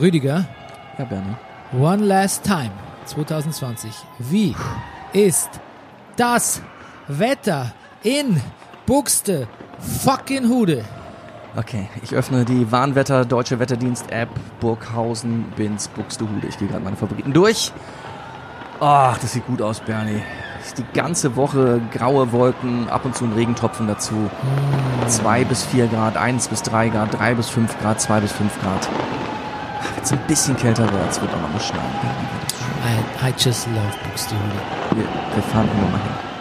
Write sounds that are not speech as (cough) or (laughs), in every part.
Rüdiger, Ja, Bernie. One Last Time 2020. Wie ist das Wetter in Buxte fucking Hude? Okay, ich öffne die Warnwetter Deutsche Wetterdienst App Burghausen, Binz, Buxtehude. Ich gehe gerade meine Favoriten durch. Ach, das sieht gut aus, Bernie. Ist die ganze Woche graue Wolken, ab und zu ein Regentropfen dazu. Zwei bis vier Grad, eins bis drei Grad, drei bis fünf Grad, zwei bis fünf Grad. Wenn es ein bisschen kälter wird, es wird auch noch mal schneien. I, I just love Buxte Hude. Wir, wir fahren immer mal hin.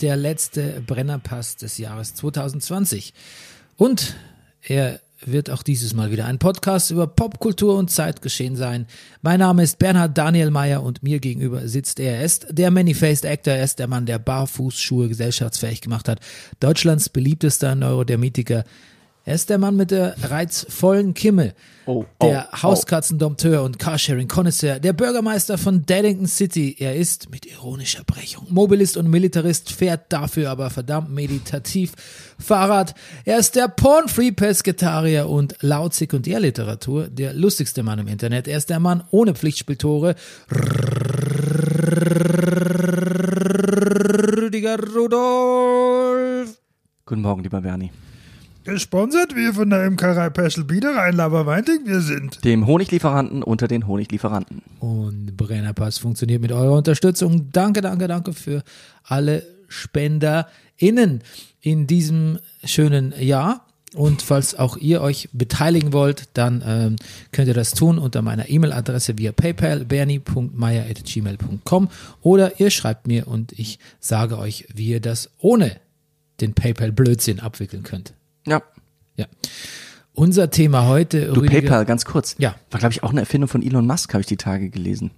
Der letzte Brennerpass des Jahres 2020. Und er wird auch dieses Mal wieder ein Podcast über Popkultur und Zeitgeschehen sein. Mein Name ist Bernhard Daniel Mayer und mir gegenüber sitzt er. Er ist der Many-Faced Actor, er ist der Mann, der Barfußschuhe gesellschaftsfähig gemacht hat. Deutschlands beliebtester Neurodermitiker. Er ist der Mann mit der reizvollen Kimme, Oh, der oh, Hauskatzendompteur und Carsharing-Connoisseur, der Bürgermeister von Daddington City. Er ist mit ironischer Brechung Mobilist und Militarist, fährt dafür aber verdammt meditativ Fahrrad. Er ist der Porn-Free-Pesketarier und laut Sekundärliteratur der lustigste Mann im Internet. Er ist der Mann ohne Pflichtspieltore. Rüdiger Rudolf. Guten Morgen, lieber Bernie. Gesponsert wir von der Imkerei Peschel Biederein Laberweinting wir sind. Dem Honiglieferanten unter den Honiglieferanten. Und Brennerpass funktioniert mit eurer Unterstützung. Danke, danke, danke für alle SpenderInnen in diesem schönen Jahr. Und falls auch ihr euch beteiligen wollt, dann ähm, könnt ihr das tun unter meiner E-Mail-Adresse via PayPal bernie.meier.gmail.com oder ihr schreibt mir und ich sage euch, wie ihr das ohne den PayPal-Blödsinn abwickeln könnt. Ja. Ja. Unser Thema heute, Du, Rüdiger- PayPal, ganz kurz. Ja. War, glaube ich, auch eine Erfindung von Elon Musk, habe ich die Tage gelesen.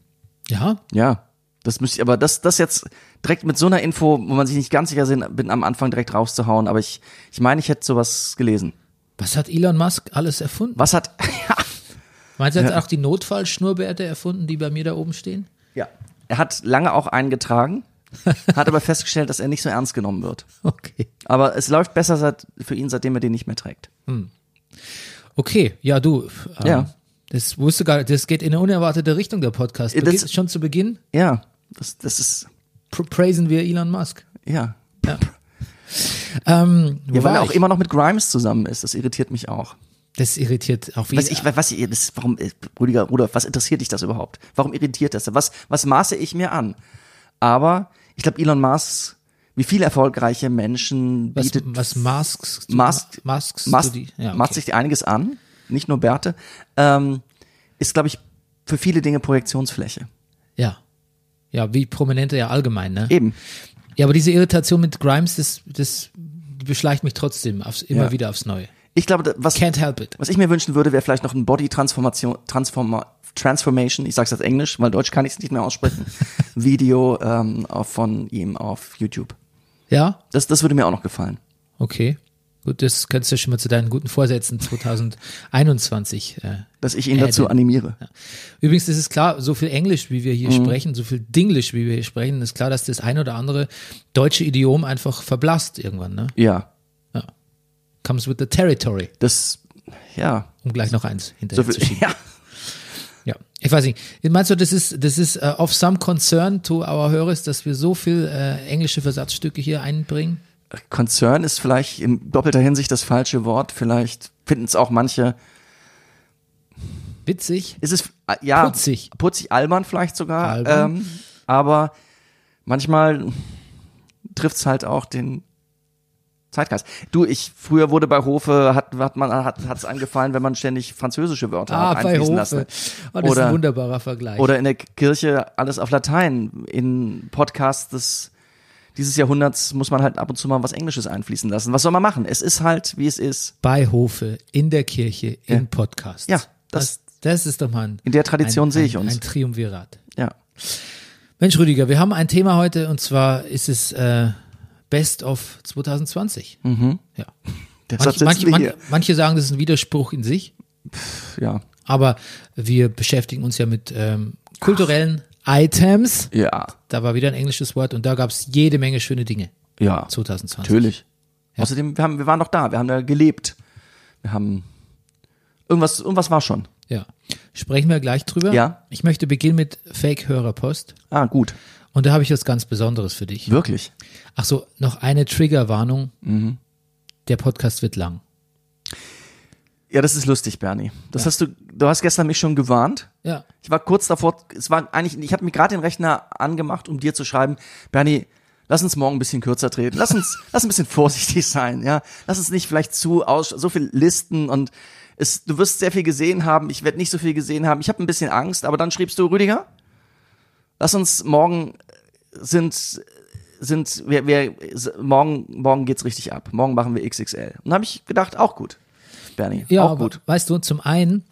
Ja, Ja. Das müsste ich, aber das, das jetzt direkt mit so einer Info, wo man sich nicht ganz sicher sind, bin am Anfang direkt rauszuhauen, aber ich, ich meine, ich hätte sowas gelesen. was hat Elon Musk alles erfunden? Was hat, (laughs) ja, Meinst du, er hat auch die Notfallschnurrbärte erfunden, die bei mir da oben stehen? ja. Er hat lange auch einen getragen, hat aber festgestellt, dass er nicht so ernst genommen wird. Okay. Aber es läuft besser seit, für ihn, seitdem er den nicht mehr trägt. Okay, ja, du. Ähm, Ja. Das wusste gar das geht in eine unerwartete Richtung, der Podcast. Ja, Beginnt das- schon zu Beginn Ja, das, das ist, pr praisen wir Elon Musk. ja. Ähm, wo Ja, weil er auch ich? immer noch mit Grimes zusammen ist. Das irritiert mich auch. Das irritiert auch wieder. Was ich, was ich, das, warum, äh, Rüdiger, Rudolf, was interessiert dich das überhaupt? Warum irritiert das? Was, was maße ich mir an? Aber ich glaube, Elon Musk, wie viele erfolgreiche Menschen was, bietet, was masks Musk- masks maßt, du die? Ja, okay. sich einiges an, nicht nur Bärte, ähm, ist, glaube ich, für viele Dinge Projektionsfläche. ja. Ja, wie Prominente ja allgemein, ne? Eben. Ja, aber diese Irritation mit Grimes, das, das beschleicht mich trotzdem aufs, immer Ja. wieder aufs Neue. Ich glaube, was, was ich mir wünschen würde, wäre vielleicht noch ein Body-Transformation, Transforma Transformation, ich sage es auf Englisch, weil Deutsch kann ich es nicht mehr aussprechen, (laughs) Video ähm, von ihm auf YouTube. Ja? Das, das würde mir auch noch gefallen. Okay. Gut, das kannst du schon mal zu deinen guten Vorsätzen 2021. Äh. Dass ich ihn Äh, dazu animiere. Übrigens, das ist klar, so viel Englisch, wie wir Mhm. hier sprechen, so viel Dinglish, wie wir hier sprechen, ist klar, dass das ein oder andere deutsche Idiom einfach verblasst irgendwann, ne? Ja, Comes with the territory, das, ja, um gleich noch eins so hinterher viel, zu schieben. (laughs) ja. Ja, ich weiß nicht. Meinst du, das ist, das ist uh, of some concern to our Hörers, dass wir so viel äh, englische Versatzstücke hier einbringen? Konzern ist vielleicht in doppelter Hinsicht das falsche Wort. Vielleicht finden es auch manche. Witzig. Ist es äh, ja Putzig. putzig albern vielleicht sogar. Albern. Ähm, aber manchmal trifft's halt auch den Zeitgeist. Du, ich früher wurde bei Hofe hat hat man hat hat's angefallen, wenn man ständig französische Wörter Ah, hat einfließen lassen. Oh, das ist Oder- ein wunderbarer Vergleich. Oder in der Kirche alles auf Latein. In Podcasts des dieses Jahrhunderts muss man halt ab und zu mal was Englisches einfließen lassen. Was soll man machen? Es ist halt, wie es ist. bei Hofe, in der Kirche, in Ja. Podcasts. Ja, das, das- das ist doch mal ein, In der Tradition ein, sehe ich uns. Ein Triumvirat. Ja. Mensch, Rüdiger, wir haben ein Thema heute und zwar ist es äh, Best of 2020. Ja. Deshalb Manche, sitzen manche, sagen, das ist ein Widerspruch in sich, Ja. aber wir beschäftigen uns ja mit ähm, kulturellen Items. Ja. Da war wieder ein englisches Wort und da gab es jede Menge schöne Dinge Ja. 2020. Natürlich. Außerdem, wir, haben, wir waren noch da, wir haben da gelebt. Wir haben. Irgendwas, irgendwas war schon. Ja. Sprechen wir gleich drüber. Ja. Ich möchte beginnen mit Fake-Hörerpost. Ah, gut. Und da habe ich was ganz Besonderes für dich. Wirklich. Ach so, noch eine Triggerwarnung. Mhm. Der Podcast wird lang. Ja, das ist lustig, Bernie. Das hast du, du hast gestern mich schon gewarnt. Ja. Ich war kurz davor, es war eigentlich, ich habe mir gerade den Rechner angemacht, um dir zu schreiben, Bernie, lass uns morgen ein bisschen kürzer treten. Lass uns, (laughs) lass ein bisschen vorsichtig sein, ja. Lass uns nicht vielleicht zu aus, so viel Listen und es, du wirst sehr viel gesehen haben, ich werde nicht so viel gesehen haben. Ich habe ein bisschen Angst, aber dann schriebst du, Rüdiger, lass uns morgen sind sind wir, wir morgen morgen geht's richtig ab. Morgen machen wir XXL. Und habe ich gedacht, auch gut. Bernie, Ja, auch gut. weißt du, zum einen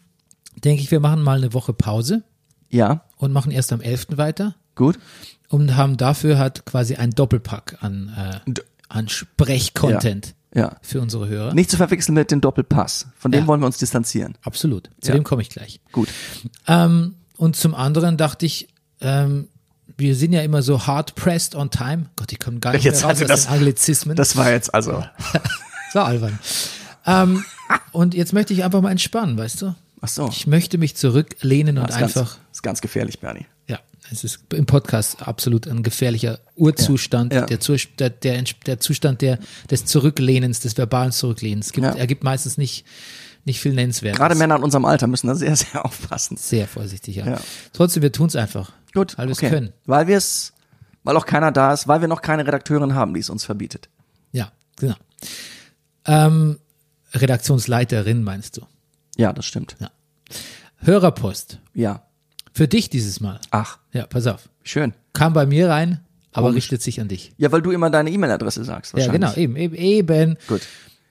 denke ich, wir machen mal eine Woche Pause Ja, und machen erst am 11. weiter gut. und haben dafür halt quasi einen Doppelpack an, äh, an Sprechcontent Ja. für unsere Hörer. Nicht zu verwechseln mit dem Doppelpass. Von dem Ja. wollen wir uns distanzieren. Absolut. Zu Ja. dem komme ich gleich. Gut. Ähm, und zum anderen dachte ich, ähm, wir sind ja immer so hard pressed on time. Gott, die kommen gar nicht Jetzt mehr raus aus das- Anglizismen. Das war jetzt also. (laughs) so albern. ähm, und jetzt möchte ich einfach mal entspannen, weißt du? Ach so. Ich möchte mich zurücklehnen und Das ist einfach, ganz, ist ganz gefährlich, Bernie. ja, es ist im Podcast absolut ein gefährlicher Urzustand, Ja. Ja. Der, der, der, der Zustand der, des Zurücklehnens, des verbalen Zurücklehnens. Gibt, Ja. Er gibt meistens nicht, nicht viel Nennenswertes. Gerade Männer in unserem Alter müssen da sehr, sehr aufpassen. Sehr vorsichtig, ja. Ja. Trotzdem, wir tun es einfach. Gut, Weil wir es okay. können. Weil wir es, weil auch keiner da ist, weil wir noch keine Redakteurin haben, die es uns verbietet. Ja, genau. Ähm, Redaktionsleiterin meinst du? Ja, das stimmt. Ja. Hörerpost. Ja. Für dich dieses Mal. Ach, Ja, pass auf. schön. Kam bei mir rein, aber Komisch. richtet sich an dich. Ja, weil du immer deine E-Mail-Adresse sagst. Ja, genau, eben, eben, eben. Gut.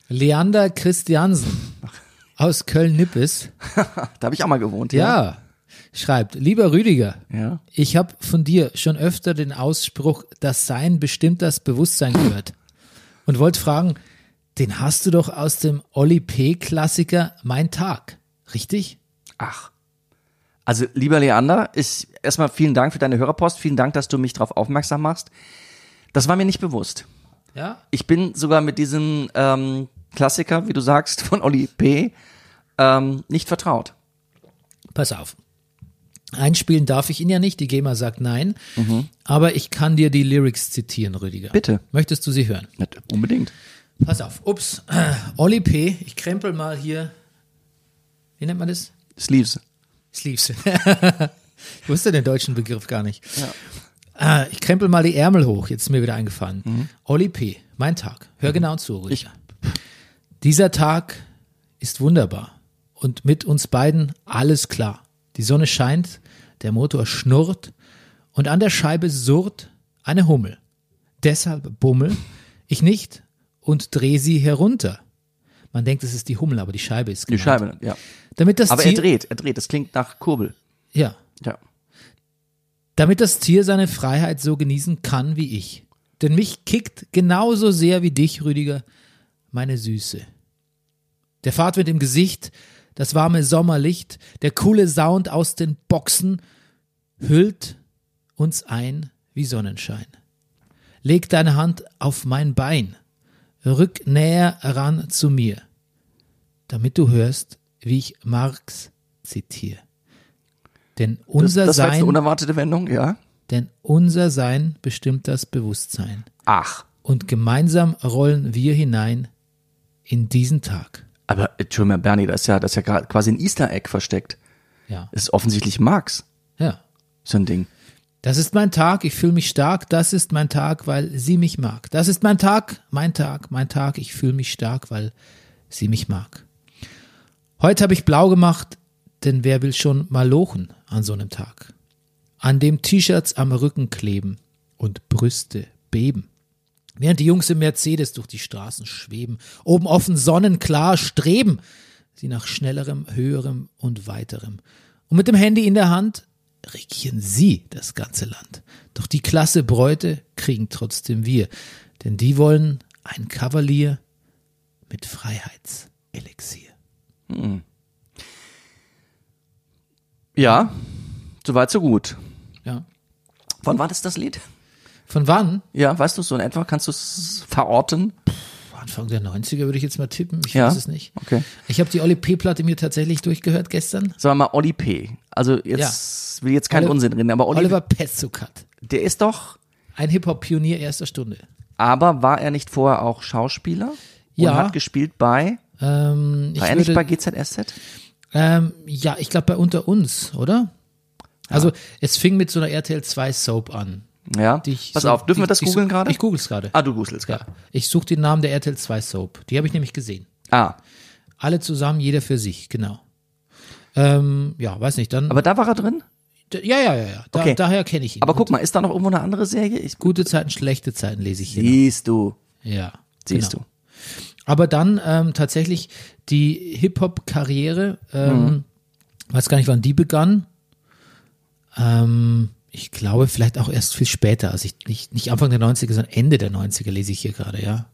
Leander Christiansen aus Köln-Nippes. (laughs) Da habe ich auch mal gewohnt. Ja. Schreibt, lieber Rüdiger, Ja. ich habe von dir schon öfter den Ausspruch, das Sein bestimmt das Bewusstsein gehört. Und wollte fragen, den hast du doch aus dem Oli P-Klassiker Mein Tag, richtig? Ach. Also, lieber Leander, ich erstmal vielen Dank für deine Hörerpost. Vielen Dank, dass du mich darauf aufmerksam machst. Das war mir nicht bewusst. Ja. Ich bin sogar mit diesem ähm, Klassiker, wie du sagst, von Oli P. Ähm, nicht vertraut. Pass auf. Einspielen darf ich ihn ja nicht, die GEMA sagt nein, aber ich kann dir die Lyrics zitieren, Rüdiger. Bitte. Möchtest du sie hören? Nicht unbedingt. Pass auf, ups, (clears throat) Olli P., ich krempel mal hier, wie nennt man das? Sleeves. Sleeves. (laughs) ich wusste den deutschen Begriff gar nicht. Äh, ich krempel mal die Ärmel hoch, jetzt ist mir wieder eingefallen. Olli P., mein Tag. Hör genau zu, Rüdiger. Dieser Tag ist wunderbar und mit uns beiden alles klar. Die Sonne scheint, der Motor schnurrt und an der Scheibe surrt eine Hummel. Deshalb bummel ich nicht und dreh sie herunter. Man denkt, es ist die Hummel, aber die Scheibe ist Die gemeint. Scheibe, ja. Damit das Aber Tier, er dreht, er dreht. Das klingt nach Kurbel. Ja, Ja. damit das Tier seine Freiheit so genießen kann wie ich. Denn mich kickt genauso sehr wie dich, Rüdiger, meine Süße. Der Fahrtwind im Gesicht, das warme Sommerlicht, der coole Sound aus den Boxen hüllt uns ein wie Sonnenschein. Leg deine Hand auf mein Bein, rück näher ran zu mir, damit du hörst, wie ich Marx zitiere. Denn unser das, das Sein eine unerwartete Wendung, ja. denn unser Sein bestimmt das Bewusstsein. Ach. Und gemeinsam rollen wir hinein in diesen Tag. Aber, Entschuldigung, Bernie, da ist ja, das ist ja gerade quasi ein Easter Egg versteckt. Ja. Das ist offensichtlich Marx. Ja. So ein Ding. Das ist mein Tag, ich fühle mich stark, das ist mein Tag, weil sie mich mag. Das ist mein Tag, mein Tag, mein Tag, ich fühle mich stark, weil sie mich mag. Heute habe ich blau gemacht, denn wer will schon mal lochen an so einem Tag? An dem T-Shirts am Rücken kleben und Brüste beben. Während die Jungs im Mercedes durch die Straßen schweben, oben offen sonnenklar streben, sie nach schnellerem, höherem und weiterem. Und mit dem Handy in der Hand regieren sie das ganze Land. Doch die klasse Bräute kriegen trotzdem wir. Denn die wollen ein Kavalier mit Freiheitselixier. Ja, soweit so gut. Ja. Wann war das das Lied? Von wann? Ja, weißt du so in etwa? Kannst du es verorten? Anfang der 90er würde ich jetzt mal tippen. Ich Ja, weiß es nicht. okay. Ich habe die Oli P-Platte mir tatsächlich durchgehört gestern. Sagen wir mal Oli P. Also jetzt will jetzt keinen Oli- Unsinn reden, aber Oli, Oliver Petzukat. der ist doch, Ein Hip-Hop-Pionier erster Stunde. aber war er nicht vorher auch Schauspieler? Ja. Und hat gespielt bei, Ähm, war er würde, nicht bei GZSZ? ähm, ja, ich glaube bei Unter uns, oder? Also es fing mit so einer RTL 2 Soap an. Ja. Ich Pass so, auf, dürfen die, wir das googeln gerade? Ich google es gerade. Ah, du googelst Ja, gerade. ich suche den Namen der RTL 2 Soap. Die habe ich nämlich gesehen. Ah, Alle zusammen, jeder für sich, genau. Ähm, ja, weiß nicht, dann. aber da war er drin? Ja, ja, ja, ja. Da, Okay. Daher kenne ich ihn. Aber guck mal, ist da noch irgendwo eine andere Serie? Ich, Gute Zeiten, schlechte Zeiten lese ich hier. noch. siehst du, Ja. siehst genau. du. Aber dann ähm, tatsächlich die Hip-Hop-Karriere, ähm, Mhm. weiß gar nicht, wann die begann. Ähm, ich glaube, vielleicht auch erst viel später. Also ich, nicht, nicht Anfang der 90er, sondern Ende der 90er lese ich hier gerade, ja.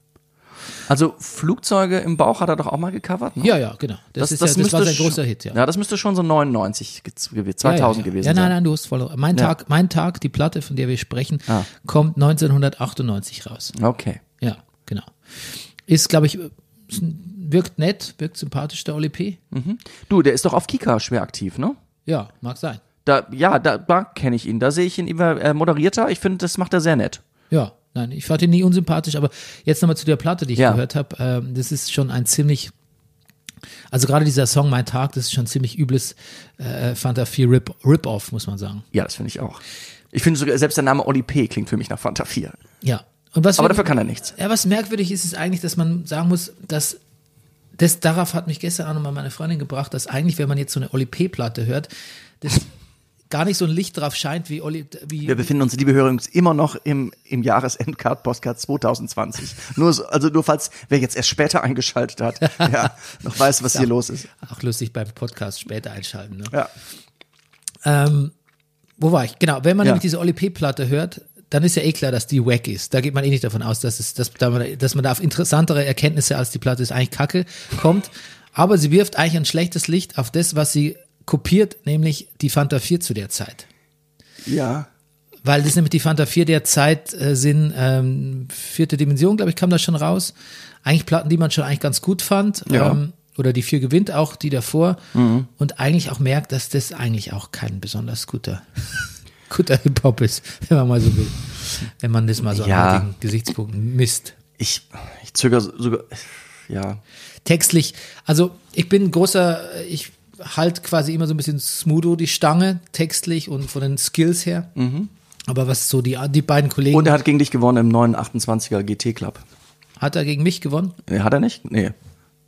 Also Flugzeuge im Bauch hat er doch auch mal gecovert, ne? Ja, ja, genau. Das, ist ja, das war sein großer Hit, ja. Ja, das müsste schon so 99, ge- gewesen- 2000 ja, ja, ja. gewesen Ja, nein, sein. nein, du hast voll. Mein. Tag, mein Tag, die Platte, von der wir sprechen, Ah. kommt 1998 raus. Okay. Ja, genau. Ist, glaube ich, wirkt nett, wirkt sympathisch, der Oli P. Du, der ist doch auf Kika schwer aktiv, ne? Ja, mag sein. Da, ja, da, da kenne ich ihn. Da sehe ich ihn immer äh, moderierter. Ich finde, das macht er sehr nett. Ja, nein, ich fand ihn nie unsympathisch, aber jetzt nochmal zu der Platte, die ich Ja. gehört habe. Ähm, das ist schon ein ziemlich, also gerade dieser Song Mein Tag, das ist schon ziemlich übles äh, Fanta 4 Rip- Rip-Off, muss man sagen. Ja, das finde ich auch. Ich finde sogar, selbst der Name Oli P. klingt für mich nach Fanta 4. Ja. Und was Aber dafür kann er nichts. Ja, was merkwürdig ist, ist eigentlich, dass man sagen muss, dass das, darauf hat mich gestern auch nochmal meine Freundin gebracht, dass eigentlich, wenn man jetzt so eine Oli P-Platte hört, das gar nicht so ein Licht drauf scheint wie Oli, wie, Wir befinden uns, liebe Hörer, immer noch im, im Jahresendcard Postcard 2020. Nur so, also nur falls, wer jetzt erst später (laughs) eingeschaltet hat, ja, noch weiß, was hier los ist. auch lustig beim Podcast später einschalten. Ne? Ja. Ähm, wo war ich? Genau, wenn man Ja. nämlich diese Oli P-Platte hört, dann ist ja eh klar, dass die wack ist. Da geht man eh nicht davon aus, dass, es, dass, dass man da auf interessantere Erkenntnisse als die Platte ist eigentlich Kacke kommt. Aber sie wirft eigentlich ein schlechtes Licht auf das, was sie kopiert, nämlich die Fanta 4 zu der Zeit. Ja. Weil das nämlich die Fanta 4 der Zeit äh, sind, ähm, vierte Dimension, glaube ich, kam da schon raus. Eigentlich Platten, die man schon eigentlich ganz gut fand. Ja. Ähm, oder die 4 gewinnt auch, die davor. Und eigentlich auch merkt, dass das eigentlich auch kein besonders guter, (laughs) guter Hip-Hop ist, wenn man mal so will. Wenn man das mal so Ja. an Gesichtspunkten misst. Ich, ich zögere sogar, ja. Textlich, also ich bin großer, ich halt quasi immer so ein bisschen Smudo die Stange, textlich und von den Skills her. Aber was so die, die beiden Kollegen, Und er hat gegen dich gewonnen im neuen 28er GT Club. hat er gegen mich gewonnen? Hat er nicht? Nee.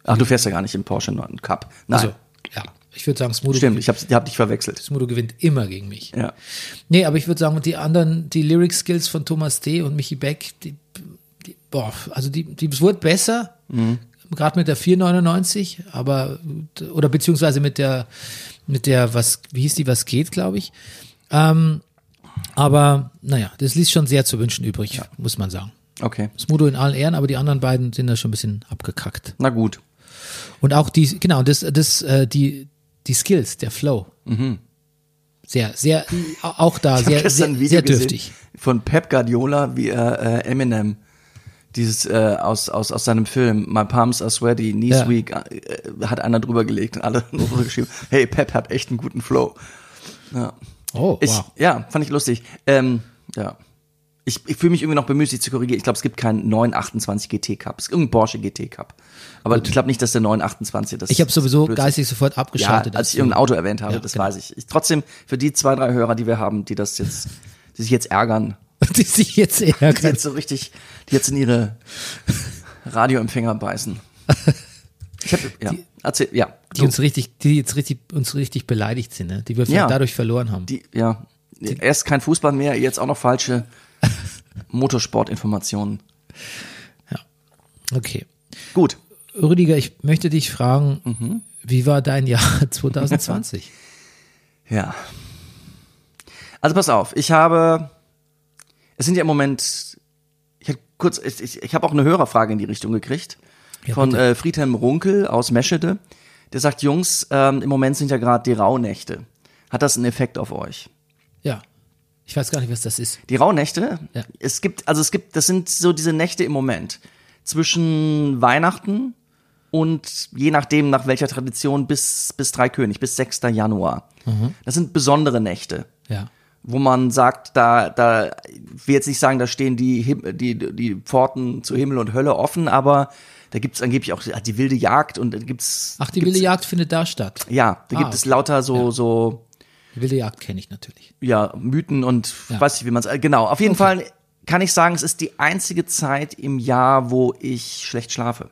Ach, du fährst ja gar nicht im Porsche 9 Cup. Nein. Also, ja, ich würde sagen, Smudo, Stimmt, ich hab, ich hab dich verwechselt. Smudo gewinnt immer gegen mich. Ja. Nee, aber ich würde sagen, die anderen, die Lyric-Skills von Thomas D. und Michi Beck, die, die boah, also die, die es wurde besser, gerade mit der 499, aber, oder beziehungsweise mit der, mit der, was, wie hieß die, was geht, glaube ich. Ähm, aber, naja, das ließ schon sehr zu wünschen übrig, muss man sagen. Okay. Smudo in allen Ehren, aber die anderen beiden sind da schon ein bisschen abgekackt. Na gut. Und auch die, genau, das, das, äh, die, die Skills, der Flow. Sehr, sehr, auch da, Mhm. Ich sehr, sehr, sehr dürftig. von Pep Guardiola, wie er äh, Eminem dieses äh, aus, aus, aus seinem Film My Palms Are Sweaty, Knees Ja. Weak, äh, hat einer drüber gelegt und alle (laughs) nur drüber geschrieben, hey, Pep hat echt einen guten Flow. Ja. Oh, Ich, wow. Ja, fand ich lustig. Ähm, ja. Ich, ich fühle mich irgendwie noch bemüht, sich zu korrigieren. Ich glaube, es gibt keinen 928 GT Cup. Es gibt irgendeinen Porsche GT Cup. Aber ich glaube nicht, dass der 928 das Ich habe sowieso Blödsinn. geistig sofort Ja, abgeschaltet. als ich irgendein Auto erwähnt habe, Ja, das genau. weiß ich. ich. Trotzdem, für die zwei, drei Hörer, die wir haben, die das jetzt, die sich jetzt ärgern, (laughs) die sich jetzt die ärgern. jetzt so richtig, die jetzt in ihre Radioempfänger beißen. Ich hab, ja, erzähl, ja, Die so, uns richtig, die jetzt richtig, uns richtig beleidigt sind, ne? die wir Ja. dadurch verloren haben. die, ja, erst kein Fußball mehr, jetzt auch noch falsche (laughs) Motorsportinformationen. Okay. Gut. Rüdiger, ich möchte dich fragen, Mhm. wie war dein Jahr (laughs) 2020? Ja. Also pass auf, ich habe, es sind ja im Moment, ich habe kurz, ich, ich, habe auch eine Hörerfrage in die Richtung gekriegt Ja, von äh, Friedhelm Runkel aus Meschede. Der sagt, Jungs, ähm, im Moment sind ja gerade die Rauhnächte. Hat das einen Effekt auf euch? Ja. Ich weiß gar nicht, was das ist. Die Rauhnächte, Ja. es gibt, also es gibt, das sind so diese Nächte im Moment zwischen Weihnachten und je nachdem, nach welcher Tradition, bis, bis Dreikönig, bis 6. Januar. Das sind besondere Nächte, Ja. Wo man sagt, da, da, ich will jetzt nicht sagen, da stehen die, die, die Pforten zu Himmel und Hölle offen, aber da gibt's angeblich auch die wilde Jagd und da gibt's. Ach, die gibt's, wilde Jagd findet da statt. Ja, da Ah, gibt es okay. lauter so, Ja. so, Die wilde Jagd kenne ich natürlich. ja, Mythen und Ja. weiß nicht, wie man es. Genau. Auf jeden Fall kann ich sagen, es ist die einzige Zeit im Jahr, wo ich schlecht schlafe.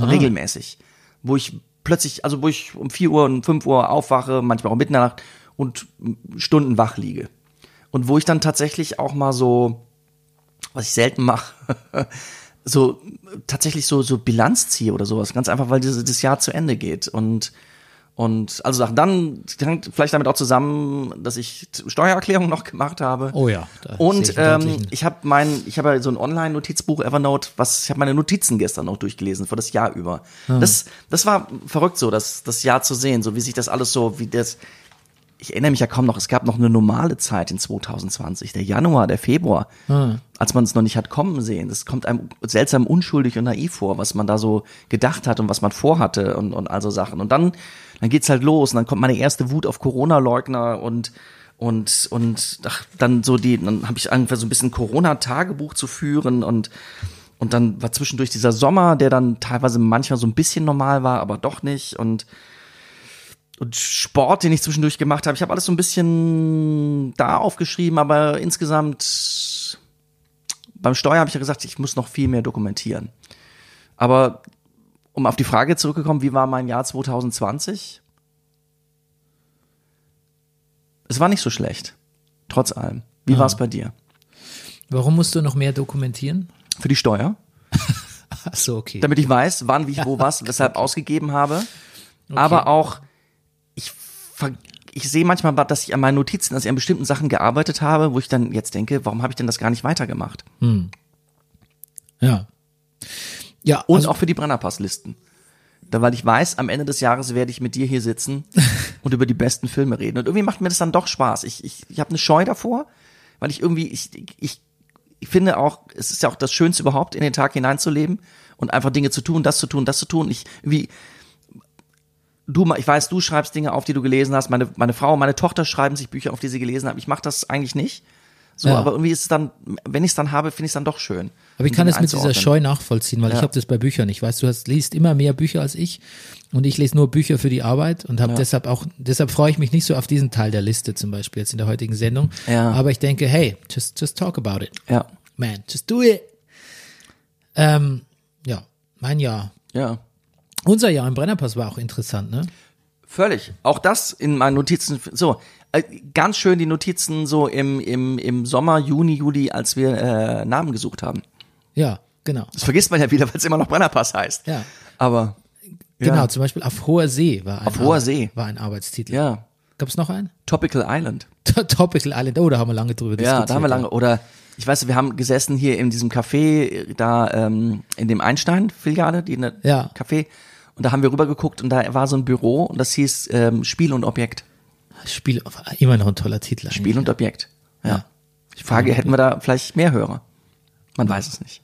Regelmäßig. Wo ich plötzlich, also wo ich um 4 Uhr und 5 Uhr aufwache, manchmal auch mitten in der Nacht und Stunden wach liege. Und wo ich dann tatsächlich auch mal so, was ich selten mache, (laughs) so tatsächlich so, so Bilanz ziehe oder sowas. Ganz einfach, weil dieses, das Jahr zu Ende geht. Und und also. Dann hängt vielleicht damit auch zusammen, dass ich Steuererklärung noch gemacht habe. Oh ja, Und ich ähm, ich habe mein, ich habe ja so ein Online-Notizbuch Evernote, was ich habe meine Notizen gestern noch durchgelesen für das Jahr über. Ah. Das, das war verrückt so, das, das Jahr zu sehen, so wie sich das alles so, wie das. Ich erinnere mich ja kaum noch, es gab noch eine normale Zeit in 2020, der Januar, der Februar, Ah. als man es noch nicht hat kommen sehen. Das kommt einem seltsam unschuldig und naiv vor, was man da so gedacht hat und was man vorhatte und, und all so Sachen. Und dann, dann geht's halt los und dann kommt meine erste Wut auf Corona-Leugner und und und ach, dann so die, dann habe ich angefangen so ein bisschen Corona-Tagebuch zu führen und und dann war zwischendurch dieser Sommer, der dann teilweise manchmal so ein bisschen normal war, aber doch nicht und und Sport, den ich zwischendurch gemacht habe. Ich habe alles so ein bisschen da aufgeschrieben, aber insgesamt beim Steuer habe ich ja gesagt, ich muss noch viel mehr dokumentieren. Aber um auf die Frage zurückzukommen, wie war mein Jahr 2020? Es war nicht so schlecht, trotz allem. Wie war es bei dir? Warum musst du noch mehr dokumentieren? Für die Steuer? (laughs) Ach so, okay. damit ich weiß, wann, wie, wo, was, (laughs) weshalb ausgegeben habe. Aber auch, ich, sehe manchmal, dass ich an meinen Notizen, dass ich an bestimmten Sachen gearbeitet habe, wo ich dann jetzt denke, warum habe ich denn das gar nicht weitergemacht? Ja. Ja, Und also, auch für die Brennerpasslisten. Da, weil ich weiß, am Ende des Jahres werde ich mit dir hier sitzen (laughs) und über die besten Filme reden. Und irgendwie macht mir das dann doch Spaß. Ich, ich, ich habe eine Scheu davor, weil ich irgendwie, ich, ich, ich finde auch, es ist ja auch das Schönste überhaupt, in den Tag hineinzuleben und einfach Dinge zu tun, das zu tun, das zu tun. Ich irgendwie, du, ich weiß, du schreibst Dinge auf, die du gelesen hast. Meine, meine Frau, meine Tochter schreiben sich Bücher auf, die sie gelesen haben. Ich mache das eigentlich nicht. So, Ja. aber irgendwie ist es dann, wenn ich es dann habe, finde ich es dann doch schön. aber ich kann das mit dieser. Scheu nachvollziehen, weil ich Ja. habe das bei Büchern. Ich weiß, du hast, liest immer mehr Bücher als ich und ich lese nur Bücher für die Arbeit und habe deshalb auch, deshalb freue ich mich nicht so auf diesen Teil der Liste zum Beispiel jetzt in der heutigen Sendung. Ja. Aber ich denke, hey, just, just talk about it. Ja, Man, just do it. Ähm, ja, mein Jahr. ja. Unser Jahr im Brennerpass war auch interessant, ne? Völlig. Auch das in meinen Notizen. So, äh, ganz schön die Notizen so im, im, im Sommer, Juni, Juli, als wir äh, Namen gesucht haben. Ja, genau. Das vergisst man ja wieder, weil es immer noch Brennerpass heißt. Ja. Aber Genau, Ja. zum Beispiel auf hoher See war ein, Auf hoher See. war ein Arbeitstitel. ja, Gab es noch einen? Tropical Island. (laughs) Topical Island. Oh, da haben wir lange drüber diskutiert. Ja, da haben wir lange. Oder ich weiß, wir haben gesessen hier in diesem Café, da ähm, in dem Einstein-Filiale, die eine Ja. Café. Und da haben wir rübergeguckt und da war so ein Büro und das hieß ähm, Spiel und Objekt. Spiel, immer noch ein toller Titel. eigentlich. Spiel und Objekt. Ja. Ich frage, hätten wir da vielleicht mehr Hörer? Man weiß es nicht.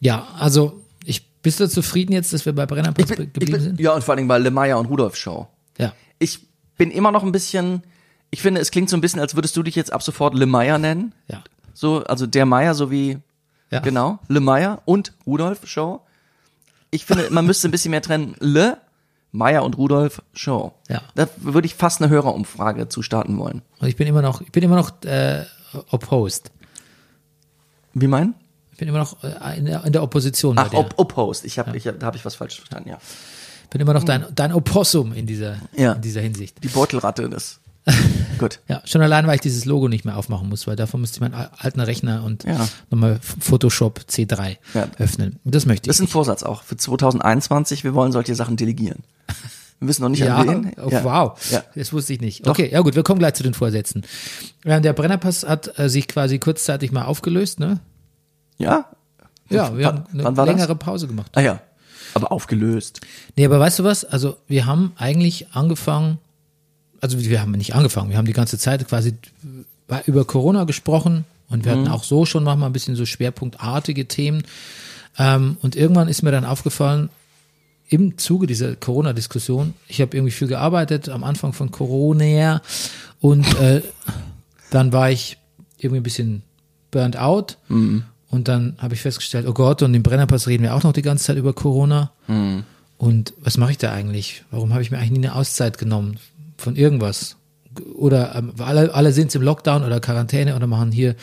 Ja, also ich bist du zufrieden jetzt, dass wir bei Brennerpass bin- geblieben bin- sind? Ja, und vor allem bei Le Meyer und Rudolf Show. Ja. Ich bin immer noch ein bisschen, ich finde, es klingt so ein bisschen, als würdest du dich jetzt ab sofort Le Meyer nennen. Ja. So, also der Meyer, so wie, Ja. genau, Le Meyer und Rudolf Show. Ich finde, man müsste ein bisschen mehr trennen. Le, Meyer und Rudolf Show. Ja. Da würde ich fast eine Hörerumfrage zu starten wollen. Und ich bin immer noch, ich bin immer noch äh, opposed. Wie mein? Ich bin immer noch äh, in, der, in der Opposition. Ach, op opposed. Ich habe, ich hab, da habe ich was falsch verstanden, ja. Ich bin immer noch dein, dein Opossum in dieser, Ja. in dieser Hinsicht. Die Beutelratte, das. (laughs) Gut. Ja, schon allein, weil ich dieses Logo nicht mehr aufmachen muss, weil davon müsste ich meinen al- alten Rechner und Ja. nochmal Photoshop C3 Ja. öffnen. Und das möchte ich. Das ist ein Vorsatz auch für 2021. Wir wollen solche Sachen delegieren. Wir wissen noch nicht ja, an wen. oh, wow, Ja. das wusste ich nicht. Doch. Okay, ja gut, wir kommen gleich zu den Vorsätzen. Ja, der Brennerpass hat äh, sich quasi kurzzeitig mal aufgelöst, ne? Ja? Ja, wir wann, haben eine längere das? Pause gemacht. Ah ja, aber aufgelöst. Nee, aber weißt du was? Also wir haben eigentlich angefangen, also wir haben nicht angefangen, wir haben die ganze Zeit quasi über Corona gesprochen und wir hatten auch so schon manchmal ein bisschen so schwerpunktartige Themen. Ähm, und irgendwann ist mir dann aufgefallen, im Zuge dieser Corona-Diskussion, ich habe irgendwie viel gearbeitet am Anfang von Corona und äh, dann war ich irgendwie ein bisschen burnt out und dann habe ich festgestellt, oh Gott, und im Brennerpass reden wir auch noch die ganze Zeit über Corona. Und was mache ich da eigentlich? Warum habe ich mir eigentlich nie eine Auszeit genommen von irgendwas? Oder ähm, alle, alle sind im Lockdown oder Quarantäne oder machen hier,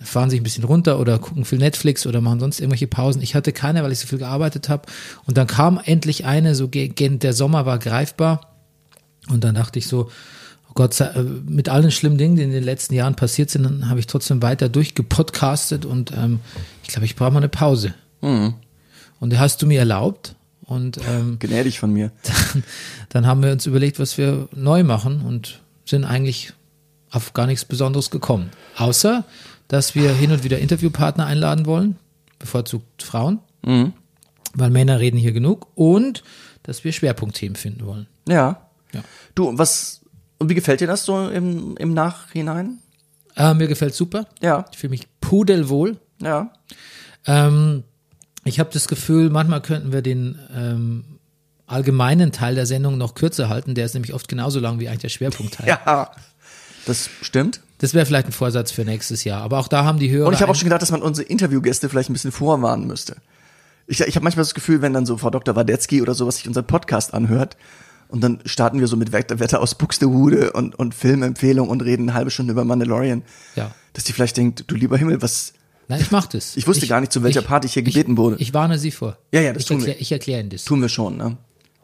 fahren sich ein bisschen runter oder gucken viel Netflix oder machen sonst irgendwelche Pausen. Ich hatte keine, weil ich so viel gearbeitet habe. Und dann kam endlich eine, so gegen der Sommer war greifbar. Und dann dachte ich so, oh Gott, sei- äh, mit allen schlimmen Dingen, die in den letzten Jahren passiert sind, dann habe ich trotzdem weiter durchgepodcastet und ähm, ich glaube, ich brauche mal eine Pause. Und die hast du mir erlaubt. Und ähm, Gnädig von mir. (laughs) dann, dann haben wir uns überlegt, was wir neu machen und sind eigentlich auf gar nichts Besonderes gekommen. Außer, dass wir hin und wieder Interviewpartner einladen wollen, bevorzugt Frauen, weil Männer reden hier genug und dass wir Schwerpunktthemen finden wollen. Ja. Ja. Du, was, und wie gefällt dir das so im, im Nachhinein? Äh, mir gefällt super. Ja, Ich fühle mich pudelwohl. ja. Ähm, ich habe das Gefühl, manchmal könnten wir den ähm, allgemeinen Teil der Sendung noch kürzer halten. Der ist nämlich oft genauso lang wie eigentlich der Schwerpunktteil. (laughs) Ja. Das stimmt. Das wäre vielleicht ein Vorsatz für nächstes Jahr. Aber auch da haben die Hörer. Und ich habe auch schon gedacht, dass man unsere Interviewgäste vielleicht ein bisschen vorwarnen müsste. Ich, ich habe manchmal das Gefühl, wenn dann so Frau Dr. Wadetzky oder sowas sich unseren Podcast anhört und dann starten wir so mit Wetter, Wetter aus Buxtehude und, und Filmempfehlung und reden eine halbe Stunde über Mandalorian, Ja. dass die vielleicht denkt, du lieber Himmel, was, Nein, ich mach das. Ich wusste gar nicht, zu welcher Party ich hier gebeten wurde. Ich, ich warne Sie vor. Ja, ja, das ich tun wir. erklär, Ich erkläre Ihnen das. tun wir schon, ne?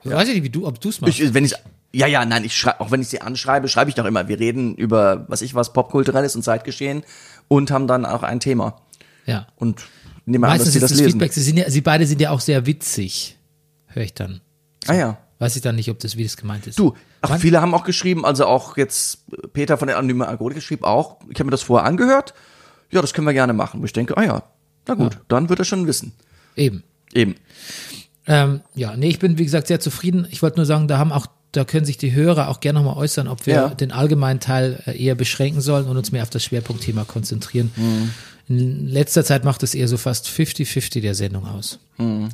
Ich weiß ja nicht, wie du, ob du es machst. Ich, wenn ich, ja, ja, nein, ich schreibe, auch wenn ich sie anschreibe, schreibe ich doch immer, wir reden über, was ich was, popkulturelles und Zeitgeschehen und haben dann auch ein Thema. ja. Und nehmen an, dass Meistens sie ist das das lesen. Feedback, sie, sind ja, sie beide sind ja auch sehr witzig. Höre ich dann. Ah ja. Weiß ich dann nicht, ob das, wie das gemeint ist. Du, ach, Wann- viele haben auch geschrieben, also auch jetzt Peter von der anonymen Alkoholiker schrieb auch, ich habe mir das vorher angehört, ja, das können wir gerne machen. Wo ich denke, ah ja, na gut, dann wird er schon wissen. Eben. Eben. Ähm, ja, nee, ich bin, wie gesagt, sehr zufrieden. Ich wollte nur sagen, da haben auch, da können sich die Hörer auch gerne nochmal äußern, ob wir Ja. den allgemeinen Teil äh, eher beschränken sollen und uns mehr auf das Schwerpunktthema konzentrieren. In letzter Zeit macht es eher so fast 50-50 der Sendung aus.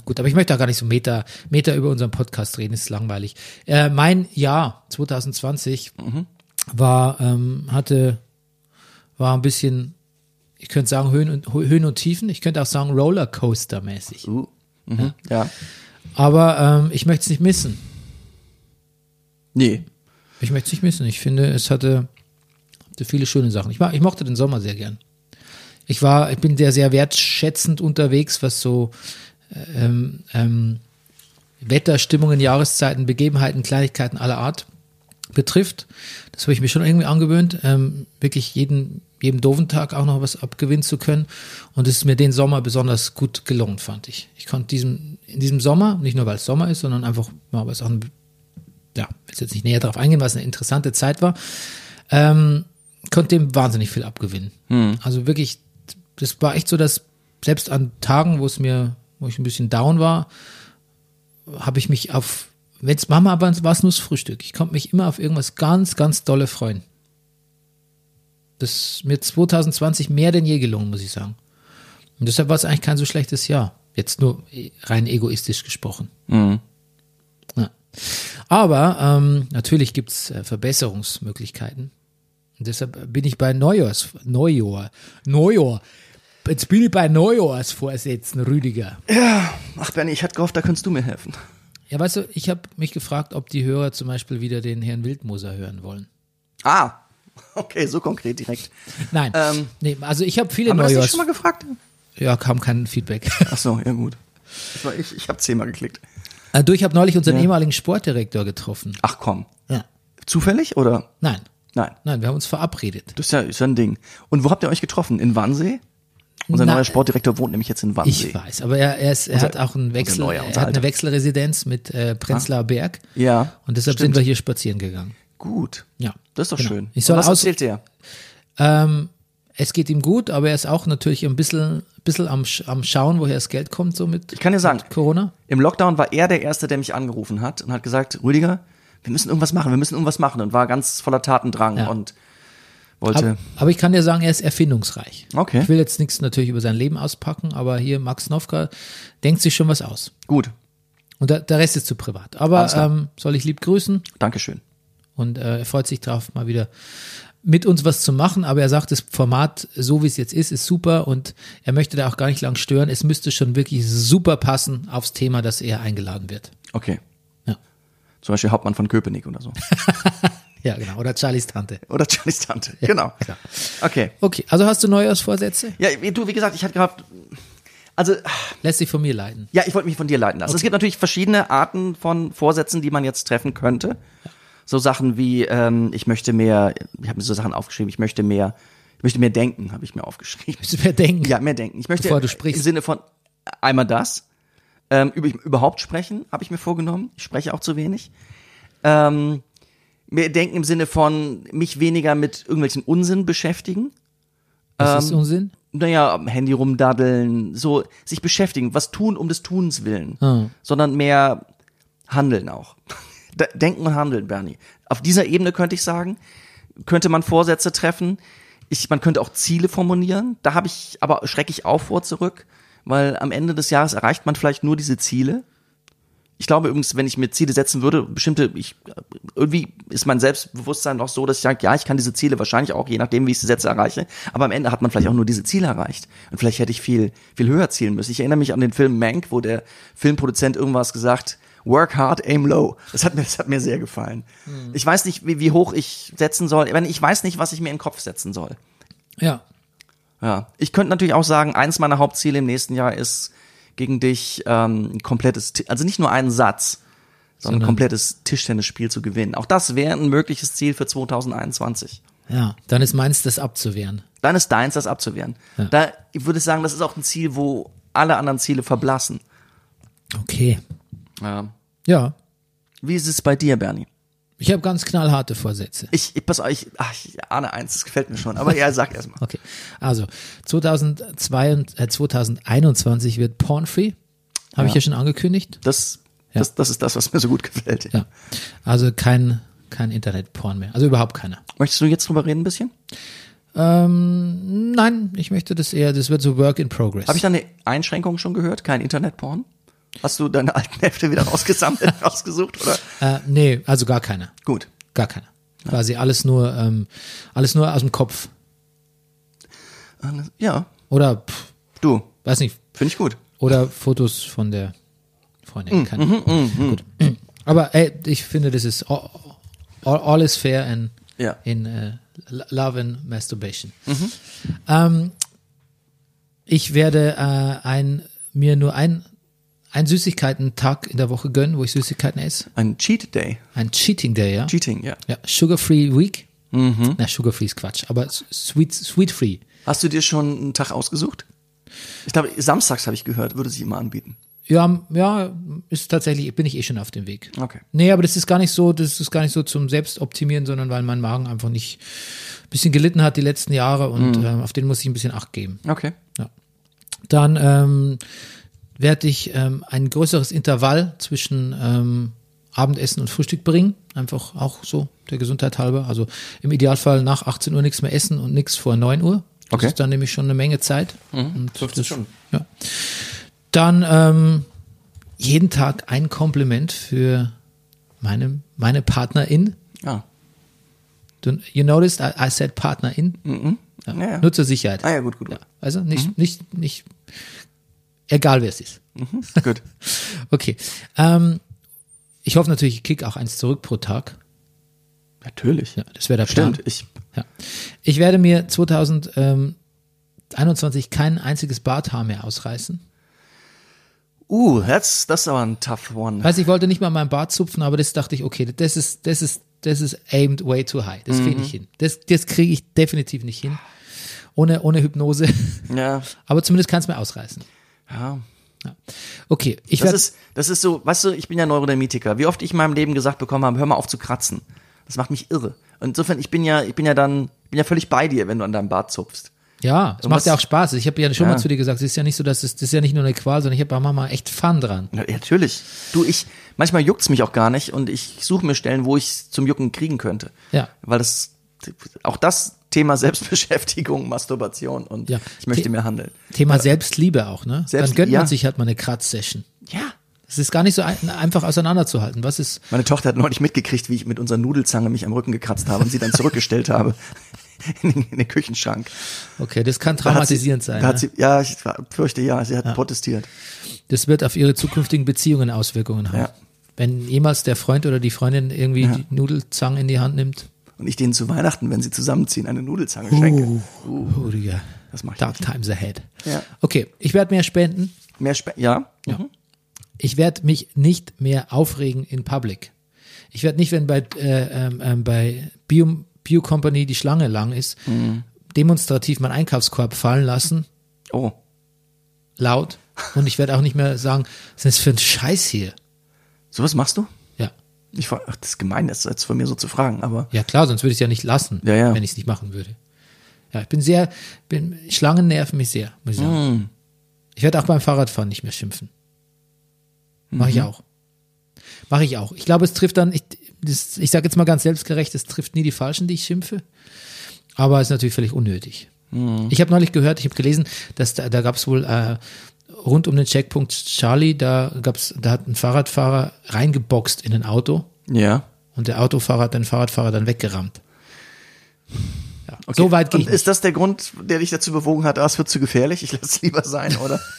Gut, aber ich möchte auch gar nicht so Meter, Meter über unseren Podcast reden, ist langweilig. Äh, mein Jahr 2020 war, ähm, hatte, war ein bisschen, ich könnte sagen Höhen und, Höhen und Tiefen, ich könnte auch sagen Rollercoaster-mäßig. Uh. Mhm. Ja. Aber ähm, ich möchte es nicht missen. Nee. Ich möchte es nicht missen. Ich finde, es hatte, hatte viele schöne Sachen. Ich, mag, ich mochte den Sommer sehr gern. Ich war, ich bin sehr, sehr wertschätzend unterwegs, was so ähm, ähm, Wetter, Stimmungen, Jahreszeiten, Begebenheiten, Kleinigkeiten aller Art betrifft. Das habe ich mir schon irgendwie angewöhnt, ähm, wirklich jeden, jedem doofen Tag auch noch was abgewinnen zu können. Und es ist mir den Sommer besonders gut gelungen, fand ich. Ich konnte diesem, in diesem Sommer, nicht nur weil es Sommer ist, sondern einfach, ja, weil es auch ein ja, will jetzt nicht näher darauf eingehen, was eine interessante Zeit war, ähm, konnte dem wahnsinnig viel abgewinnen. Also wirklich, das war echt so, dass selbst an Tagen, wo es mir, wo ich ein bisschen down war, habe ich mich auf, wenn es Mama war, war es nur das Frühstück. Ich konnte mich immer auf irgendwas ganz, ganz dolle freuen. Das ist mir 2020 mehr denn je gelungen, muss ich sagen. Und deshalb war es eigentlich kein so schlechtes Jahr. Jetzt nur rein egoistisch gesprochen. Ja. Aber ähm, natürlich gibt's äh, Verbesserungsmöglichkeiten. Und deshalb bin ich bei Neujahrs, Neujahr, Neujahr. Jetzt bin ich bei Neujahrsvorsätzen, Rüdiger. Ach, Bernie, ich hatte gehofft, da könntest du mir helfen. Ja, weißt du, ich habe mich gefragt, ob die Hörer zum Beispiel wieder den Herrn Wildmoser hören wollen. Ah, (laughs) okay, so konkret direkt. Nein, Ähm, nee, also ich habe viele Haben wir das nicht Neujahrs... schon mal gefragt? Ja, kam kein Feedback. Ach so, ja gut. Das war ich, ich habe zehnmal geklickt. Äh, du, ich habe neulich unseren ehemaligen Sportdirektor getroffen. Ach komm. Ja. Zufällig oder? Nein, Nein. nein, wir haben uns verabredet. Das ist ja, ist ja ein Ding. Und wo habt ihr euch getroffen? In Wannsee? Unser Na, neuer Sportdirektor wohnt nämlich jetzt in Wannsee. Ich weiß, aber er, er, ist, er Unser- hat auch einen Wechsel, neuer, er hat eine. Wechselresidenz mit äh, Prenzlauer Berg. Ja. Und deshalb stimmt. sind wir hier spazieren gegangen. Gut. Ja. Das ist doch Genau. schön. Ich soll Und was aus, erzählt der? ähm, es geht ihm gut, aber er ist auch natürlich ein bisschen, bisschen am, am Schauen, woher das Geld kommt, so mit Ich kann dir sagen, Corona. im Lockdown war er der Erste, der mich angerufen hat und hat gesagt, Rüdiger, wir müssen irgendwas machen, wir müssen irgendwas machen und war ganz voller Tatendrang Ja. und wollte. Aber, aber ich kann dir sagen, er ist erfindungsreich. Okay. Ich will jetzt nichts natürlich über sein Leben auspacken, aber hier Max Nowka denkt sich schon was aus. Gut, Und der, der Rest ist zu privat. Aber ähm, soll ich lieb grüßen Dankeschön. Und äh, er freut sich drauf, mal wieder mit uns was zu machen. Aber er sagt, das Format, so wie es jetzt ist, ist super und er möchte da auch gar nicht lang stören. Es müsste schon wirklich super passen aufs Thema, dass er eingeladen wird. Okay. Ja, Zum Beispiel Hauptmann von Köpenick oder so. (laughs) ja genau. Oder Charlies Tante. Oder Charlies Tante. genau. klar. Okay. Okay, also hast du Neujahrsvorsätze? Ja, wie- du, wie gesagt, ich hatte gehabt, also, Lässt sich von mir leiden. ja, ich wollte mich von dir leiten lassen. Es gibt natürlich verschiedene Arten von Vorsätzen, die man jetzt treffen könnte. So Sachen wie, ähm, ich möchte mehr, ich habe mir so Sachen aufgeschrieben, ich möchte mehr, ich möchte mehr denken, habe ich mir aufgeschrieben. Müssen wir denken. Ja, mehr denken. Ich möchte Bevor du sprichst. im Sinne von einmal das, ähm, über, überhaupt sprechen, habe ich mir vorgenommen. Ich spreche auch zu wenig. Ähm, mehr denken im Sinne von mich weniger mit irgendwelchen Unsinn beschäftigen. Was ist Unsinn? Naja, am Handy rumdaddeln, so sich beschäftigen, was tun um des Tuns willen, Ah. sondern mehr handeln auch. Denken und handeln, Bernie. Auf dieser Ebene könnte ich sagen, könnte man Vorsätze treffen. Ich, man könnte auch Ziele formulieren. Da habe ich aber schrecke ich auch vor zurück, weil am Ende des Jahres erreicht man vielleicht nur diese Ziele. Ich glaube übrigens, wenn ich mir Ziele setzen würde, bestimmte, ich, irgendwie ist mein Selbstbewusstsein noch so, dass ich sage, ja, ich kann diese Ziele wahrscheinlich auch, je nachdem, wie ich sie setze, erreiche. Aber am Ende hat man vielleicht auch nur diese Ziele erreicht. Und vielleicht hätte ich viel, viel höher zielen müssen. Ich erinnere mich an den Film Mank, wo der Filmproduzent irgendwas gesagt, work hard, aim low. Das hat mir, das hat mir sehr gefallen. Ich weiß nicht, wie, wie hoch ich setzen soll. Ich weiß nicht, was ich mir in den Kopf setzen soll. Ja. Ja, ich könnte natürlich auch sagen, eins meiner Hauptziele im nächsten Jahr ist, gegen dich ähm, ein komplettes, also nicht nur einen Satz, sondern ein Sondern- komplettes Tischtennisspiel zu gewinnen. Auch das wäre ein mögliches Ziel für 2021. Ja, dann ist meins, das abzuwehren. Dann ist deins, das abzuwehren. Ja. Da ich würde sagen, das ist auch ein Ziel, wo alle anderen Ziele verblassen. Okay. Ja. Ja. Wie ist es bei dir, Bernie? Ich habe ganz knallharte Vorsätze. Ich, ich pass auf, ich, ach, ich ahne eins, das gefällt mir schon. Aber ja, sag erst mal. (laughs) Okay. Also 2002 und, äh, 2021 wird Pornfree. Habe ich ja schon angekündigt. Das, Ja. das, das ist das, was mir so gut gefällt. Ja. Also kein, kein Internet-Porn mehr. Also überhaupt keiner. Möchtest du jetzt drüber reden ein bisschen? Ähm, nein, ich möchte das eher, das wird so Work in Progress. Habe ich da eine Einschränkung schon gehört? Kein Internetporn? Hast du deine alten Hefte wieder rausgesammelt, (laughs) rausgesucht? Oder? äh, nee, also gar keiner. Gut. Gar keiner. Quasi alles nur, ähm, alles nur aus dem Kopf. Ja, Oder, pff, du, weiß nicht, finde ich gut. Oder Fotos von der Mm, Freundin. Keine Gut. Aber ey, ich finde, das ist all, all, is fair in, Ja. in äh, Love and Masturbation. Mhm. Ähm, ich werde äh, ein, mir nur ein, ein Süßigkeiten-Tag in der Woche gönnen, wo ich Süßigkeiten esse. Ein Cheat Day. Ein Cheating Day, ja. Cheating, ja. ja Sugar-Free Week. Mhm. Na, Sugar-Free ist Quatsch, aber Sweet, Sweet-Free. Hast du dir schon einen Tag ausgesucht? Ich glaube, samstags habe ich gehört, würde sich immer anbieten. Ja, ja, ist tatsächlich, bin ich eh schon auf dem Weg. Okay. Nee, aber das ist gar nicht so, das ist gar nicht so zum Selbstoptimieren, sondern weil mein Magen einfach nicht ein bisschen gelitten hat die letzten Jahre und Mhm. ähm, auf den muss ich ein bisschen Acht geben. Okay. Dann ähm, werde ich ähm, ein größeres Intervall zwischen ähm, Abendessen und Frühstück bringen. Einfach auch so der Gesundheit halber. Also im Idealfall nach 18 Uhr nichts mehr essen und nichts vor 9 Uhr. Das Okay. Mhm. ist dann nämlich schon eine Menge Zeit. Und 15 das- Stunden. Ja. Dann ähm, jeden Tag ein Kompliment für meine, meine Partnerin. Ja. Du, you noticed, I, I said Partnerin. Ja. Ja, ja. Nur zur Sicherheit. Ah ja, gut, gut. Ja. Also nicht, nicht, nicht, egal wer es ist. Gut. (laughs) Okay. Ähm, ich hoffe natürlich, ich kick auch eins zurück pro Tag. Natürlich. Ja, das wäre der Plan. Stimmt. Ich, Ja. Ich werde mir 2021 kein einziges Barthaar mehr ausreißen. uh, das, das ist aber ein tough one. Weiß ich wollte nicht mal meinen Bart zupfen, aber das dachte ich, okay, das ist, das ist, das ist aimed way too high. Das kriege ich hin. Das, das kriege ich definitiv nicht hin. Ohne, ohne Hypnose. Ja. (laughs) Aber zumindest kann es mir ausreißen. Ja. Okay, ich Das ist, das ist so, weißt du, ich bin ja Neurodermitiker. Wie oft ich in meinem Leben gesagt bekommen habe, hör mal auf zu kratzen. Das macht mich irre. Und insofern, ich bin ja, ich bin ja dann, ich bin ja völlig bei dir, wenn du an deinem Bart zupfst. Ja, es macht ja auch Spaß. Ich habe ja schon Ja. mal zu dir gesagt, es ist ja nicht so, dass es, das ist ja nicht nur eine Qual, sondern ich habe auch manchmal echt Fun dran. Ja, natürlich. Du, ich, manchmal juckt's mich auch gar nicht und ich suche mir Stellen, wo ich zum Jucken kriegen könnte. Ja. Weil das, auch das Thema Selbstbeschäftigung, Masturbation und Ja. ich möchte The- mehr handeln. Thema Selbstliebe auch, ne? Selbst- Dann gönnt ja. man sich halt mal eine Kratz-Session. Ja. Es ist gar nicht so ein, einfach auseinanderzuhalten. Was ist, Meine Tochter hat neulich mitgekriegt, wie ich mit unserer Nudelzange mich am Rücken gekratzt habe und sie dann zurückgestellt habe (laughs) in den, in den Küchenschrank. okay, das kann Da hat sie- traumatisierend sein. Da hat Ne? sie, ja, ich fürchte ja, sie hat protestiert. Das wird auf ihre zukünftigen Beziehungen Auswirkungen haben. Ja. Wenn jemals der Freund oder die Freundin irgendwie Ja. die Nudelzange in die Hand nimmt. Und ich denen zu Weihnachten, wenn sie zusammenziehen, eine Nudelzange schenke. Uh, Rüdiger. Das mach ich Dark nicht. times ahead. Ja. Okay, ich werde mehr spenden. Mehr Spe ja? Ja. Mhm. Ich werde mich nicht mehr aufregen in Public. Ich werde nicht, wenn bei, äh, ähm, ähm, bei Bio, Bio Company die Schlange lang ist, Mhm. demonstrativ meinen Einkaufskorb fallen lassen, Oh. laut. Und ich werde auch nicht mehr sagen, was ist das für ein Scheiß hier? Sowas machst du? Ich, fra- ach, das ist gemein, das jetzt von mir so zu fragen, aber Ja klar, sonst würde ich es ja nicht lassen, Ja, ja. wenn ich es nicht machen würde. Ja, ich bin sehr, bin, Schlangen nerven mich sehr, muss ich sagen. Mm. Ich werde auch beim Fahrradfahren nicht mehr schimpfen. Mache Mhm. ich auch. Mache ich auch. Ich glaube, es trifft dann, ich, das, ich sage jetzt mal ganz selbstgerecht, es trifft nie die Falschen, die ich schimpfe. Aber es ist natürlich völlig unnötig. Mhm. Ich habe neulich gehört, ich habe gelesen, dass da, da gab es wohl äh, rund um den Checkpunkt Charlie, da gab's, da hat ein Fahrradfahrer reingeboxt in ein Auto ja. und der Autofahrer hat den Fahrradfahrer dann weggerammt. Ja, So weit nicht. ist das der Grund, der dich dazu bewogen hat, ah, es wird zu gefährlich, ich lasse es lieber sein, oder? (laughs)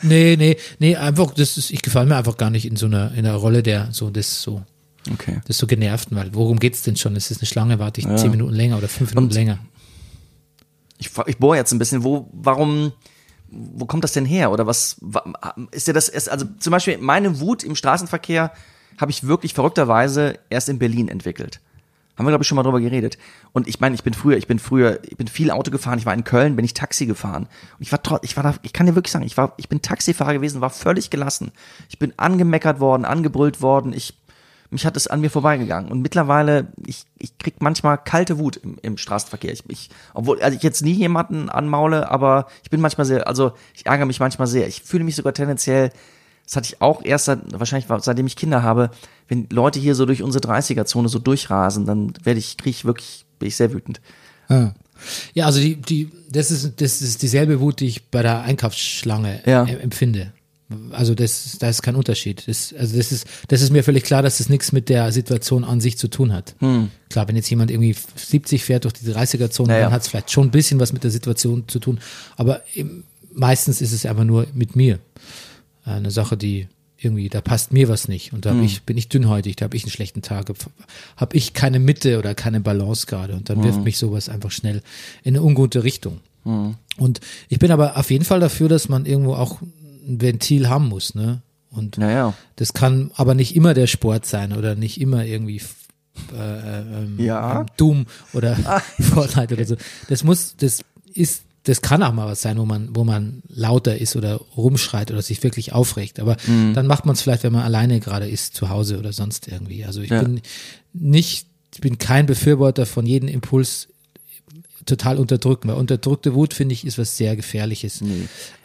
Nee, nee, nee, einfach, das ist, ich gefalle mir einfach gar nicht in so einer, in einer Rolle der, so, das so, Okay. das so genervten, weil worum geht's denn schon? Es ist eine Schlange, warte ich zehn Minuten länger oder fünf Minuten Und- länger. Ich, ich bohre jetzt ein bisschen, wo, warum, wo kommt das denn her? Oder was, wa- ist dir das erst, also zum Beispiel meine Wut im Straßenverkehr habe ich wirklich verrückterweise erst in Berlin entwickelt. Haben wir, glaube ich, schon mal drüber geredet. Und ich meine, ich bin früher, ich bin früher, ich bin viel Auto gefahren, ich war in Köln, bin ich Taxi gefahren. Und ich war ich war da, ich kann dir wirklich sagen, ich war, ich bin Taxifahrer gewesen, war völlig gelassen. Ich bin angemeckert worden, angebrüllt worden, ich, mich hat es an mir vorbeigegangen. Und mittlerweile, ich, ich krieg manchmal kalte Wut im, im Straßenverkehr. Ich, ich, obwohl, also ich jetzt nie jemanden anmaule, aber ich bin manchmal sehr, also ich ärgere mich manchmal sehr. Ich fühle mich sogar tendenziell, das hatte ich auch erst seit, wahrscheinlich seitdem ich Kinder habe, wenn Leute hier so durch unsere 30er-Zone so durchrasen, dann werde ich, kriege ich wirklich, bin ich sehr wütend. Ja, also die, die, das ist, das ist dieselbe Wut, die ich bei der Einkaufsschlange Ja. empfinde. Also das, da ist kein Unterschied. Das, also das ist, das ist mir völlig klar, dass das nichts mit der Situation an sich zu tun hat. Hm. Klar, wenn jetzt jemand irgendwie 70 fährt durch die 30er-Zone, Naja. dann hat es vielleicht schon ein bisschen was mit der Situation zu tun. Aber im, meistens ist es einfach nur mit mir. Eine Sache, die irgendwie, da passt mir was nicht. Und da Hm. ich, bin ich dünnhäutig, da habe ich einen schlechten Tag, habe ich keine Mitte oder keine Balance gerade. Und dann Hm. wirft mich sowas einfach schnell in eine ungute Richtung. Und ich bin aber auf jeden Fall dafür, dass man irgendwo auch ein Ventil haben muss, ne? Und Naja. das kann aber nicht immer der Sport sein oder nicht immer irgendwie äh, ähm, Ja. Doom oder (laughs) Fortnite oder so. Das muss, das ist, das kann auch mal was sein, wo man, wo man lauter ist oder rumschreit oder sich wirklich aufregt. Aber Mhm. dann macht man es vielleicht, wenn man alleine gerade ist, zu Hause oder sonst irgendwie. Also ich Ja. bin nicht, ich bin kein Befürworter von jedem Impuls total unterdrücken, weil unterdrückte Wut, finde ich, ist was sehr Gefährliches.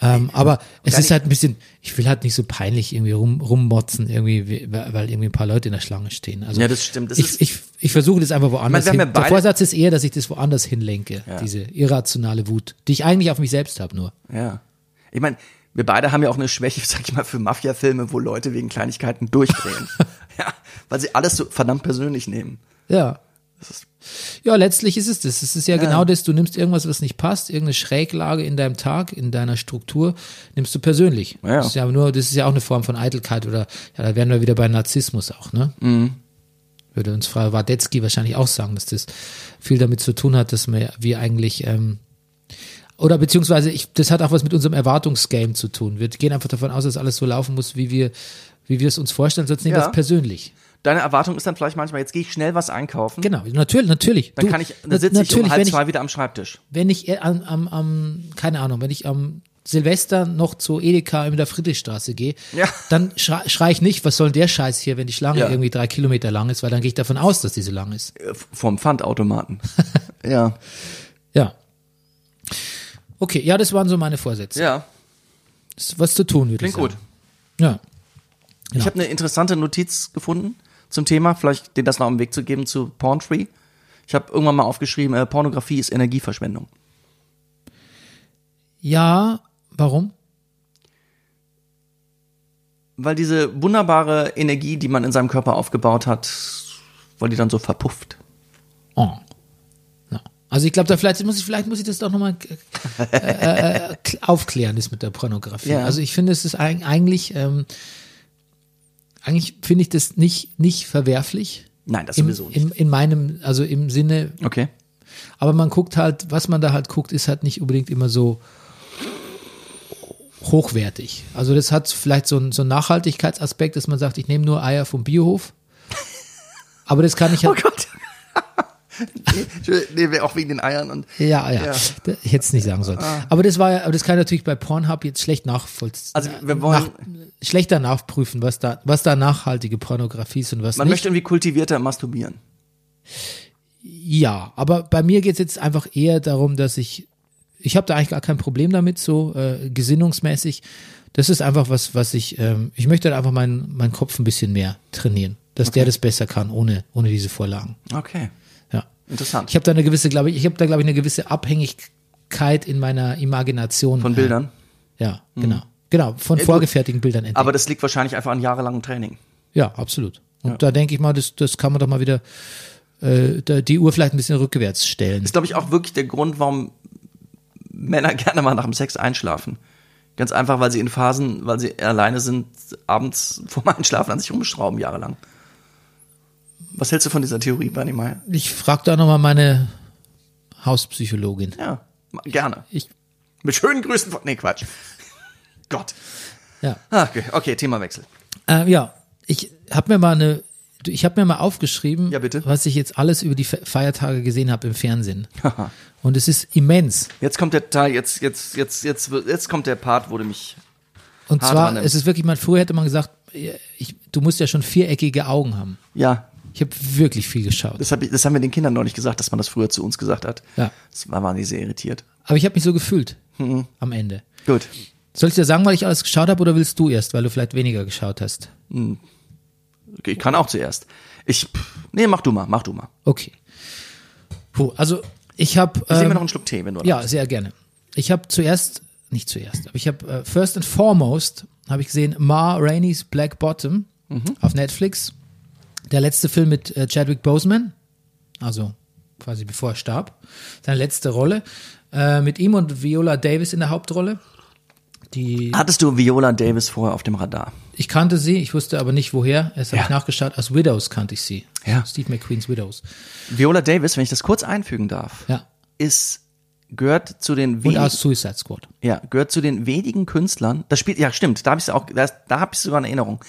Ähm, aber es ist halt ein bisschen, ich will halt nicht so peinlich irgendwie rum, rummotzen, irgendwie, wie- weil irgendwie ein paar Leute in der Schlange stehen. Also Ja, das stimmt. Das ich, ist- ich, ich versuche das einfach woanders haben hin. ja Der Vorsatz ist eher, dass ich das woanders hinlenke, diese irrationale Wut, die ich eigentlich auf mich selbst habe nur. Ja. Ich meine, wir beide haben ja auch eine Schwäche, (laughs) sag ich mal, für Mafia-Filme, wo Leute wegen Kleinigkeiten durchdrehen. (laughs) ja, weil sie alles so verdammt persönlich nehmen. Ja. Ja, letztlich ist es das. Es ist ja, genau das, du nimmst irgendwas, was nicht passt, irgendeine Schräglage in deinem Tag, in deiner Struktur, nimmst du persönlich. Ja. Das ist ja nur, das ist ja auch eine Form von Eitelkeit oder, ja, da wären wir wieder bei Narzissmus auch, ne? Würde uns Frau Wadetzky wahrscheinlich auch sagen, dass das viel damit zu tun hat, dass wir, wir eigentlich, ähm, oder beziehungsweise ich, das hat auch was mit unserem Erwartungsgame zu tun. Wir gehen einfach davon aus, dass alles so laufen muss, wie wir, wie wir es uns vorstellen, sonst nehmen wir Ja. es persönlich. Deine Erwartung ist dann vielleicht manchmal, jetzt gehe ich schnell was einkaufen. Genau, natürlich, natürlich. Dann Du, kann ich, dann sitze ich um halb wenn ich, zwei wieder am Schreibtisch. wenn ich äh, am, am, am, keine Ahnung, wenn ich am Silvester noch zu Edeka in der Friedrichstraße gehe, Ja. dann schrei, schrei ich nicht, was soll der Scheiß hier, wenn die Schlange Ja. irgendwie drei Kilometer lang ist, weil dann gehe ich davon aus, dass die so lang ist. Äh, Vom Pfandautomaten. (laughs) ja. Ja. Okay, ja, das waren so meine Vorsätze. Ja, Das ist was zu tun, würde ich klingt sagen. gut. Ja. Ich habe eine interessante Notiz gefunden zum Thema, vielleicht dir das noch den Weg zu geben zu Porntree. Ich habe irgendwann mal aufgeschrieben, äh, Pornografie ist Energieverschwendung. Ja, warum? Weil diese wunderbare Energie, die man in seinem Körper aufgebaut hat, weil die dann so verpufft. Oh. Ja. Also ich glaube, da vielleicht muss ich, vielleicht muss ich das doch nochmal äh, äh, kl- aufklären, das mit der Pornografie. Ja. Also ich finde, es ist eig- eigentlich, ähm, eigentlich finde ich das nicht, nicht verwerflich. Nein, das sowieso nicht. im, in meinem, also im Sinne, Okay. aber man guckt halt, was man da halt guckt, ist halt nicht unbedingt immer so hochwertig. Also das hat vielleicht so einen, so einen Nachhaltigkeitsaspekt, dass man sagt, ich nehme nur Eier vom Biohof. Aber das kann ich halt, Oh Gott. (laughs) nee, nee, auch wegen den Eiern und. Ja, ja. Ja. Ich hätte es nicht sagen sollen. Aber das war ja, aber das kann ich natürlich bei Pornhub jetzt schlecht nachvollziehen. Also, wir wollen- nach, schlechter nachprüfen, was da, was da nachhaltige Pornografie ist und was Man nicht. möchte irgendwie kultivierter masturbieren. ja, aber bei mir geht es jetzt einfach eher darum, dass ich, ich habe da eigentlich gar kein Problem damit, so äh, gesinnungsmäßig. Das ist einfach was, was ich, ähm, ich möchte einfach meinen meinen Kopf ein bisschen mehr trainieren, dass der das besser kann, ohne, ohne diese Vorlagen. Okay. Ja. Interessant. Ich habe da eine gewisse, glaube ich, ich habe da, glaube ich, eine gewisse Abhängigkeit in meiner Imagination. Von äh, Bildern. Ja, genau. Genau, von Ja, vorgefertigten Bildern entdeckt. Aber das liegt wahrscheinlich einfach an jahrelangem Training. ja, absolut. Und da denke ich mal, das, das kann man doch mal wieder äh, die Uhr vielleicht ein bisschen rückwärts stellen. Ist, glaube ich, auch wirklich der Grund, warum Männer (laughs) gerne mal nach dem Sex einschlafen. Ganz einfach, weil sie in Phasen, weil sie alleine sind, abends (laughs) vorm Einschlafen an sich rumschrauben, jahrelang. Was hältst du von dieser Theorie, Bernie Meyer? Ich frage da nochmal meine Hauspsychologin. Ja, gerne. Ich, Mit schönen Grüßen von. Nee, Quatsch. Gott. ja. Ah, Okay, okay, Themawechsel. Äh, ja, ich habe mir mal eine, ich habe mir mal aufgeschrieben, Ja, bitte. was ich jetzt alles über die Fe- Feiertage gesehen habe im Fernsehen. Und es ist immens. Jetzt kommt der Teil, jetzt, jetzt, jetzt, jetzt, jetzt kommt der Part, wo du mich. Und Hart zwar, es ist wirklich, man, früher hätte man gesagt, ich, du musst ja schon viereckige Augen haben. Ja, Ich habe wirklich viel geschaut. das, hab ich, das haben wir den Kindern neulich gesagt, dass man das früher zu uns gesagt hat. Ja. Das war, waren die sehr irritiert. Aber ich habe mich so gefühlt Mhm. am Ende. Gut. Soll ich dir sagen, weil ich alles geschaut habe oder willst du erst, weil du vielleicht weniger geschaut hast? Okay, Ich kann auch zuerst. Ich. Nee, mach du mal, mach du mal. Okay. Puh, also ich habe Ich nehme mir ähm, noch einen Schluck Tee, wenn du ja sehr gerne. Ich habe zuerst nicht zuerst, aber ich habe äh, first and foremost habe ich gesehen Ma Rainey's Black Bottom Mhm. auf Netflix. Der letzte Film mit äh, Chadwick Boseman, also quasi bevor er starb, seine letzte Rolle äh, mit ihm und Viola Davis in der Hauptrolle. Die Hattest du Viola Davis vorher auf dem Radar? Ich kannte sie, ich wusste aber nicht woher. Erst habe Ja. ich nachgeschaut. Aus Widows kannte ich sie. Ja. Steve McQueens Widows. Viola Davis, wenn ich das kurz einfügen darf, Ja. ist gehört zu den Und wenigen, aus Suicide Squad. ja, gehört zu den wenigen Künstlern. Das spielt, ja, stimmt. Da habe ich auch, das, da habe ich sogar eine Erinnerung.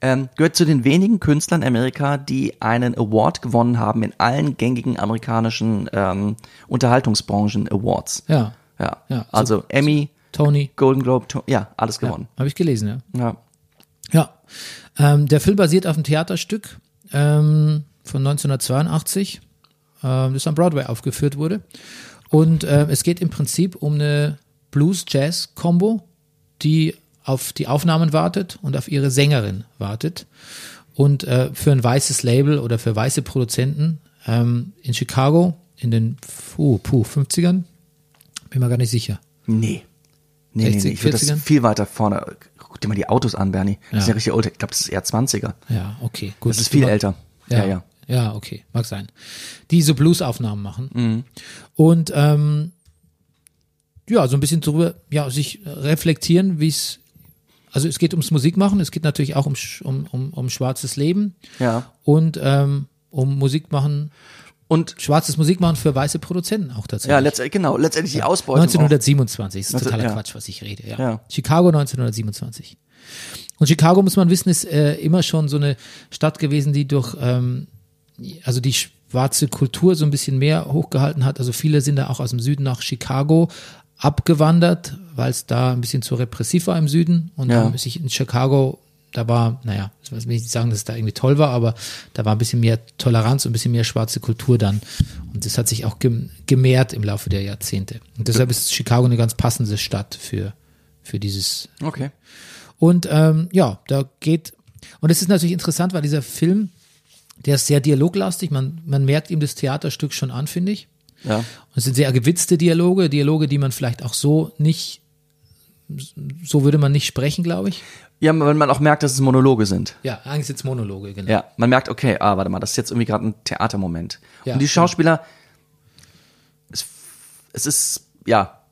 Ähm, gehört zu den wenigen Künstlern in Amerika, die einen Award gewonnen haben in allen gängigen amerikanischen ähm, Unterhaltungsbranchen Awards. Ja. Ja, Ja, so- also Emmy, Tony. Golden Globe, to ja, alles gewonnen. Habe ich gelesen, ja. Ja. Ja. Ähm, der Film basiert auf einem Theaterstück ähm, von 1982, ähm, das am Broadway aufgeführt wurde. Und ähm, es geht im Prinzip um eine Blues-Jazz-Kombo, die auf die Aufnahmen wartet und auf ihre Sängerin wartet. Und äh, für ein weißes Label oder für weiße Produzenten ähm, in Chicago in den puh, puh, 50ern, bin mir gar nicht sicher. Nee. Nee, nee, 60, nee. Ich würde 40ern? das viel weiter vorne. Guck dir mal die Autos an, Bernie. Das ist Ja. ja richtig old. Ich glaube, das ist eher 20er. Ja, okay, gut. Das ist viel älter. Ja, ja. Ja, okay, mag sein. Die so Blues-Aufnahmen machen. Und ähm, ja, so ein bisschen drüber, ja, sich reflektieren, wie es, also es geht ums Musikmachen, es geht natürlich auch um, um, um, um schwarzes Leben Ja. und ähm, um Musikmachen, Und schwarzes Musikmachen für weiße Produzenten auch tatsächlich. ja, letztendlich, genau, letztendlich die Ausbeutung. 1927, ist totaler ja. Quatsch, was ich rede. Ja. Ja. Chicago 1927. Und Chicago, muss man wissen, ist äh, immer schon so eine Stadt gewesen, die durch, ähm, also die schwarze Kultur so ein bisschen mehr hochgehalten hat. Also viele sind da auch aus dem Süden nach Chicago abgewandert, weil es da ein bisschen zu repressiv war im Süden und Ja. haben sich in Chicago da war, naja, ich will nicht sagen, dass es da irgendwie toll war, aber da war ein bisschen mehr Toleranz und ein bisschen mehr schwarze Kultur dann. Und das hat sich auch gem gemehrt im Laufe der Jahrzehnte. Und deshalb ist Chicago eine ganz passende Stadt für, für dieses. Okay. Und ähm, ja, da geht, und es ist natürlich interessant, weil dieser Film, der ist sehr dialoglastig, man, man merkt ihm das Theaterstück schon an, finde ich. Ja. Und es sind sehr gewitzte Dialoge, Dialoge, die man vielleicht auch so nicht, so würde man nicht sprechen, glaube ich. Ja, weil man auch merkt, dass es Monologe sind. Ja, eigentlich sind es Monologe, genau. Ja, man merkt, okay, ah, warte mal, das ist jetzt irgendwie gerade ein Theatermoment. Ja, und die Schauspieler, es, es ist, ja,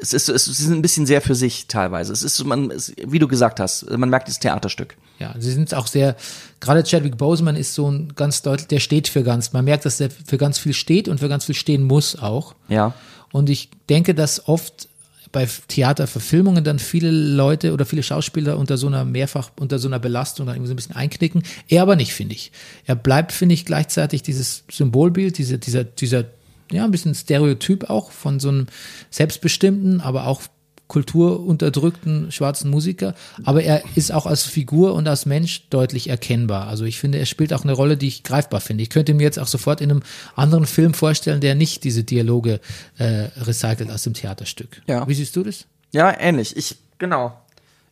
es ist, es ist ein bisschen sehr für sich teilweise. Es ist, man, es, wie du gesagt hast, man merkt das Theaterstück. Ja, sie sind auch sehr, gerade Chadwick Boseman ist so ein ganz deutlich, der steht für ganz, man merkt, dass er für ganz viel steht und für ganz viel stehen muss auch. Ja. Und ich denke, dass oft bei Theaterverfilmungen dann viele Leute oder viele Schauspieler unter so einer mehrfach, unter so einer Belastung dann irgendwie so ein bisschen einknicken. Er aber nicht, finde ich. Er bleibt, finde ich, gleichzeitig dieses Symbolbild, diese, dieser, dieser, ja, ein bisschen Stereotyp auch von so einem selbstbestimmten, aber auch kulturunterdrückten schwarzen Musiker. Aber er ist auch als Figur und als Mensch deutlich erkennbar. Also ich finde, er spielt auch eine Rolle, die ich greifbar finde. Ich könnte mir jetzt auch sofort in einem anderen Film vorstellen, der nicht diese Dialoge äh, recycelt aus dem Theaterstück. Ja. Wie siehst du das? Ja, ähnlich. Ich, genau.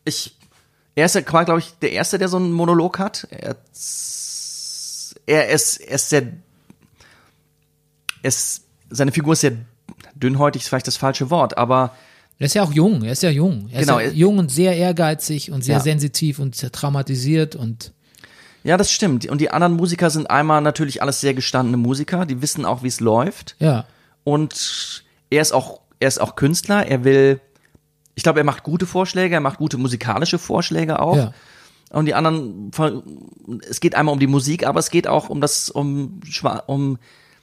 Ich, er ist ja, glaube ich, der Erste, der so einen Monolog hat. Er, er ist, er ist sehr, er ist, seine Figur ist sehr dünnhäutig, ist vielleicht das falsche Wort, aber Er ist ja auch jung, er ist ja jung. Er Genau, ist ja jung und sehr ehrgeizig und sehr Ja. sensitiv und sehr traumatisiert und ja, das stimmt. Und die anderen Musiker sind einmal natürlich alles sehr gestandene Musiker, die wissen auch, wie es läuft. ja. Und er ist auch, er ist auch Künstler. Er will, ich glaube, er macht gute Vorschläge, er macht gute musikalische Vorschläge auch. Ja. Und die anderen, es geht einmal um die Musik, aber es geht auch um das, um, um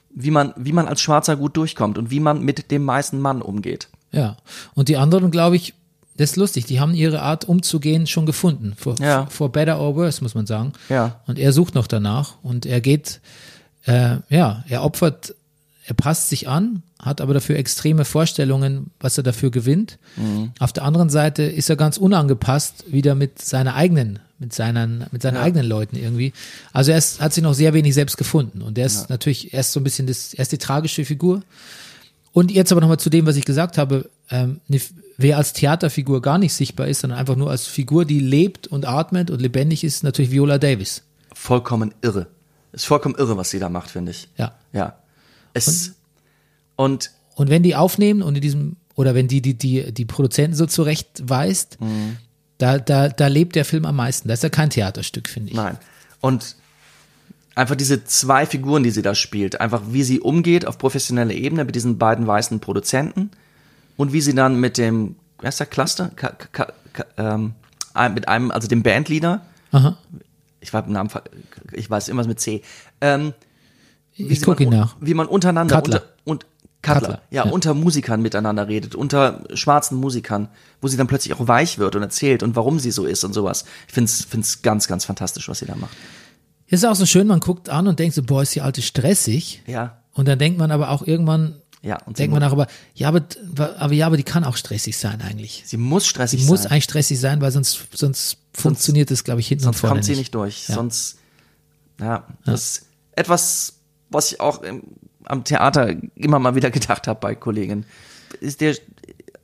wie man, wie man als Schwarzer gut durchkommt und wie man mit dem meisten Mann umgeht. Ja. Und die anderen, glaube ich, das ist lustig, die haben ihre Art umzugehen schon gefunden. For, Ja. for better or worse, muss man sagen. Ja. Und er sucht noch danach und er geht, äh, ja, er opfert, er passt sich an, hat aber dafür extreme Vorstellungen, was er dafür gewinnt. Mhm. Auf der anderen Seite ist er ganz unangepasst wieder mit seiner eigenen, mit seinen, mit seinen eigenen Leuten irgendwie. Also er ist, hat sich noch sehr wenig selbst gefunden und er ist natürlich erst so ein bisschen das, er ist die tragische Figur. Und jetzt aber nochmal zu dem, was ich gesagt habe, ähm, ne, wer als Theaterfigur gar nicht sichtbar ist, sondern einfach nur als Figur, die lebt und atmet und lebendig ist, natürlich Viola Davis. Vollkommen irre. Ist vollkommen irre, was sie da macht, finde ich. Ja. Ja. Es, und, Und wenn die aufnehmen und in diesem, oder wenn die, die, die, die Produzenten so zurechtweist, da, da, da lebt der Film am meisten. Da ist ja kein Theaterstück, finde ich. Nein. Und einfach diese zwei Figuren, die sie da spielt, einfach wie sie umgeht auf professioneller Ebene mit diesen beiden weißen Produzenten und wie sie dann mit dem, wer ist der Cluster? Ka, ka, ka, ähm, mit einem, also dem Bandleader, Aha. ich war im Namen, ich weiß immer mit C, ähm, wie Ich gucke ihn man, nach. Wie man untereinander Cutler. unter, und Cutler, Cutler, ja, ja. unter Musikern miteinander redet, unter schwarzen Musikern, wo sie dann plötzlich auch weich wird und erzählt und warum sie so ist und sowas. Ich find's, find's ganz, ganz fantastisch, was sie da macht. Ist auch so schön, man guckt an und denkt so, boah, ist die alte stressig. Ja, Und dann denkt man aber auch irgendwann, ja. Und sie, denkt man aber, ja, aber, aber ja, aber die kann auch stressig sein eigentlich. sie muss stressig muss sein. eigentlich stressig sein, weil sonst, sonst funktioniert das, glaube ich, hinten Sonst und vorne kommt sie nicht. nicht durch. Ja. Sonst, ja, das ist etwas, was ich auch im, am Theater immer mal wieder gedacht habe bei Kollegen. Ist der,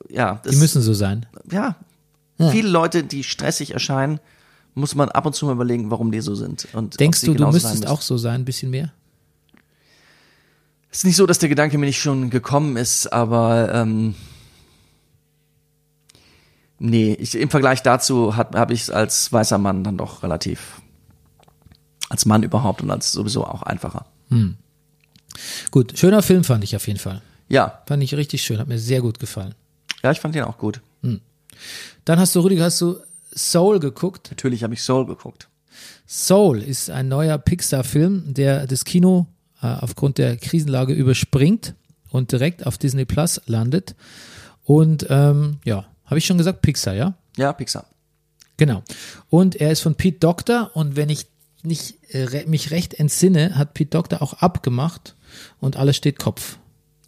ja, das, Die müssen so sein. ja, Ja. viele Leute, die stressig erscheinen, muss man ab und zu mal überlegen, warum die so sind. Und Denkst du, du müsstest müssen. auch so sein, ein bisschen mehr? Es ist nicht so, dass der Gedanke mir nicht schon gekommen ist, aber ähm, nee, ich, im Vergleich dazu habe ich es als weißer Mann dann doch relativ, als Mann überhaupt und als sowieso auch einfacher. Gut, schöner Film fand ich auf jeden Fall. Ja, Fand ich richtig schön, hat mir sehr gut gefallen. ja, ich fand den auch gut. Dann hast du, Rüdiger, hast du Soul geguckt. Natürlich habe ich Soul geguckt. Soul ist ein neuer Pixar-Film, der das Kino äh, aufgrund der Krisenlage überspringt und direkt auf Disney Plus landet. Und ähm, ja, habe ich schon gesagt, Pixar, ja? Ja, Pixar. Genau. Und er ist von Pete Doctor und wenn ich nicht äh, mich recht entsinne, hat Pete Doctor auch abgemacht und alles steht Kopf.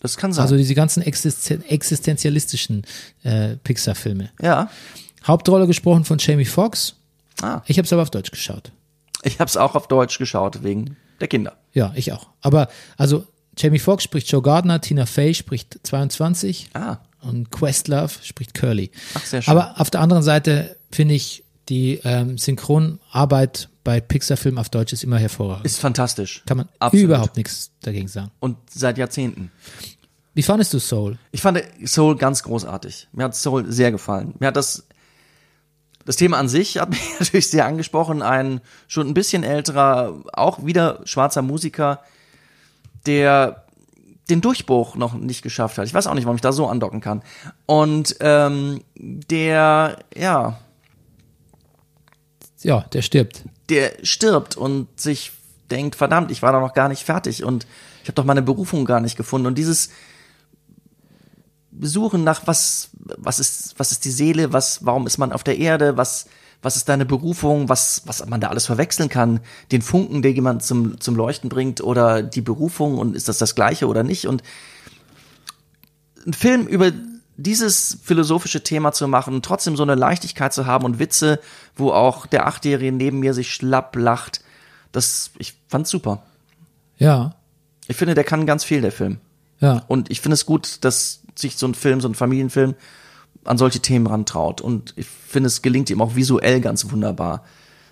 Das kann sein. Also diese ganzen existen existenzialistischen äh, Pixar-Filme. ja, Hauptrolle gesprochen von Jamie Foxx Ah. Ich habe es aber auf Deutsch geschaut. Ich habe es auch auf Deutsch geschaut, wegen der Kinder. Ja, ich auch. Aber also Jamie Foxx spricht Joe Gardner, Tina Fey spricht 22 Ah, und Questlove spricht Curly. Ach, sehr schön. Aber auf der anderen Seite finde ich die ähm, Synchronarbeit bei Pixar-Filmen auf Deutsch ist immer hervorragend. ist fantastisch. Kann man Absolut. überhaupt nichts dagegen sagen. Und seit Jahrzehnten. Wie fandest du Soul? Ich fand Soul ganz großartig. Mir hat Soul sehr gefallen. Mir hat das das Thema an sich hat (laughs) mich natürlich sehr angesprochen. Ein schon ein bisschen älterer, auch wieder schwarzer Musiker, der den Durchbruch noch nicht geschafft hat. Ich weiß auch nicht, warum ich da so andocken kann. Und ähm, der, ja, Ja, der stirbt. der stirbt und sich denkt, verdammt, ich war da noch gar nicht fertig und ich habe doch meine Berufung gar nicht gefunden. Und dieses Suchen nach was, was ist, was ist die Seele, was, warum ist man auf der Erde, was, was ist deine Berufung, was, was man da alles verwechseln kann, den Funken, der jemand zum, zum Leuchten bringt oder die Berufung und ist das das Gleiche oder nicht und ein Film über dieses philosophische Thema zu machen, trotzdem so eine Leichtigkeit zu haben und Witze, wo auch der Achtjährige neben mir sich schlapp lacht, das, ich fand's super. Ja, Ich finde, der kann ganz viel, der Film. ja. Und ich finde es gut, dass sich so ein Film, so ein Familienfilm an solche Themen rantraut. Und ich finde, es gelingt ihm auch visuell ganz wunderbar.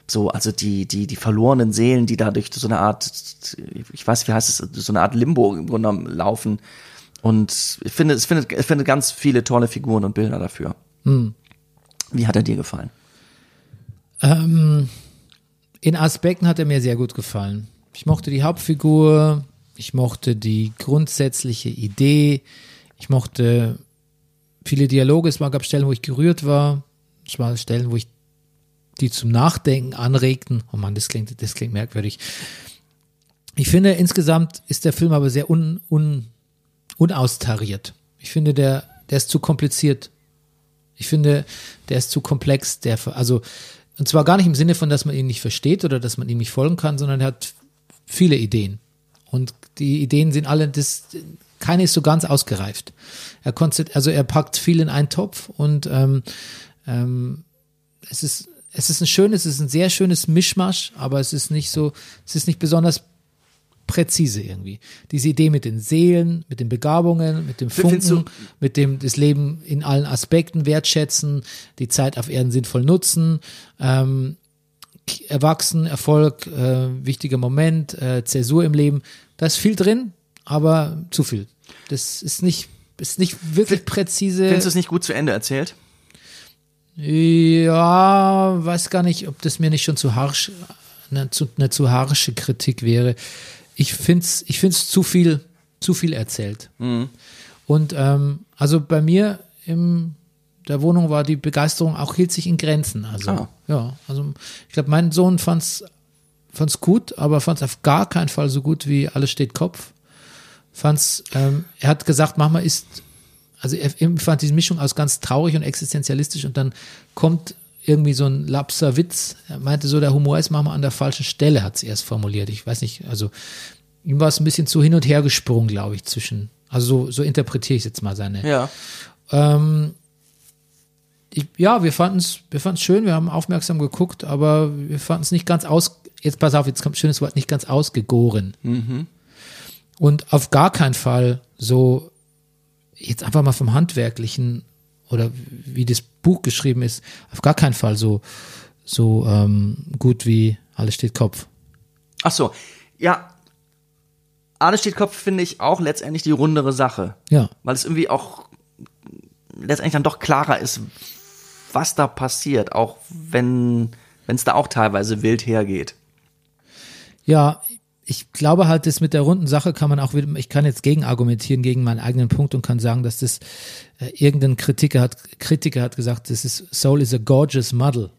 So, also die, die, die verlorenen Seelen, die da durch so eine Art, ich weiß, wie heißt es, so eine Art Limbo im Grunde laufen. Und ich finde, es findet, ich finde ganz viele tolle Figuren und Bilder dafür. Wie hat er dir gefallen? Ähm, in Aspekten hat er mir sehr gut gefallen. Ich mochte die Hauptfigur, ich mochte die grundsätzliche Idee, ich mochte viele Dialoge, es gab Stellen, wo ich gerührt war, es waren Stellen, wo ich die zum Nachdenken anregten. Oh Mann, das klingt, das klingt merkwürdig. Ich finde, insgesamt ist der Film aber sehr un, un, unaustariert. Ich finde, der, der ist zu kompliziert. Ich finde, der ist zu komplex. Der, also, und zwar gar nicht im Sinne von, dass man ihn nicht versteht oder dass man ihm nicht folgen kann, sondern er hat viele Ideen. Und die Ideen sind alle, das, keine ist so ganz ausgereift. Er konzert, also er packt viel in einen Topf und ähm, ähm, es ist es ist ein schönes, es ist ein sehr schönes Mischmasch, aber es ist nicht so, es ist nicht besonders präzise irgendwie. Diese Idee mit den Seelen, mit den Begabungen, mit dem Funken, mit dem das Leben in allen Aspekten wertschätzen, die Zeit auf Erden sinnvoll nutzen, ähm, Erwachsen, Erfolg, äh, wichtiger Moment, äh, Zäsur im Leben. Da ist viel drin, aber zu viel. Das ist nicht, ist nicht wirklich präzise. Findest du es nicht gut zu Ende erzählt? Ja, weiß gar nicht, ob das mir nicht schon zu harsch, eine zu, eine zu harsche Kritik wäre. Ich find's, ich find's zu viel, zu viel erzählt. Und ähm, also bei mir in der Wohnung war die Begeisterung auch hielt sich in Grenzen. Also Ah. ja, also ich glaube, mein Sohn fand's fand's gut, aber fand's auf gar keinen Fall so gut wie alles steht Kopf. Fand's, ähm, er hat gesagt, Mama ist also er fand diese Mischung aus ganz traurig und existenzialistisch und dann kommt irgendwie so ein lapser Witz. Er meinte so, der Humor ist manchmal an der falschen Stelle, hat es erst formuliert. Ich weiß nicht, also ihm war es ein bisschen zu hin und her gesprungen, glaube ich, zwischen. Also so, so interpretiere ich jetzt mal seine. Ja. Ähm, ich, ja, wir fanden es wir fanden's schön, wir haben aufmerksam geguckt, aber wir fanden es nicht ganz aus. Jetzt pass auf, jetzt kommt ein schönes Wort, nicht ganz ausgegoren. Und auf gar keinen Fall so, jetzt einfach mal vom Handwerklichen oder wie das Buch geschrieben ist, auf gar keinen Fall so, so ähm, gut wie alles steht Kopf. Ach so. Ja. Alles steht Kopf, finde ich auch letztendlich die rundere Sache. Ja, weil es irgendwie auch letztendlich dann doch klarer ist, was da passiert, auch wenn wenn es da auch teilweise wild hergeht. Ja, ich glaube halt, das mit der runden Sache kann man auch wieder, ich kann jetzt gegen argumentieren, gegen meinen eigenen Punkt und kann sagen, dass das äh, irgendein Kritiker hat, Kritiker hat gesagt, das ist, Soul is a gorgeous muddle.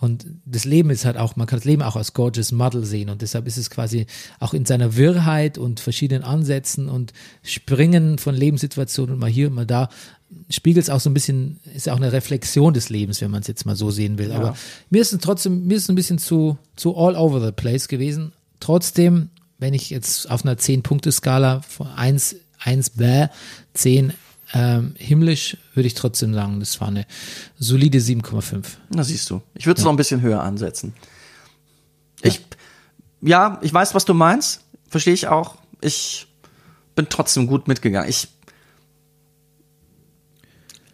Und das Leben ist halt auch, man kann das Leben auch als gorgeous muddle sehen und deshalb ist es quasi auch in seiner Wirrheit und verschiedenen Ansätzen und Springen von Lebenssituationen und mal hier und mal da spiegelt es auch so ein bisschen, ist ja auch eine Reflexion des Lebens, wenn man es jetzt mal so sehen will. Aber mir ist es trotzdem, mir ist es ein bisschen zu, zu all over the place gewesen. Trotzdem, wenn ich jetzt auf einer 10-Punkte-Skala von 1, 1 bäh, 10 ähm, himmlisch würde ich trotzdem sagen, das war eine solide 7,5. Na siehst du. Ich würde es noch ein bisschen höher ansetzen. Ich, ja, ich weiß, was du meinst. Verstehe ich auch. Ich bin trotzdem gut mitgegangen. Ich,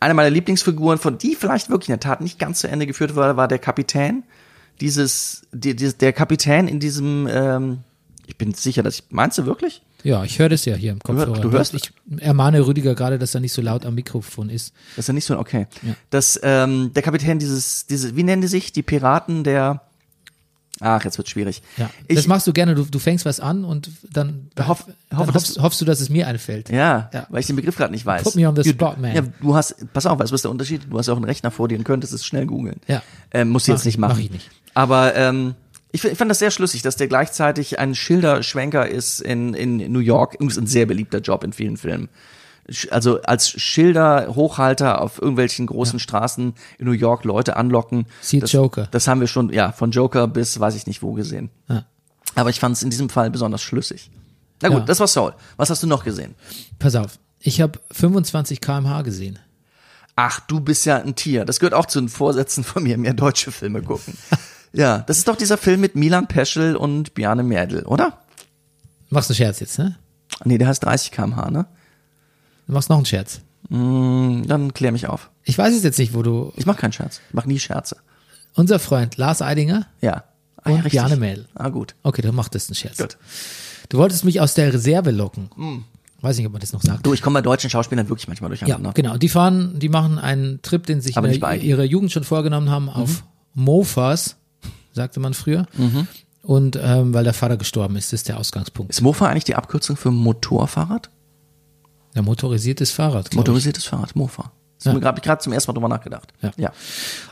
eine meiner Lieblingsfiguren, von die vielleicht wirklich in der Tat nicht ganz zu Ende geführt wurde, war der Kapitän. Dieses, die, die, der Kapitän in diesem, ähm, ich bin sicher, dass ich, meinst du wirklich? Ja, ich höre das ja hier im Kopfhörer. du hörst- ich ermahne Rüdiger gerade, dass er nicht so laut am Mikrofon ist. Das ist ja nicht so, okay. Ja. Das, ähm, der Kapitän dieses, diese, wie nennen die sich? Die Piraten der, ach, jetzt wird schwierig. Ja, Ich, das machst du gerne. Du, du fängst was an und dann, Hoff- dann hoffe, dass- hoffst, hoffst du, dass es mir einfällt. Ja, Ja. weil ich den Begriff gerade nicht weiß. Put me on the spot, man. Ja, du hast, pass auf, was ist der Unterschied? Du hast auch einen Rechner vor dir und könntest es schnell googeln. Ja. Ähm, musst du jetzt nicht ich- machen. mach ich nicht. Aber ähm, ich, ich fand das sehr schlüssig, dass der gleichzeitig ein Schilderschwenker ist in, in New York. Übrigens ein sehr beliebter Job in vielen Filmen. Also als Schilderhochhalter auf irgendwelchen großen Straßen in New York Leute anlocken. Sieht das, Joker. Das haben wir schon, ja, von Joker bis weiß ich nicht wo gesehen. Ja. Aber ich fand es in diesem Fall besonders schlüssig. Na gut, Ja. das war Soul. Was hast du noch gesehen? Pass auf, ich habe 25 km/h gesehen. Ach, du bist ja ein Tier. Das gehört auch zu den Vorsätzen von mir, mehr deutsche Filme gucken. (laughs) ja, das ist doch dieser Film mit Milan Peschel und Bjarne Mädel, oder? Machst einen Scherz jetzt, ne? Nee, der heißt 30 kmh, ne? Du machst noch einen Scherz. Hm, Dann klär mich auf. Ich weiß es jetzt nicht, wo du. Ich mach keinen Scherz. Ich mach nie Scherze. Unser Freund Lars Eidinger. Ja. Ah, Und richtig. Bjarne Mädel. Ah, gut. Okay, dann mach das einen Scherz. Gut. Du wolltest mich aus der Reserve locken. Weiß nicht, ob man das noch sagt. Du, ich komme bei deutschen Schauspielern wirklich manchmal Ja, durcheinander. genau. Die fahren, die machen einen Trip, den sie sich in ihrer Jugend schon vorgenommen haben, auf Mofas, sagte man früher. Mhm. Und ähm, weil der Vater gestorben ist, ist der Ausgangspunkt. Ist Mofa eigentlich die Abkürzung für Motorfahrrad? Der motorisiertes Fahrrad. glaub ich. Motorisiertes Fahrrad, Mofa. Das Ja. habe ich gerade zum ersten Mal drüber nachgedacht. Ja. Ja.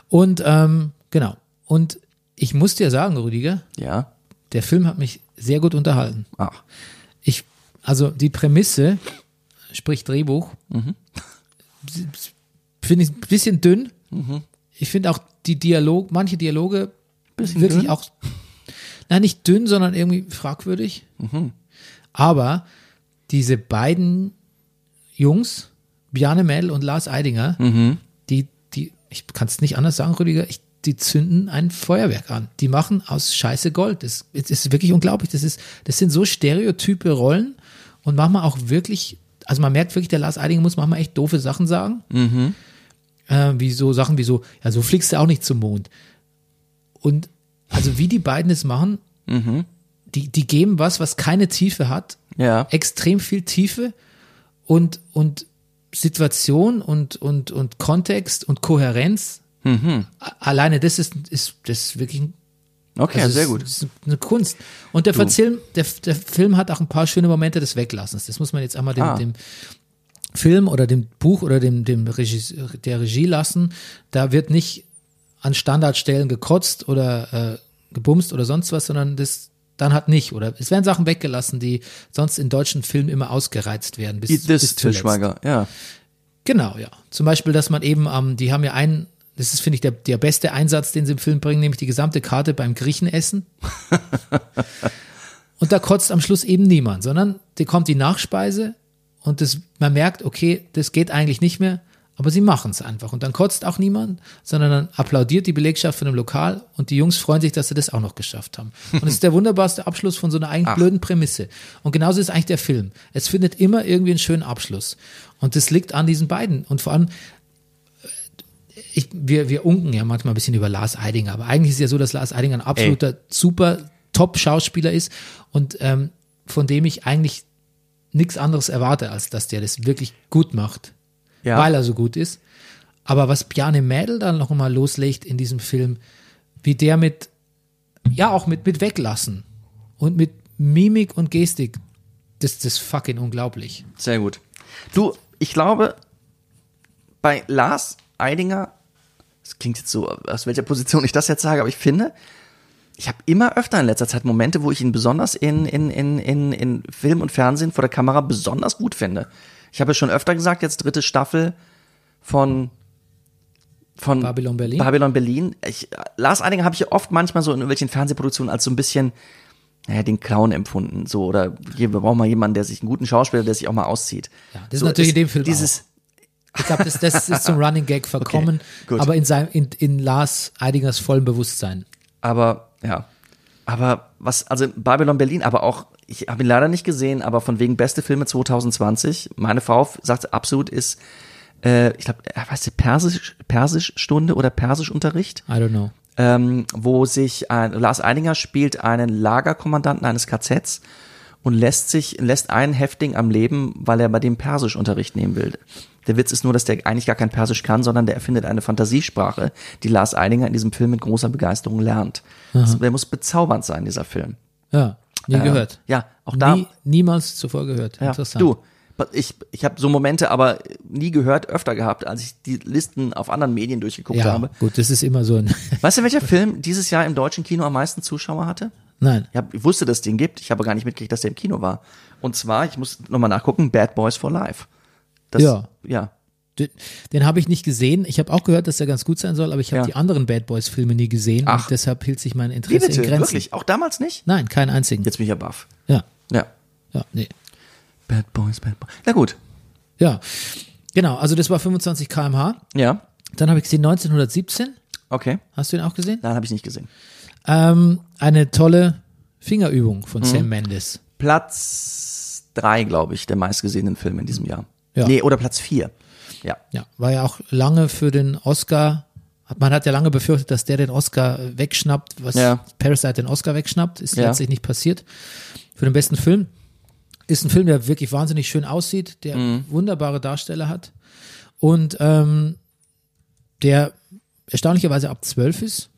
Und ähm, genau. Und ich muss dir sagen, Rüdiger, Ja. der Film hat mich sehr gut unterhalten. Ach. Ich, also die Prämisse, sprich Drehbuch, finde ich ein bisschen dünn. Ich finde auch die Dialog, manche Dialoge Bisschen wirklich dünn? auch, na nicht dünn, sondern irgendwie fragwürdig. Aber diese beiden Jungs, Bjarne Mädel und Lars Eidinger, die, die, ich kann es nicht anders sagen, Rüdiger, ich, die zünden ein Feuerwerk an. Die machen aus Scheiße Gold. Das, das ist wirklich unglaublich. Das ist, das sind so stereotype Rollen und manchmal auch wirklich, also man merkt wirklich, der Lars Eidinger muss manchmal echt doofe Sachen sagen. Äh, wie so Sachen wie so, ja, so fliegst du auch nicht zum Mond. Und also wie die beiden es machen, die, die geben was, was keine Tiefe hat, Ja. extrem viel Tiefe und, und Situation und, und, und Kontext und Kohärenz. A- Alleine das ist, ist, das ist wirklich ein Okay, also sehr gut. Es ist eine Kunst. Und der, Film, der, der Film hat auch ein paar schöne Momente des Weglassens. Das muss man jetzt einmal dem, Ah. dem Film oder dem Buch oder dem, dem Regie, der Regie lassen. Da wird nicht an Standardstellen gekotzt oder äh, gebumst oder sonst was, sondern das dann hat nicht. Oder es werden Sachen weggelassen, die sonst in deutschen Filmen immer ausgereizt werden. Bis, Eat this, bis. Schweiger. Ja. Genau, ja. Zum Beispiel, dass man eben am, die haben ja einen, das ist, finde ich, der, der beste Einsatz, den sie im Film bringen, nämlich die gesamte Karte beim Griechen essen. (laughs) und da kotzt am Schluss eben niemand, sondern die kommt die Nachspeise und das, man merkt, okay, das geht eigentlich nicht mehr, aber sie machen es einfach. Und dann kotzt auch niemand, sondern dann applaudiert die Belegschaft von dem Lokal und die Jungs freuen sich, dass sie das auch noch geschafft haben. (laughs) Und es ist der wunderbarste Abschluss von so einer eigentlich blöden Prämisse. Und genauso ist eigentlich der Film. Es findet immer irgendwie einen schönen Abschluss. Und das liegt an diesen beiden. Und vor allem, ich, wir, wir unken ja manchmal ein bisschen über Lars Eidinger, aber eigentlich ist es ja so, dass Lars Eidinger ein absoluter super Top-Schauspieler ist und ähm, von dem ich eigentlich nichts anderes erwarte, als dass der das wirklich gut macht, Ja. weil er so gut ist. Aber was Bjarne Mädel dann noch mal loslegt in diesem Film, wie der mit, ja auch mit, mit Weglassen und mit Mimik und Gestik, das, das ist fucking unglaublich. Sehr gut. Du, ich glaube, bei Lars Eidinger, das klingt jetzt so, aus welcher Position ich das jetzt sage, aber ich finde, ich habe immer öfter in letzter Zeit Momente, wo ich ihn besonders in, in, in, in, in Film und Fernsehen vor der Kamera besonders gut finde. Ich habe ja schon öfter gesagt, jetzt dritte Staffel von von Babylon Berlin. Babylon Berlin. Ich, Lars Eidinger habe ich oft manchmal so in irgendwelchen Fernsehproduktionen als so ein bisschen, naja, den Clown empfunden. So, oder hier, wir brauchen mal jemanden, der sich einen guten Schauspieler, der sich auch mal auszieht. Ja, das ist so, natürlich in dem Film Dieses, Ich glaube, das, das ist zum (laughs) Running Gag verkommen, gut. aber in, seinem, in, in Lars Eidingers vollem Bewusstsein. Aber, ja. Aber was, also Babylon Berlin, aber auch, ich habe ihn leider nicht gesehen, aber von wegen beste Filme 2020. Meine Frau sagt absolut ist, äh, ich glaube, weißt du, Persisch, Persischstunde oder Persischunterricht, I don't know. ähm, wo sich ein, Lars Eidinger spielt einen Lagerkommandanten eines KZs und lässt sich, lässt einen Häftling am Leben, weil er bei dem Persischunterricht nehmen will. Der Witz ist nur, dass der eigentlich gar kein Persisch kann, sondern der erfindet eine Fantasiesprache, die Lars Eidinger in diesem Film mit großer Begeisterung lernt. Das, der muss bezaubernd sein, dieser Film. Ja, nie Äh, gehört. Ja, auch da. Nie, niemals zuvor gehört. ja, Interessant. du, ich, ich habe so Momente aber nie gehört, öfter gehabt, als ich die Listen auf anderen Medien durchgeguckt ja, habe. gut, das ist immer so ein. (laughs) Weißt du, welcher Film dieses Jahr im deutschen Kino am meisten Zuschauer hatte? Nein. Ich, hab, ich wusste, dass es den gibt. Ich habe gar nicht mitgekriegt, dass der im Kino war. Und zwar, ich muss nochmal nachgucken, Bad Boys for Life. Das, Ja. Ja. Den, den habe ich nicht gesehen. Ich habe auch gehört, dass er ganz gut sein soll, aber ich habe Ja. die anderen Bad Boys Filme nie gesehen Ach. und deshalb hielt sich mein Wie Interesse bitte? in Grenzen. Wirklich? Auch damals nicht? Nein, keinen einzigen. Jetzt bin ich ja baff. Ja, Ja. ja, nee. Bad Boys, Bad Boys. Na gut. Ja. Genau, also das war 25 kmh. Ja. Dann habe ich gesehen 1917. Okay. Hast du ihn auch gesehen? Nein, habe ich nicht gesehen. Ähm, eine tolle Fingerübung von Mhm. Sam Mendes. Platz drei, glaube ich, der meistgesehenen Filme in diesem Jahr. Ja. Nee, oder Platz vier. Ja. Ja, war ja auch lange für den Oscar. Man hat ja lange befürchtet, dass der den Oscar wegschnappt, was Ja. Parasite den Oscar wegschnappt. Ist Ja. letztlich nicht passiert. Für den besten Film. Ist ein Film, der wirklich wahnsinnig schön aussieht, der Mhm. wunderbare Darsteller hat und ähm, der erstaunlicherweise ab 12 ist.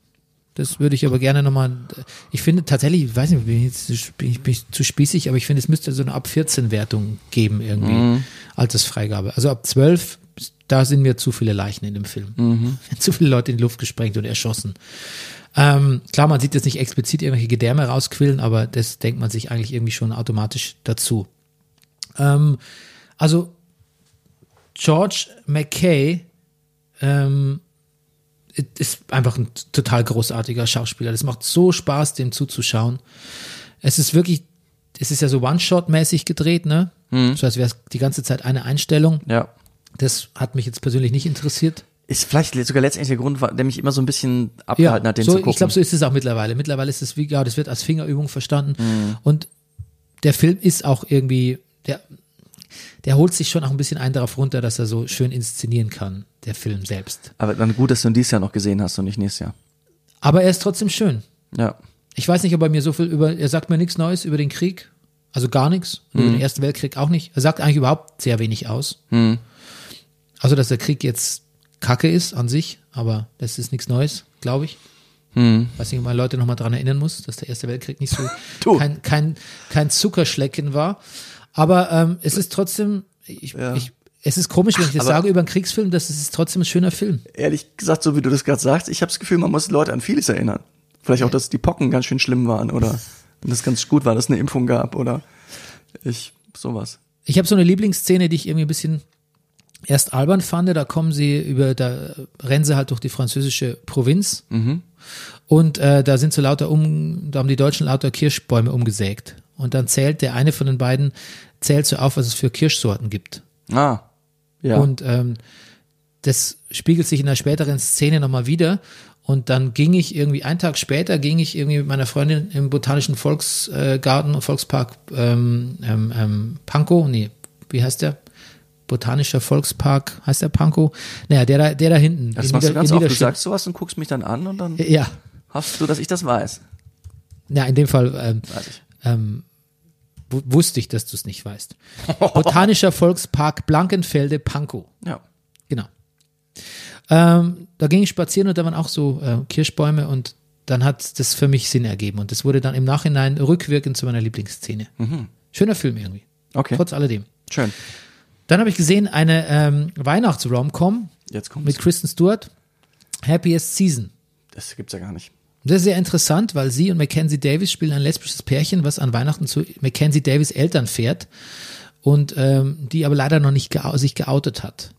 Das würde ich aber gerne nochmal. Ich finde tatsächlich, ich weiß nicht, bin ich zu- bin ich, bin ich zu spießig, aber ich finde, es müsste so eine ab 14 Wertung geben irgendwie. Mhm. Altersfreigabe. Also ab 12, da sind mir zu viele Leichen in dem Film. Mhm. (laughs) Zu viele Leute in die Luft gesprengt und erschossen. Ähm, klar, man sieht jetzt nicht explizit irgendwelche Gedärme rausquillen, aber das denkt man sich eigentlich irgendwie schon automatisch dazu. Ähm, also George McKay ähm, ist einfach ein total großartiger Schauspieler. Das macht so Spaß, dem zuzuschauen. Es ist wirklich, es ist ja so One-Shot-mäßig gedreht, ne? So als wäre es die ganze Zeit eine Einstellung. Ja. Das hat mich jetzt persönlich nicht interessiert. Ist vielleicht sogar letztendlich der Grund, der mich immer so ein bisschen abgehalten hat, den so, zu gucken. ich glaube, so ist es auch mittlerweile. Mittlerweile ist es wie, ja, das wird als Fingerübung verstanden. Und der Film ist auch irgendwie, der, der holt sich schon auch ein bisschen ein darauf runter, dass er so schön inszenieren kann, der Film selbst. Aber dann gut, dass du ihn dieses Jahr noch gesehen hast und nicht nächstes Jahr. Aber er ist trotzdem schön. Ja. Ich weiß nicht, ob er mir so viel über, er sagt mir nichts Neues über den Krieg, also gar nichts, und über den Ersten Weltkrieg auch nicht. Er sagt eigentlich überhaupt sehr wenig aus. Also, dass der Krieg jetzt Kacke ist an sich, aber das ist nichts Neues, glaube ich. Weiß nicht, ob man Leute nochmal dran erinnern muss, dass der Erste Weltkrieg nicht so (laughs) kein, kein, kein Zuckerschlecken war. Aber ähm, es ist trotzdem, ich, ich, es ist komisch, wenn ich das aber- sage über einen Kriegsfilm, das ist trotzdem ein schöner Film. Ehrlich gesagt, so wie du das gerade sagst, ich habe das Gefühl, man muss Leute an vieles erinnern. Vielleicht auch, dass die Pocken ganz schön schlimm waren oder (laughs) dass es ganz gut war, dass es eine Impfung gab oder ich sowas. Ich habe so eine Lieblingsszene, die ich irgendwie ein bisschen erst albern fand. Da kommen sie über, da rennen sie halt durch die französische Provinz. Und äh, da sind so lauter um, da haben die Deutschen lauter Kirschbäume umgesägt. Und dann zählt der eine von den beiden, zählt so auf, was es für Kirschsorten gibt. Ah. Ja. Und ähm, das spiegelt sich in einer späteren Szene nochmal wieder. Und dann ging ich irgendwie, einen Tag später ging ich irgendwie mit meiner Freundin im Botanischen Volksgarten und Volkspark ähm, ähm, ähm, Pankow, nee, wie heißt der? Botanischer Volkspark, heißt der Pankow? Naja, der da, der da hinten. das machst du Nieder- ganz in oft. Du sagst sowas und guckst mich dann an und dann Ja, hoffst du, dass ich das weiß. ja, in dem Fall ähm, ich. ähm, wu- wusste ich, dass du es nicht weißt. Botanischer Volkspark Blankenfelde Pankow. Ja. Genau. Ähm, da ging ich spazieren und da waren auch so äh, Kirschbäume und dann hat das für mich Sinn ergeben und das wurde dann im Nachhinein rückwirkend zu meiner Lieblingsszene. Schöner Film irgendwie, Okay. trotz alledem. Schön. Dann habe ich gesehen eine ähm, Weihnachts-Rom-Com mit Kristen Stewart, Happiest Season. das gibt's ja gar nicht. Das ist sehr interessant, weil sie und Mackenzie Davis spielen ein lesbisches Pärchen, was an Weihnachten zu Mackenzie Davis Eltern fährt und ähm, die aber leider noch nicht gea sich geoutet hat.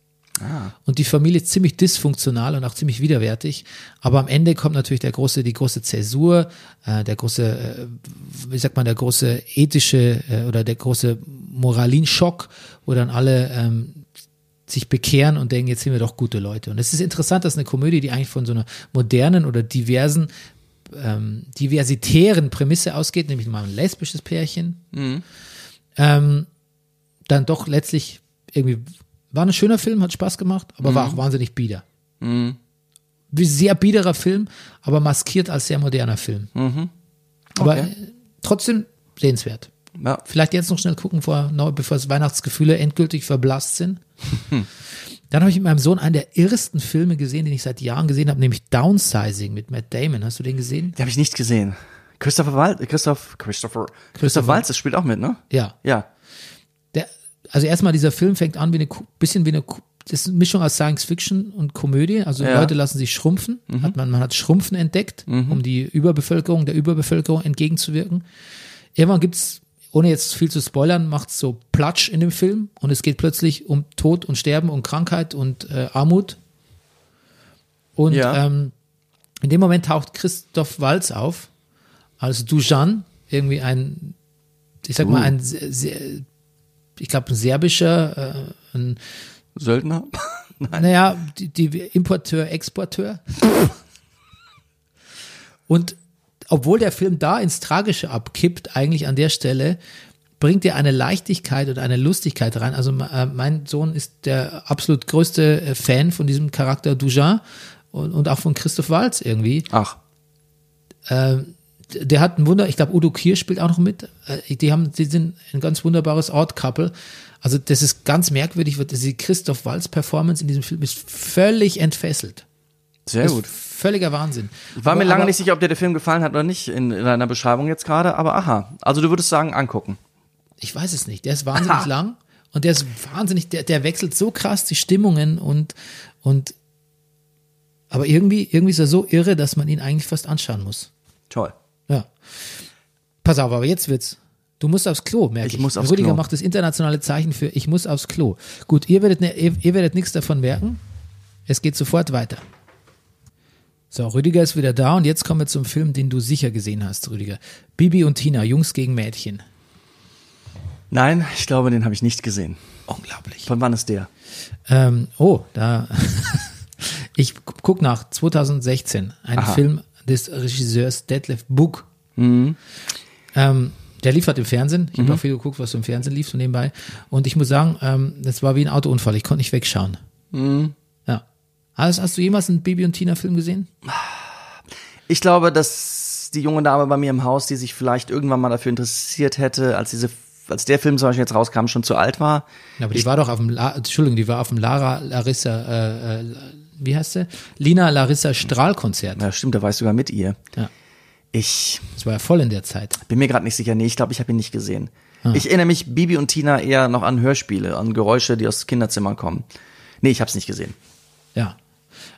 Und die Familie ist ziemlich dysfunktional und auch ziemlich widerwärtig. Aber am Ende kommt natürlich der große, die große Zäsur, äh, der große, äh, wie sagt man, der große ethische äh, oder der große Moralinschock, wo dann alle ähm, sich bekehren und denken, jetzt sind wir doch gute Leute. Und es ist interessant, dass eine Komödie, die eigentlich von so einer modernen oder diversen, ähm, diversitären Prämisse ausgeht, nämlich mal ein lesbisches Pärchen, ähm, dann doch letztlich irgendwie war ein schöner Film, hat Spaß gemacht, aber war auch wahnsinnig bieder. Wie Sehr biederer Film, aber maskiert als sehr moderner Film. Aber Okay. äh, trotzdem sehenswert. Ja. Vielleicht jetzt noch schnell gucken, vor, bevor das Weihnachtsgefühle endgültig verblasst sind. (laughs) Dann habe ich mit meinem Sohn einen der irrsten Filme gesehen, den ich seit Jahren gesehen habe, nämlich Downsizing mit Matt Damon. Hast du den gesehen? Den habe ich nicht gesehen. Christopher Waltz, Christoph, Christopher, Christoph Waltz, das spielt auch mit, ne? Ja. Ja. Also erstmal dieser Film fängt an wie eine bisschen wie eine das ist eine Mischung aus Science Fiction und Komödie. Also Ja. Leute lassen sich schrumpfen. Hat man, man hat Schrumpfen entdeckt, um die Überbevölkerung, der Überbevölkerung entgegenzuwirken. Irgendwann gibt's, ohne jetzt viel zu spoilern, macht's so Platsch in dem Film und es geht plötzlich um Tod und Sterben und Krankheit und äh, Armut. Und Ja. ähm, in dem Moment taucht Christoph Walz auf, als Dujan, irgendwie ein, ich sag mal, Uh. ein sehr, sehr ich glaube, ein serbischer, äh, ein, Söldner? (laughs) naja, die, die Importeur, Exporteur. (laughs) Und obwohl der Film da ins Tragische abkippt, eigentlich an der Stelle, bringt er eine Leichtigkeit und eine Lustigkeit rein. Also äh, mein Sohn ist der absolut größte äh, Fan von diesem Charakter Dujan und, und auch von Christoph Waltz irgendwie. Ach, Der hat ein Wunder, ich glaube, Udo Kier spielt auch noch mit. Äh, Die haben, die sind ein ganz wunderbares Odd-Couple. Also das ist ganz merkwürdig, wird die Christoph Waltz Performance in diesem Film ist völlig entfesselt. sehr gut. völliger Wahnsinn. War mir Aber- lange aber- nicht sicher, ob dir der Film gefallen hat oder nicht in, in deiner Beschreibung jetzt gerade, aber aha. Also du würdest sagen, angucken. Ich weiß es nicht. Der ist wahnsinnig lang und der ist wahnsinnig, der, der wechselt so krass die Stimmungen und, und, aber irgendwie, irgendwie ist er so irre, dass man ihn eigentlich fast anschauen muss. Toll. Pass auf, aber jetzt wird's. Du musst aufs Klo, merke ich. Ich muss aufs Rüdiger Klo. macht das internationale Zeichen für ich muss aufs Klo. Gut, ihr werdet, ne, ihr, ihr werdet nichts davon merken. Es geht sofort weiter. So, Rüdiger ist wieder da und jetzt kommen wir zum Film, den du sicher gesehen hast, Rüdiger. Bibi und Tina, Jungs gegen Mädchen. Nein, ich glaube, den habe ich nicht gesehen. Unglaublich. Von wann ist der? Ähm, oh, da. (laughs) ich gu- guck nach 2016. Ein Aha. Film des Regisseurs Detlef Book. Ähm, der lief halt im Fernsehen. Ich habe auch viel geguckt, was so im Fernsehen lief, so nebenbei. Und ich muss sagen, ähm, das war wie ein Autounfall. Ich konnte nicht wegschauen. Ja. Hast, hast du jemals einen Bibi und Tina Film gesehen? Ich glaube, dass die junge Dame bei mir im Haus, die sich vielleicht irgendwann mal dafür interessiert hätte, als diese, als der Film zum Beispiel jetzt rauskam, schon zu alt war. Ja, aber die war doch auf dem, La Entschuldigung, die war auf dem Lara Larissa, äh, äh, wie heißt sie? Lina Larissa Strahl-Konzert. Ja, stimmt, da war ich sogar mit ihr. Ja. Ich Das war ja voll in der Zeit. bin mir gerade nicht sicher. Nee, ich glaube, ich habe ihn nicht gesehen. Ich erinnere mich, Bibi und Tina, eher noch an Hörspiele, an Geräusche, die aus Kinderzimmern kommen. Nee, ich habe es nicht gesehen. Ja.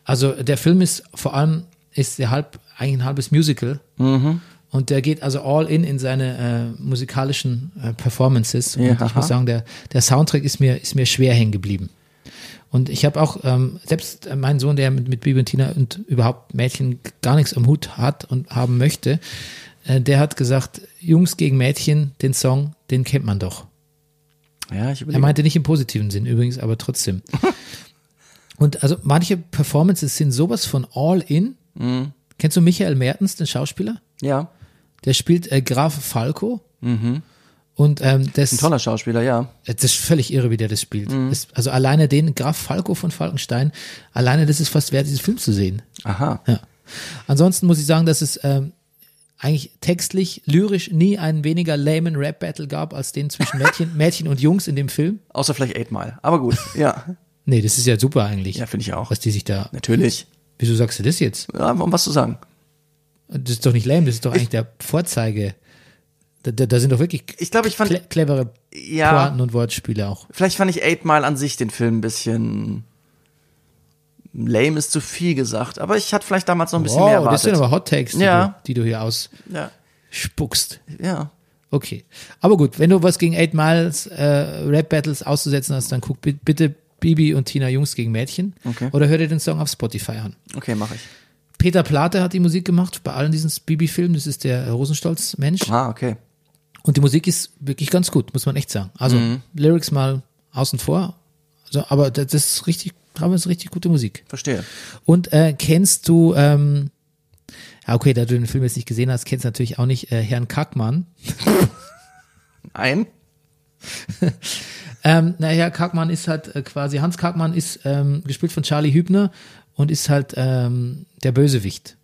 Also der Film ist vor allem, ist der halb, eigentlich ein halbes Musical. Mhm. Und der geht also all in in seine äh, musikalischen äh, Performances. Und Ja, ich aha. muss sagen, der, der Soundtrack ist mir, ist mir schwer hängen geblieben. Und ich habe auch, ähm, selbst mein Sohn, der mit, mit Bibi und Tina und überhaupt Mädchen gar nichts am Hut hat und haben möchte, äh, der hat gesagt, Jungs gegen Mädchen, den Song, den kennt man doch. Ja, ich Er meinte nicht im positiven Sinn übrigens, aber trotzdem. (laughs) Und also manche Performances sind sowas von all in. Mhm. Kennst du Michael Mertens, den Schauspieler? Ja, Der spielt äh, Graf Falco. Und ähm, das, ein toller Schauspieler, ja. das ist völlig irre, wie der das spielt. Mhm. Das, also alleine den Graf Falco von Falkenstein, alleine das ist fast wert, diesen Film zu sehen. Aha. Ja. Ansonsten muss ich sagen, dass es ähm, eigentlich textlich, lyrisch nie einen weniger lamen Rap-Battle gab, als den zwischen (laughs) Mädchen, Mädchen und Jungs in dem Film. Außer vielleicht Eight Mile. Aber gut, ja. (laughs) Nee, das ist ja super eigentlich. Ja, finde ich auch. Was die sich da. Natürlich. Wieso sagst du das jetzt? Ja, um was zu sagen. Das ist doch nicht lame, das ist doch eigentlich der Vorzeige. Da, da, da sind doch wirklich Ich glaube, ich fand, cle clevere ja, Pointen und Wortspiele auch. vielleicht fand ich Eight Mile an sich den Film ein bisschen lame ist zu viel gesagt, aber ich hatte vielleicht damals noch ein bisschen mehr Wow, das sind erwartet. aber Hot Takes, die, Ja. du, die du hier Ja, ausspuckst. ja. Okay. Aber gut, wenn du was gegen Eight Miles äh, Rap Battles auszusetzen hast, dann guck bi- bitte Bibi und Tina Jungs gegen Mädchen. Okay. Oder hör dir den Song auf Spotify an. Okay, mache ich. Peter Plate hat die Musik gemacht bei allen diesen Bibi-Filmen. Das ist der Rosenstolz-Mensch. Ah, okay. Und die Musik ist wirklich ganz gut, muss man echt sagen. Also Mhm. Lyrics mal außen vor. Also, aber das ist richtig, das ist richtig gute Musik. Verstehe. Und äh, kennst du, ähm, ja, okay, da du den Film jetzt nicht gesehen hast, kennst du natürlich auch nicht äh, Herrn Kackmann. (laughs) Ein? (laughs) Ähm, naja, Karkmann ist halt äh, quasi, Hans Karkmann ist ähm, gespielt von Charlie Hübner und ist halt ähm, der Bösewicht.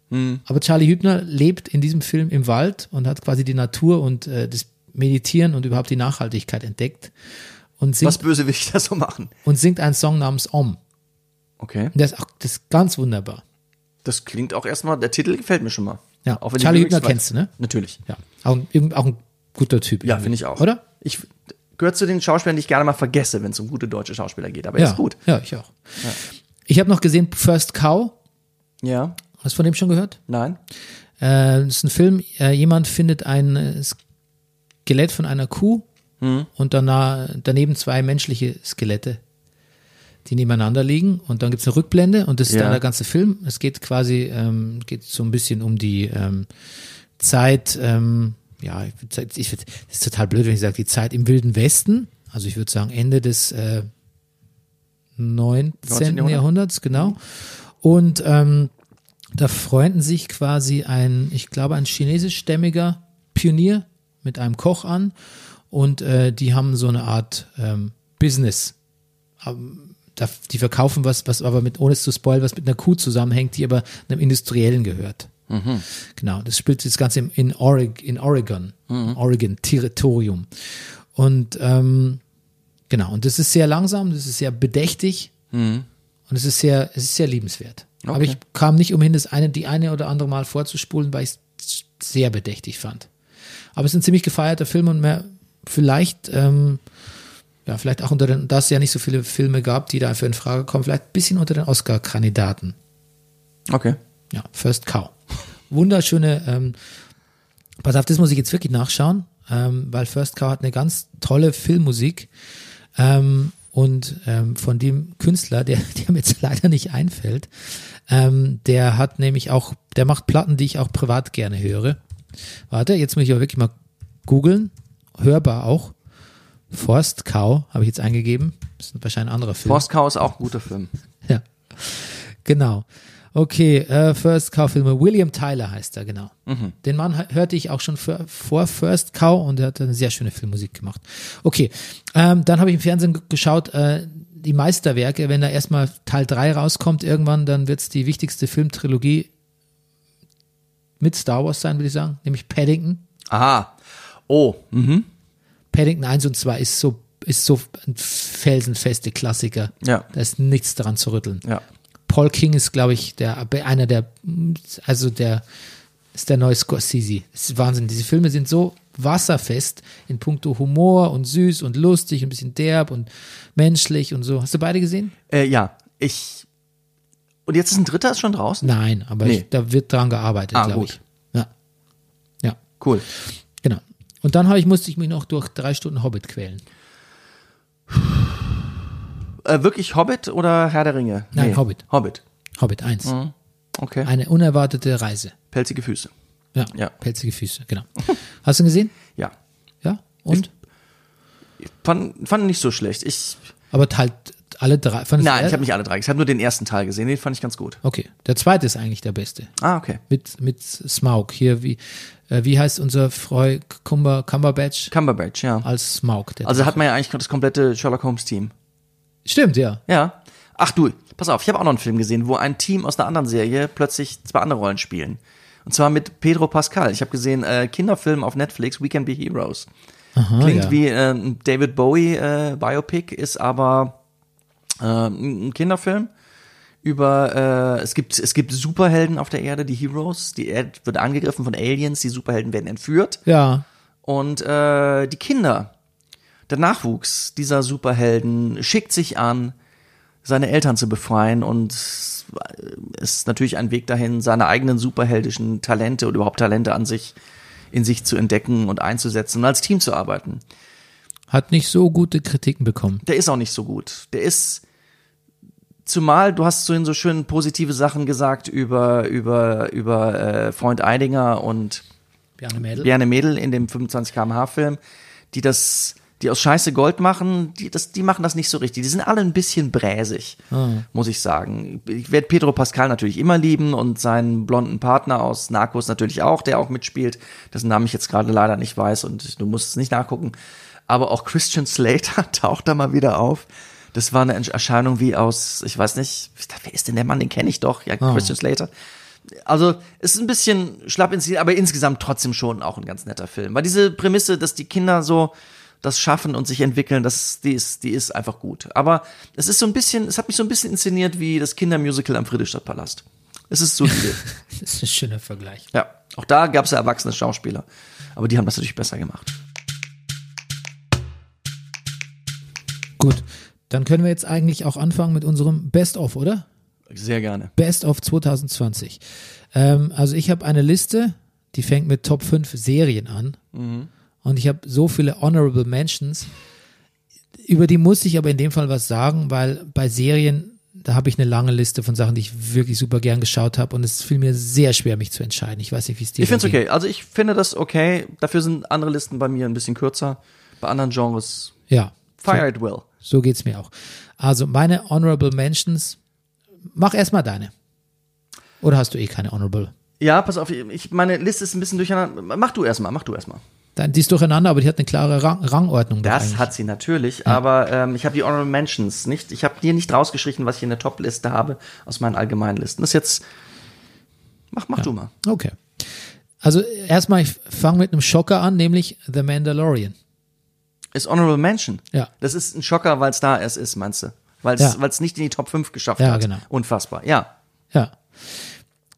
Aber Charlie Hübner lebt in diesem Film im Wald und hat quasi die Natur und äh, das Meditieren und überhaupt die Nachhaltigkeit entdeckt und singt, Was Bösewichter so machen. und singt einen Song namens Om. Okay. Und Der ist auch das ist ganz wunderbar. Das klingt auch erstmal, der Titel gefällt mir schon mal. Ja, Auch wenn Charlie Hübner kennst du, ne? Natürlich. Ja, auch, ein- auch ein guter Typ. Ja, finde ich auch. Oder? Ich gehört zu den Schauspielern, die ich gerne mal vergesse, wenn es um gute deutsche Schauspieler geht. Aber Ja, er ist gut. Ja, ich auch. Ich habe noch gesehen First Cow. Ja. Hast du von dem schon gehört? Nein. Äh, das ist ein Film, äh, jemand findet ein äh, Skelett von einer Kuh und danach, daneben zwei menschliche Skelette, die nebeneinander liegen. Und dann gibt's eine Rückblende und das ist Ja. dann der ganze Film. Es geht quasi, ähm, geht so ein bisschen um die ähm, Zeit, ähm, ja, ich ich das ist total blöd, wenn ich sage, die Zeit im Wilden Westen. Also ich würde sagen Ende des äh, 19. 19. Jahrhundert. Jahrhunderts, genau. Und ähm, da freunden sich quasi ein, ich glaube, ein chinesischstämmiger Pionier mit einem Koch an und äh, die haben so eine Art ähm, Business. Ähm, da, die verkaufen was, was aber mit, ohne es zu spoilern, was mit einer Kuh zusammenhängt, die aber einem Industriellen gehört. Genau, das spielt das Ganze im, in, Oregon, in Oregon, Oregon, Territorium. Und ähm, genau, und das ist sehr langsam, das ist sehr bedächtig und es ist sehr, es ist sehr liebenswert. Aber Okay. ich kam nicht umhin, das eine, die eine oder andere Mal vorzuspulen, weil ich es sehr bedächtig fand. Aber es ist ein ziemlich gefeierter Film und mehr, vielleicht, ähm, ja, vielleicht auch unter den, da es ja nicht so viele Filme gab, die dafür in Frage kommen, vielleicht ein bisschen unter den Oscar-Kandidaten. Okay. Ja, First Cow. Wunderschöne, ähm, pass auf, das muss ich jetzt wirklich nachschauen, ähm, weil First Cow hat eine ganz tolle Filmmusik ähm, und ähm, von dem Künstler, der, (laughs) der mir jetzt leider nicht einfällt, ähm, der hat nämlich auch, der macht Platten, die ich auch privat gerne höre. Warte, jetzt muss ich aber wirklich mal googeln, hörbar auch. Forst Cow habe ich jetzt eingegeben, das ist wahrscheinlich ein anderer Film. Forstcow ist auch ein guter Film. (laughs) Ja, genau. Okay, äh, First Cow Filme. William Tyler heißt er, genau. Den Mann hörte ich auch schon für, vor First Cow und er hat eine sehr schöne Filmmusik gemacht. Okay, ähm, dann habe ich im Fernsehen geschaut, äh, die Meisterwerke, wenn da erstmal Teil 3 rauskommt irgendwann, dann wird es die wichtigste Filmtrilogie mit Star Wars sein, würde ich sagen, nämlich Paddington. Aha. Oh. Mhm. Paddington 1 und 2 ist so, ist so ein felsenfeste Klassiker. Ja. Da ist nichts daran zu rütteln. Ja. Paul King ist, glaube ich, der einer der, also der ist der neue Scorsese. Das ist Wahnsinn. Diese Filme sind so wasserfest in puncto Humor und süß und lustig, ein bisschen derb und menschlich und so. Hast du beide gesehen? Äh, ja. Ich. Und jetzt ist ein dritter ist schon draußen? Nein, aber Nee. ich, da wird dran gearbeitet, Ah, glaube ich. Ja. Ja, Cool. genau. Und dann habe ich, musste ich mich noch durch drei Stunden Hobbit quälen. Äh, wirklich Hobbit oder Herr der Ringe? Nein, Hobbit. Hobbit. Hobbit 1. Okay. Eine unerwartete Reise. Pelzige Füße. Ja, Ja. pelzige Füße, genau. (laughs) Hast du ihn gesehen? Ja. Ja. Und? Fand, fand nicht so schlecht. Ich. Aber halt alle drei. Nein, ich habe nicht alle drei. Ich habe nur den ersten Teil gesehen. Den fand ich ganz gut. Okay, der zweite ist eigentlich der beste. Ah, okay. Mit, mit Smaug. Hier, wie, äh, wie heißt unser Freund Cumber, Cumberbatch? Cumberbatch, ja. Als Smaug. Also hat man ja eigentlich das komplette Sherlock Holmes Team. Stimmt, ja. Ja. Ach du, pass auf, ich habe auch noch einen Film gesehen, wo ein Team aus einer anderen Serie plötzlich zwei andere Rollen spielen. Und zwar mit Pedro Pascal. Ich habe gesehen, äh, Kinderfilm auf Netflix, We Can Be Heroes. Klingt ja. wie äh, David Bowie äh, Biopic, ist aber äh, ein Kinderfilm über äh, es gibt es gibt Superhelden auf der Erde, die Heroes. Die Erde wird angegriffen von Aliens, die Superhelden werden entführt Ja. und äh, die Kinder, der Nachwuchs dieser Superhelden schickt sich an, seine Eltern zu befreien und ist natürlich ein Weg dahin, seine eigenen superheldischen Talente oder überhaupt Talente an sich in sich zu entdecken und einzusetzen und als Team zu arbeiten. Hat nicht so gute Kritiken bekommen. Der ist auch nicht so gut. Der ist zumal du hast vorhin so schön positive Sachen gesagt über über über äh, Freund Eidinger und Bjarne Mädel. Bjarne Mädel in dem 25 km/h Film, die das, die aus Scheiße Gold machen, die, das, die machen das nicht so richtig. Die sind alle ein bisschen bräsig, muss ich sagen. Ich werde Pedro Pascal natürlich immer lieben und seinen blonden Partner aus Narcos natürlich auch, der auch mitspielt, dessen Namen ich jetzt gerade leider nicht weiß und du musst es nicht nachgucken. Aber auch Christian Slater (laughs) taucht da mal wieder auf. Das war eine Erscheinung wie aus, ich weiß nicht, wer ist denn der Mann, den kenne ich doch, ja, Christian Slater. Also, es ist ein bisschen schlapp inszeniert, aber insgesamt trotzdem schon auch ein ganz netter Film. Weil diese Prämisse, dass die Kinder so das schaffen und sich entwickeln, das, die ist, die ist einfach gut. Aber es ist so ein bisschen, es hat mich so ein bisschen inszeniert wie das Kindermusical am Friedrichstadtpalast. Es ist solide. (laughs) Das ist ein schöner Vergleich. ja. Auch da gab es ja erwachsene Schauspieler. Aber die haben das natürlich besser gemacht. Gut, dann können wir jetzt eigentlich auch anfangen mit unserem Best-of, oder? Sehr gerne. Best of 2020. Ähm, also ich habe eine Liste, die fängt mit Top 5 Serien an. Und ich habe so viele Honorable Mentions. Über die muss ich aber in dem Fall was sagen, weil bei Serien, da habe ich eine lange Liste von Sachen, die ich wirklich super gern geschaut habe. Und es fiel mir sehr schwer, mich zu entscheiden. Ich weiß nicht, wie es dir Ich finde es so okay. Also ich finde das okay. Dafür sind andere Listen bei mir ein bisschen kürzer. Bei anderen Genres Ja, fire it well. so geht's mir auch. Also meine Honorable Mentions, mach erstmal deine. Oder hast du eh keine Honorable? Ja, pass auf, ich, meine Liste ist ein bisschen durcheinander. Mach du erstmal, mach du erstmal. Dann, die ist durcheinander, aber die hat eine klare Rang Rangordnung. Das hat sie natürlich, aber ähm, ich habe die Honorable Mentions nicht. Ich habe dir nicht rausgeschrieben, was ich in der Top-Liste habe aus meinen allgemeinen Listen. Das ist jetzt. Mach, mach du mal. Okay. Also erstmal, ich fange mit einem Schocker an, nämlich The Mandalorian. Ist Honorable Mention. Ja. Das ist ein Schocker, weil es da erst ist, meinst du? Weil es Ja. weil's nicht in die Top 5 geschafft Ja, hat. genau. Unfassbar. Ja. Ja.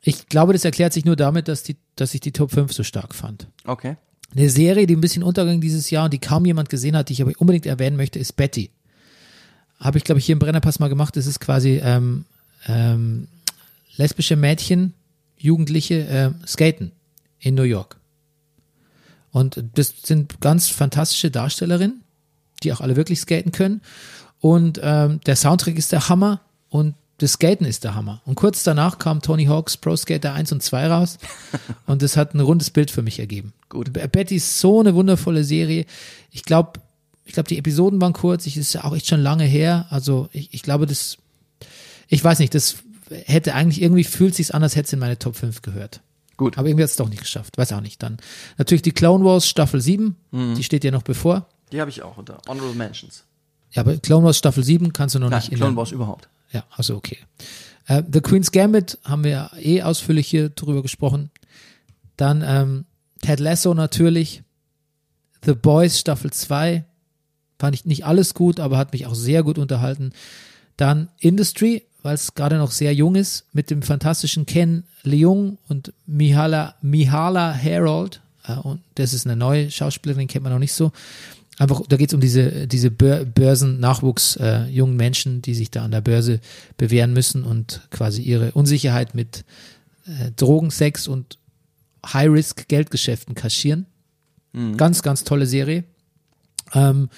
Ich glaube, das erklärt sich nur damit, dass, die, dass ich die Top 5 so stark fand. Okay. Eine Serie, die ein bisschen unterging dieses Jahr und die kaum jemand gesehen hat, die ich aber unbedingt erwähnen möchte, ist Betty. Habe ich, glaube ich, hier im Brennerpass mal gemacht. Das ist quasi ähm, ähm, lesbische Mädchen, Jugendliche ähm, skaten in New York. Und das sind ganz fantastische Darstellerinnen, die auch alle wirklich skaten können. Und ähm, der Soundtrack ist der Hammer und das Skaten ist der Hammer. Und kurz danach kam Tony Hawk's Pro Skater 1 und 2 raus (laughs) und das hat ein rundes Bild für mich ergeben. Gut. Betty ist so eine wundervolle Serie. Ich glaube, ich glaube, die Episoden waren kurz. Ich ist ja auch echt schon lange her. Also ich, ich glaube, das, ich weiß nicht, das hätte eigentlich irgendwie fühlt sich's an, als hätte es in meine Top 5 gehört. Gut. Aber irgendwie hat es doch nicht geschafft. Weiß auch nicht. Dann natürlich die Clone Wars Staffel 7, Mhm. die steht ja noch bevor. Die habe ich auch unter Honorable Mentions. Ja, aber Clone Wars Staffel 7 kannst du noch Nein, nicht in Clone Wars überhaupt. Ja, also okay. Äh, The Queen's Gambit haben wir eh ausführlich hier drüber gesprochen. Dann ähm, Ted Lasso natürlich. The Boys Staffel 2. Fand ich nicht alles gut, aber hat mich auch sehr gut unterhalten. Dann Industry, weil es gerade noch sehr jung ist, mit dem fantastischen Ken Leung und Mihala, Mihala Harold. Äh, und das ist eine neue Schauspielerin, kennt man noch nicht so. Einfach, da geht es um diese, diese Bör Börsen-Nachwuchs äh, jungen Menschen, die sich da an der Börse bewähren müssen und quasi ihre Unsicherheit mit äh, Drogen, Sex und High-Risk-Geldgeschäften kaschieren. Ganz, ganz tolle Serie. Ähm,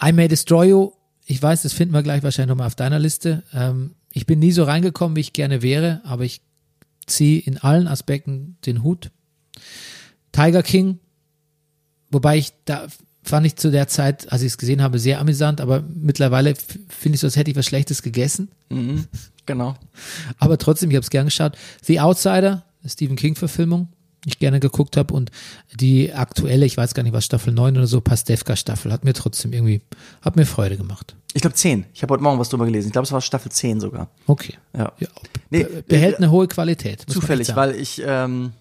I May Destroy You, ich weiß, das finden wir gleich wahrscheinlich nochmal auf deiner Liste. Ähm, ich bin nie so reingekommen, wie ich gerne wäre, aber ich ziehe in allen Aspekten den Hut. Tiger King, wobei ich da fand ich zu der Zeit, als ich es gesehen habe, sehr amüsant, aber mittlerweile finde ich so, als hätte ich was Schlechtes gegessen. Genau. Aber trotzdem, ich habe es gern geschaut. The Outsider, Stephen King-Verfilmung, die ich gerne geguckt habe. Und die aktuelle, ich weiß gar nicht, was Staffel 9 oder so, Pastewka-Staffel, hat mir trotzdem irgendwie, hat mir Freude gemacht. Ich glaube 10. Ich habe heute Morgen was drüber gelesen. Ich glaube, es war Staffel 10 sogar. Okay. Ja. Ja, Nee, be- behält eine hohe Qualität. Zufällig, weil ich, ähm,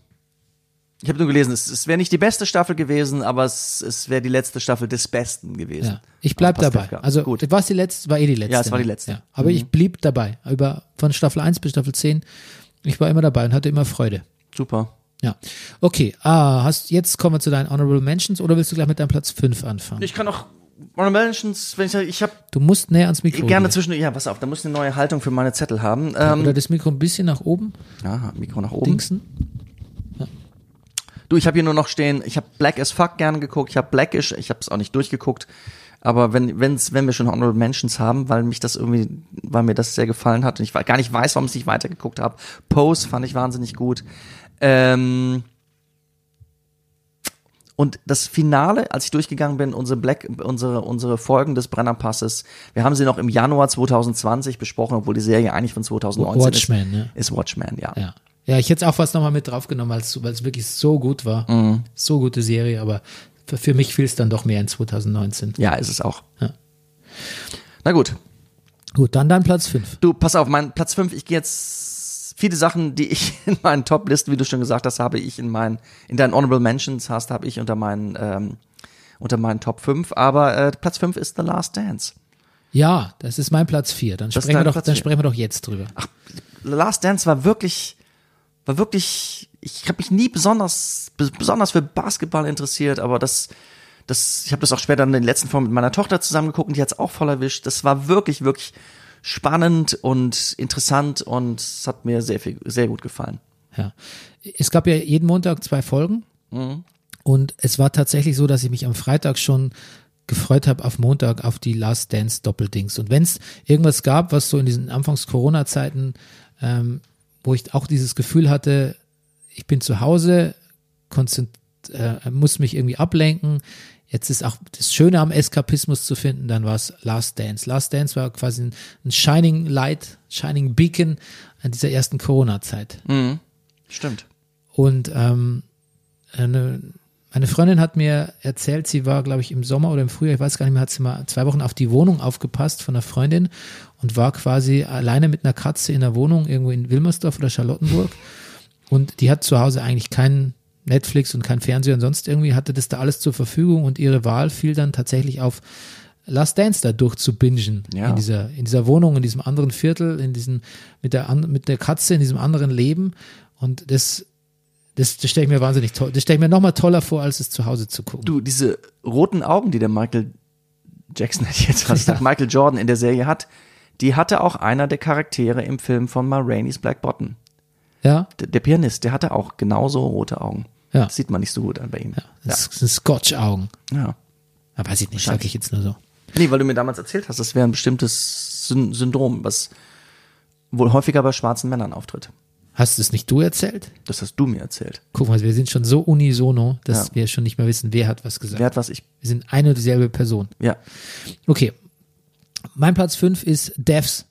ich habe nur gelesen, es, es wäre nicht die beste Staffel gewesen, aber es, es wäre die letzte Staffel des Besten gewesen. Ja, ich bleib Aus dabei. Also, gut. war es die letzte? War eh die letzte. Ja, es war die ne? letzte. Ja. Aber ich blieb dabei. Über, von Staffel 1 bis Staffel 10. Ich war immer dabei und hatte immer Freude. Super. Ja. Okay. Ah, hast, jetzt kommen wir zu deinen Honorable Mentions oder willst du gleich mit deinem Platz 5 anfangen? Ich kann auch Honorable Mentions, wenn ich sage, ich habe du musst näher ans Mikro gerne zwischen, ja, pass auf, da muss ich eine neue Haltung für meine Zettel haben. Ähm, Oder das Mikro ein bisschen nach oben ja, Mikro nach oben. dingsen. Du, ich habe hier nur noch stehen, ich habe Black as Fuck gerne geguckt, ich habe Blackish, ich habe es auch nicht durchgeguckt, aber wenn wenn's, wenn wir schon Honorable Mentions haben, weil mich das irgendwie, weil mir das sehr gefallen hat und ich gar nicht weiß, warum ich nicht weitergeguckt habe. Pose fand ich wahnsinnig gut. Ähm, Und das Finale, als ich durchgegangen bin, unsere Black, unsere, unsere Folgen des Brennerpasses, wir haben sie noch im Januar 2020 besprochen, obwohl die Serie eigentlich von 2019 Watchmen, ist. ne? Ist Watchmen, ja. Ja. Ja, ich hätte es auch fast nochmal mit draufgenommen, weil es weil es wirklich so gut war. Mhm. So gute Serie, aber für, für mich fiel es dann doch mehr in 2019. Ja, ist es auch. Ja. Na gut. Gut, dann dann Platz 5. Du, pass auf, mein Platz 5, ich gehe jetzt viele Sachen, die ich (laughs) in meinen Top-Listen, wie du schon gesagt hast, habe ich in meinen, in deinen Honorable Mentions hast, habe ich unter meinen, ähm, unter meinen Top 5. Aber äh, Platz 5 ist The Last Dance. Ja, das ist mein Platz 4. Dann, sprechen wir, dein doch, Platz dann sprechen wir doch jetzt drüber. The Last Dance war wirklich, war wirklich, ich habe mich nie besonders, be- besonders für Basketball interessiert, aber das, das, ich habe das auch später in den letzten Folgen mit meiner Tochter zusammengeguckt und die hat's auch voll erwischt. Das war wirklich, wirklich spannend und interessant und es hat mir sehr viel, sehr gut gefallen. Ja. Es gab ja jeden Montag zwei Folgen. Mhm. Und es war tatsächlich so, dass ich mich am Freitag schon gefreut habe auf Montag auf die Last Dance Doppeldings. Und wenn es irgendwas gab, was so in diesen Anfangs-Corona-Zeiten, ähm, wo ich auch dieses Gefühl hatte, ich bin zu Hause, äh, muss mich irgendwie ablenken. Jetzt ist auch das Schöne am Eskapismus zu finden, dann war es Last Dance. Last Dance war quasi ein, ein Shining Light, Shining Beacon an dieser ersten Corona-Zeit. Stimmt. Und ähm, eine, meine Freundin hat mir erzählt, sie war, glaube ich, im Sommer oder im Frühjahr, ich weiß gar nicht mehr, hat sie mal zwei Wochen auf die Wohnung aufgepasst von einer Freundin und war quasi alleine mit einer Katze in der Wohnung irgendwo in Wilmersdorf oder Charlottenburg. (laughs) Und die hat zu Hause eigentlich keinen Netflix und kein Fernseher und sonst irgendwie, hatte das da alles zur Verfügung und ihre Wahl fiel dann tatsächlich auf Last Dance da durchzubingen Ja. in dieser in dieser Wohnung in diesem anderen Viertel in diesem mit der mit der Katze in diesem anderen Leben und das das, das stelle ich mir wahnsinnig toll das stelle ich mir noch mal toller vor als es zu Hause zu gucken Du, diese roten Augen, die der Michael Jackson ich jetzt fast gesagt, Michael Jordan in der Serie hat, die hatte auch einer der Charaktere im Film von Ma Rainey's Black Bottom. Ja Der, der Pianist, der hatte auch genauso rote Augen. Ja. Das sieht man nicht so gut an bei ihm. das sind Scotch Augen Ja. ja. weiß ich nicht sage ich jetzt nur so Nee, weil du mir damals erzählt hast, das wäre ein bestimmtes Syn Syndrom, was wohl häufiger bei schwarzen Männern auftritt. hast es nicht du erzählt Das hast du mir erzählt. guck mal wir sind schon so unisono dass Ja. wir schon nicht mehr wissen wer hat was gesagt Wer hat was ich. wir sind eine und dieselbe Person Ja. okay mein Platz fünf ist Devs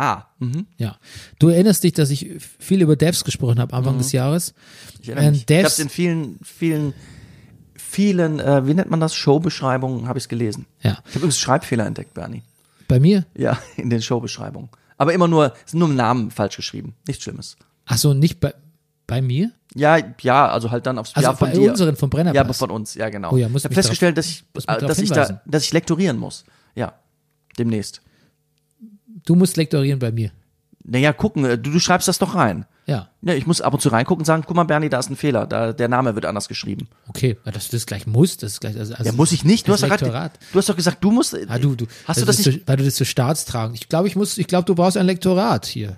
Ah. Mhm. Ja. Du erinnerst dich, dass ich viel über Devs gesprochen habe Anfang des Jahres. Ich erinnere Ähm, mich. Ich habe Devs- in vielen, vielen, vielen, äh, wie nennt man das, Showbeschreibungen habe ich es gelesen. Ja. Ich habe übrigens Schreibfehler entdeckt, Bernie. Bei mir? Ja, in den Showbeschreibungen. Aber immer nur, es sind nur Namen falsch geschrieben. Nichts Schlimmes. Ach so, nicht bei, bei mir? Ja, ja, also halt dann aufs Also ja, von bei dir. unseren vom Brennerpass. Ja, aber von uns, ja genau. Oh ja, ich habe festgestellt, dass ich, äh, dass ich hinweisen. da, dass ich lektorieren muss. Ja, demnächst. Du musst lektorieren bei mir. Naja, gucken, äh, du, du schreibst das doch rein. Ja, Ja, ich muss ab und zu reingucken und sagen, guck mal, Bernie, da ist ein Fehler, da, der Name wird anders geschrieben. okay. Dass du das gleich musst, das ist gleich. Also, also Ja, muss ich nicht. Du hast, grad, du hast doch gesagt, du musst. Ah, du, du, hast weil du das das nicht? So, weil du das so staatstragend. Ich glaube, ich muss, ich glaube, du brauchst ein Lektorat hier.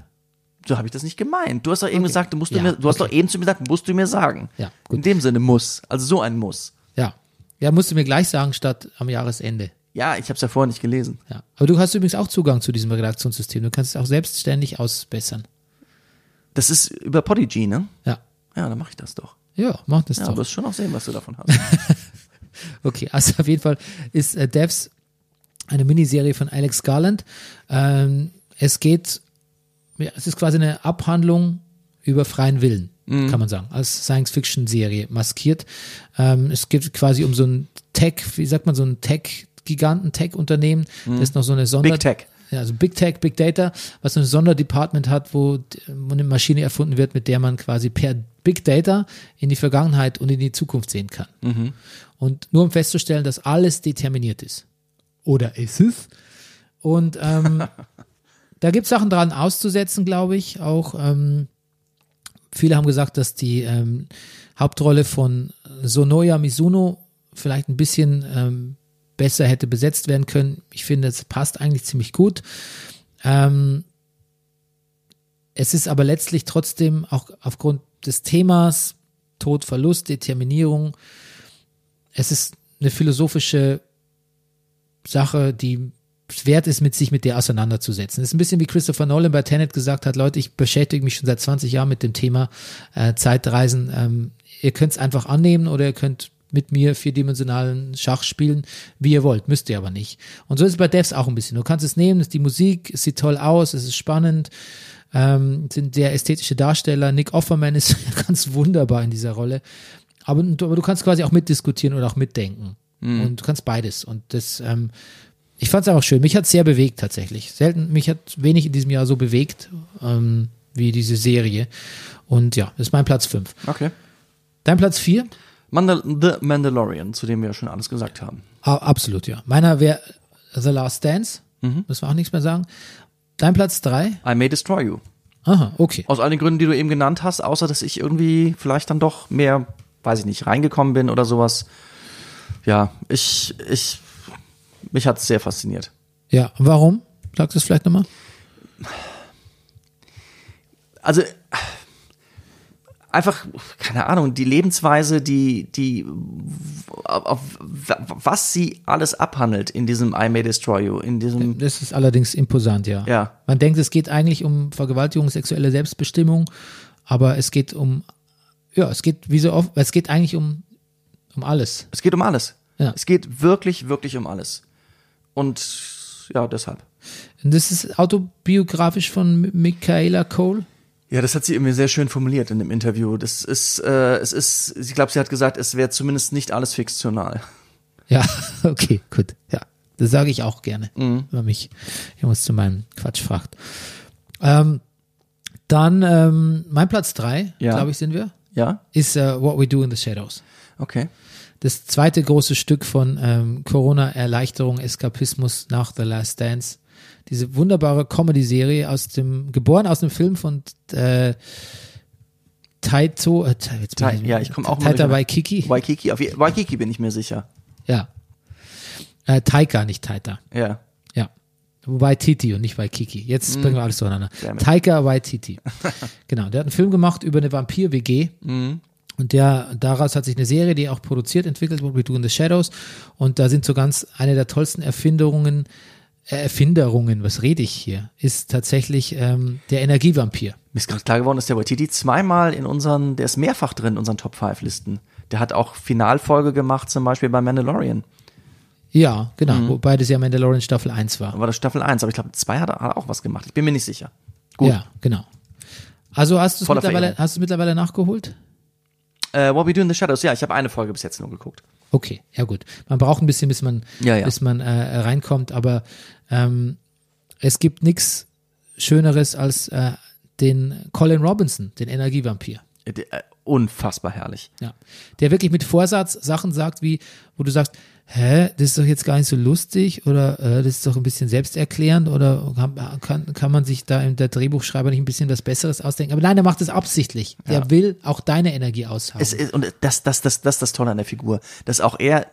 So habe ich das nicht gemeint. Du hast doch eben gesagt, du musst Ja, du mir, du hast okay. doch eben zu mir gesagt, musst du mir sagen. Ja, gut. In dem Sinne muss. Also so ein Muss. Ja. Ja, musst du mir gleich sagen, statt am Jahresende. Ja, ich habe es ja vorher nicht gelesen. Ja. Aber du hast übrigens auch Zugang zu diesem Redaktionssystem. Du kannst es auch selbstständig ausbessern. Das ist über Podigy, ne? Ja. Ja, dann mache ich das doch. Ja, mach das Ja, doch. du wirst schon auch sehen, was du davon hast. (laughs) Okay, also auf jeden Fall ist äh, Devs eine Miniserie von Alex Garland. Ähm, es geht, ja, es ist quasi eine Abhandlung über freien Willen, kann man sagen, als Science-Fiction-Serie maskiert. Ähm, es geht quasi um so ein Tech, wie sagt man, so ein Tech-Giganten, Tech-Unternehmen, das noch so eine Sonder Big Tech. ja, also Big Tech, Big Data, was so ein Sonderdepartment hat, wo, eine Maschine erfunden wird, mit der man quasi per Big Data in die Vergangenheit und in die Zukunft sehen kann. Und nur um festzustellen, dass alles determiniert ist. Oder ist es? Und ähm, (laughs) da gibt es Sachen dran auszusetzen, glaube ich. Auch ähm, viele haben gesagt, dass die ähm, Hauptrolle von Sonoya Mizuno vielleicht ein bisschen ähm, besser hätte besetzt werden können. Ich finde, es passt eigentlich ziemlich gut. Ähm, es ist aber letztlich trotzdem auch aufgrund des Themas Tod, Verlust, Determinierung. Es ist eine philosophische Sache, die wert ist, mit sich mit der auseinanderzusetzen. Das ist ein bisschen wie Christopher Nolan bei Tenet gesagt hat, Leute, ich beschäftige mich schon seit 20 Jahren mit dem Thema äh, Zeitreisen. Ähm, ihr könnt es einfach annehmen oder ihr könnt mit mir vierdimensionalen Schach spielen, wie ihr wollt, müsst ihr aber nicht. Und so ist es bei Devs auch ein bisschen. Du kannst es nehmen, es ist die Musik, es sieht toll aus, es ist spannend, ähm, sind sehr ästhetische Darsteller. Nick Offerman ist (laughs) ganz wunderbar in dieser Rolle. Aber, du- aber du kannst quasi auch mitdiskutieren oder auch mitdenken. Und du kannst beides. Und das, ähm, ich fand es einfach schön. Mich hat sehr bewegt tatsächlich. Selten, mich hat wenig in diesem Jahr so bewegt ähm, wie diese Serie. Und ja, das ist mein Platz 5. Okay. Dein Platz 4? Mandal The Mandalorian, zu dem wir ja schon alles gesagt haben. Ah, absolut, ja. Meiner wäre The Last Dance. Müssen wir auch nichts mehr sagen. Dein Platz 3? I May Destroy You. Aha, okay. Aus all den Gründen, die du eben genannt hast, außer dass ich irgendwie vielleicht dann doch mehr, weiß ich nicht, reingekommen bin oder sowas. Ja, ich, ich, mich hat's sehr fasziniert. Ja, warum? Sagst du es vielleicht nochmal? Also, einfach, keine Ahnung, die Lebensweise, die, die, auf, auf, was sie alles abhandelt in diesem I May Destroy You, in diesem, Das ist allerdings imposant, ja. Ja. Man denkt, es geht eigentlich um Vergewaltigung, sexuelle Selbstbestimmung, aber es geht um, ja, es geht wie so oft, es geht eigentlich um, um alles. es geht um alles. Ja. Es geht wirklich, wirklich um alles. Und, ja, deshalb. Und das ist autobiografisch von Michaela Cole. Ja, das hat sie irgendwie sehr schön formuliert in dem Interview. Das ist, äh, es ist, ich glaube, sie hat gesagt, es wäre zumindest nicht alles fiktional. Ja, (laughs) okay, gut. Ja, das sage ich auch gerne, wenn man mich jemand zu meinem Quatsch fragt. Ähm, dann ähm, mein Platz drei, Ja. glaube ich, sind wir, Ja? ist äh, What We Do in the Shadows. Okay. Das zweite große Stück von ähm, Corona-Erleichterung, Eskapismus nach The Last Dance. Diese wunderbare Comedy-Serie aus dem, geboren aus dem Film von äh, Taito, äh, Ta- jetzt bin Tai- ja, ich komm auch mal Taita. Waikiki. Waikiki, auf Waikiki bin ich mir sicher. Ja. Äh, Taika, nicht Taita. Ja. Ja. Wobei Titi und nicht Waikiki. Jetzt bringen wir alles it. Taika Waititi. (laughs) genau, der hat einen Film gemacht über eine Vampir-WG. Und der, daraus hat sich eine Serie, die er auch produziert, entwickelt, What We Do in the Shadows. Und da sind so ganz eine der tollsten Erfindungen, Erfinderungen, was rede ich hier, ist tatsächlich ähm, der Energievampir. Mir ist gerade klar geworden, dass der Waititi zweimal in unseren, der ist mehrfach drin in unseren Top 5 Listen. Der hat auch Finalfolge gemacht, zum Beispiel bei Mandalorian. Ja, genau, wobei das ja Mandalorian Staffel 1 war. War das Staffel 1, aber ich glaube, 2 hat er hat auch was gemacht. Ich bin mir nicht sicher. Gut. Ja, genau. Also hast du es mittlerweile, hast mittlerweile nachgeholt? Äh, What We Do in the Shadows, ja, ich habe eine Folge bis jetzt nur geguckt. Okay, ja gut. Man braucht ein bisschen, bis man, Ja, ja. bis man äh, reinkommt, aber ähm, es gibt nichts Schöneres als äh, den Colin Robinson, den Energievampir. Äh, äh, Unfassbar herrlich. Ja. Der wirklich mit Vorsatz Sachen sagt, wie, wo du sagst, hä, das ist doch jetzt gar nicht so lustig oder äh, das ist doch ein bisschen selbsterklärend oder kann, kann, kann man sich da in der Drehbuchschreiber nicht ein bisschen was Besseres ausdenken? Aber nein, der macht es absichtlich. Der will auch deine Energie aushaben. Es ist, und das, das, das, das ist das Tolle an der Figur, dass auch er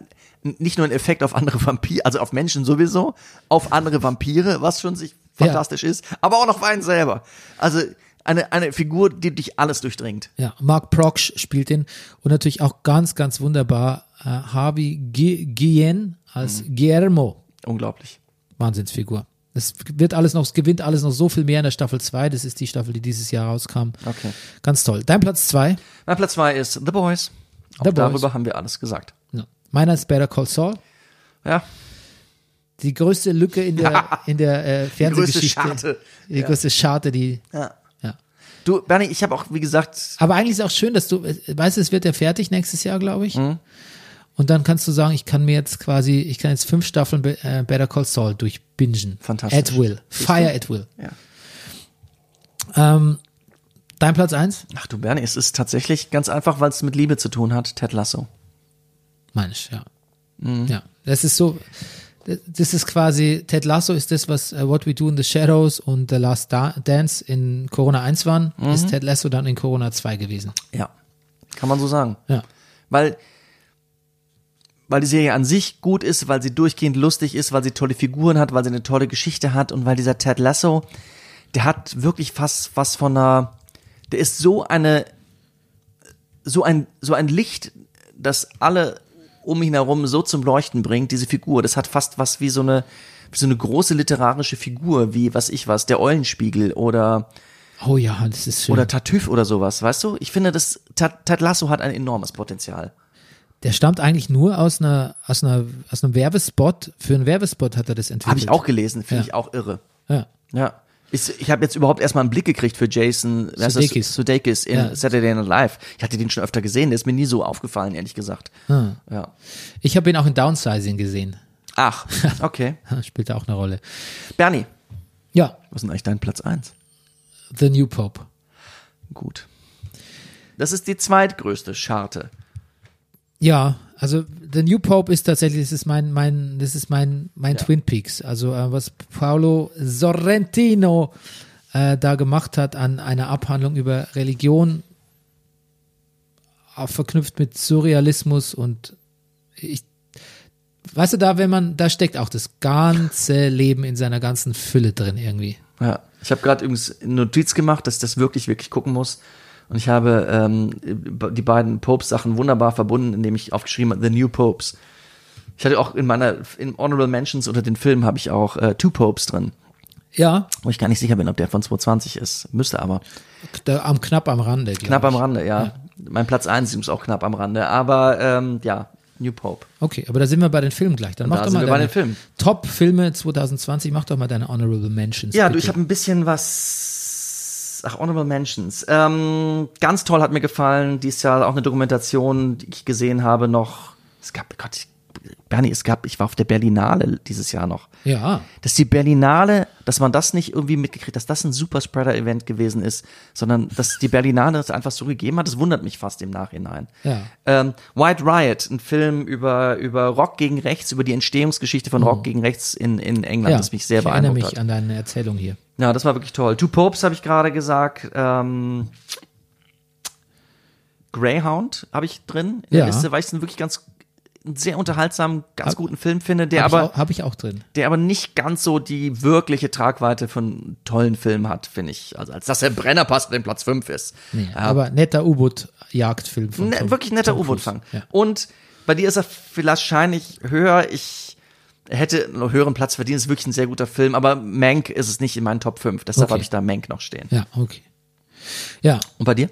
nicht nur einen Effekt auf andere Vampire, also auf Menschen sowieso, auf andere Vampire, was schon sich Ja. fantastisch ist, aber auch noch auf einen selber. Also eine, eine Figur, die dich alles durchdringt. Ja, Mark Proksch spielt den und natürlich auch ganz, ganz wunderbar Harvey Gu- Guillen als Guillermo. Unglaublich. Wahnsinnsfigur. Es wird alles noch, es gewinnt alles noch so viel mehr in der Staffel 2. Das ist die Staffel, die dieses Jahr rauskam. Okay. Ganz toll. Dein Platz 2. Mein Platz zwei ist The Boys. Auch The Boys. darüber haben wir alles gesagt. Ja. Meiner ist Better Call Saul. Ja, Die größte Lücke in der, in der äh, Fernsehgeschichte. Scharte. Die größte Scharte, die. ja. Ja. Du, Bernie, ich habe auch, wie gesagt, Aber eigentlich ist es auch schön, dass du, äh, weißt du, es wird ja fertig nächstes Jahr, glaube ich. Mhm. Und dann kannst du sagen, ich kann mir jetzt quasi, ich kann jetzt fünf Staffeln äh, Better Call Saul durchbingen. Fantastisch. At will. Fire at will. ja. Ähm, dein Platz eins? Ach du, Bernie, es ist tatsächlich ganz einfach, weil es mit Liebe zu tun hat, Ted Lasso. Meine ich, ja. Mhm. Ja. Das ist so, das ist quasi, Ted Lasso ist das, was uh, What We Do in the Shadows und The Last da Dance in Corona 1 waren, Mhm. ist Ted Lasso dann in Corona 2 gewesen. Ja, kann man so sagen. Ja. Weil, weil die Serie an sich gut ist, weil sie durchgehend lustig ist, weil sie tolle Figuren hat, weil sie eine tolle Geschichte hat und weil dieser Ted Lasso, der hat wirklich fast was von einer, der ist so eine, so ein, so ein Licht, das alle um ihn herum so zum Leuchten bringt, diese Figur. Das hat fast was wie so eine, wie so eine große literarische Figur, wie was ich was, der Eulenspiegel oder Oh ja, das ist schön. oder Tartüff oder sowas, weißt du? Ich finde, das Ted, Ted Lasso hat ein enormes Potenzial. Der stammt eigentlich nur aus einer, aus einer, aus einem Werbespot. Für einen Werbespot hat er das entwickelt. Habe ich auch gelesen, finde Ja. ich auch irre. Ja. Ja. Ich, ich habe jetzt überhaupt erstmal einen Blick gekriegt für Jason? Sudeikis. Sudeikis in Ja. Saturday Night Live. Ich hatte den schon öfter gesehen, der ist mir nie so aufgefallen, ehrlich gesagt. Ah. Ja. Ich habe ihn auch in Downsizing gesehen. Ach, (laughs) okay. Spielt da auch eine Rolle. Bernie, Ja, was ist denn eigentlich dein Platz eins? The New Pope. Gut. Das ist die zweitgrößte Scharte. Ja, also The New Pope ist tatsächlich, das ist mein, mein, das ist mein, mein Twin Peaks. Also äh, was Paolo Sorrentino äh, da gemacht hat an einer Abhandlung über Religion, verknüpft mit Surrealismus und ich, weißt du, da, wenn man, da steckt auch das ganze Leben in seiner ganzen Fülle drin irgendwie. Ja. Ich habe gerade übrigens eine Notiz gemacht, dass ich das wirklich, wirklich gucken muss. Und ich habe ähm, die beiden Popes-Sachen wunderbar verbunden, indem ich aufgeschrieben habe, The New Popes. Ich hatte auch in meiner, in Honorable Mentions unter den Filmen habe ich auch äh, Two Popes drin, Ja, wo ich gar nicht sicher bin, ob der von 2020 ist. Müsste aber. da, am, knapp am Rande. Knapp am ich. Rande, ja. Mein Platz eins ist auch knapp am Rande. Aber ähm, ja, New Pope. Okay, aber da sind wir bei den Filmen gleich. Dann mach da doch mal wir bei deine den Filmen. Top-Filme 2020. Mach doch mal deine Honorable Mentions. Ja, du, bitte. ich habe ein bisschen was. Ach, Honorable Mentions. Ähm, ganz toll hat mir gefallen. Dies Jahr auch eine Dokumentation, die ich gesehen habe noch. Es gab, Gott, ich, Bernie, es gab, ich war auf der Berlinale dieses Jahr noch. Ja, Dass die Berlinale, dass man das nicht irgendwie mitgekriegt, dass das ein Superspreader-Event gewesen ist, sondern dass die Berlinale das einfach so gegeben hat, das wundert mich fast im Nachhinein. Ja. Ähm, White Riot, ein Film über, über Rock gegen Rechts, über die Entstehungsgeschichte von Rock gegen Rechts in, in England, ja. das mich sehr ich erinnere beeindruckt mich hat. an deine Erzählung hier. Ja, das war wirklich toll. Two Popes habe ich gerade gesagt. Ähm, Greyhound habe ich drin in Ja. der Liste, weil ich es einen wirklich ganz einen sehr unterhaltsamen, ganz Hab- guten Film finde, der Habe ich, aber auch- hab ich auch drin. der aber nicht ganz so die wirkliche Tragweite von tollen Filmen hat, finde ich. Also als dass der Brennerpass auf den Platz 5 ist. Nee, Ja, aber netter U-Boot-Jagdfilm ne, wirklich netter. U-Boot-Fang. Ja. Und bei dir ist er vielleicht wahrscheinlich höher. Ich hätte einen höheren Platz verdient. Ist wirklich ein sehr guter Film, aber Mank ist es nicht in meinen Top 5. Deshalb Okay. habe ich da Mank noch stehen. ja, okay. Ja, Und bei dir?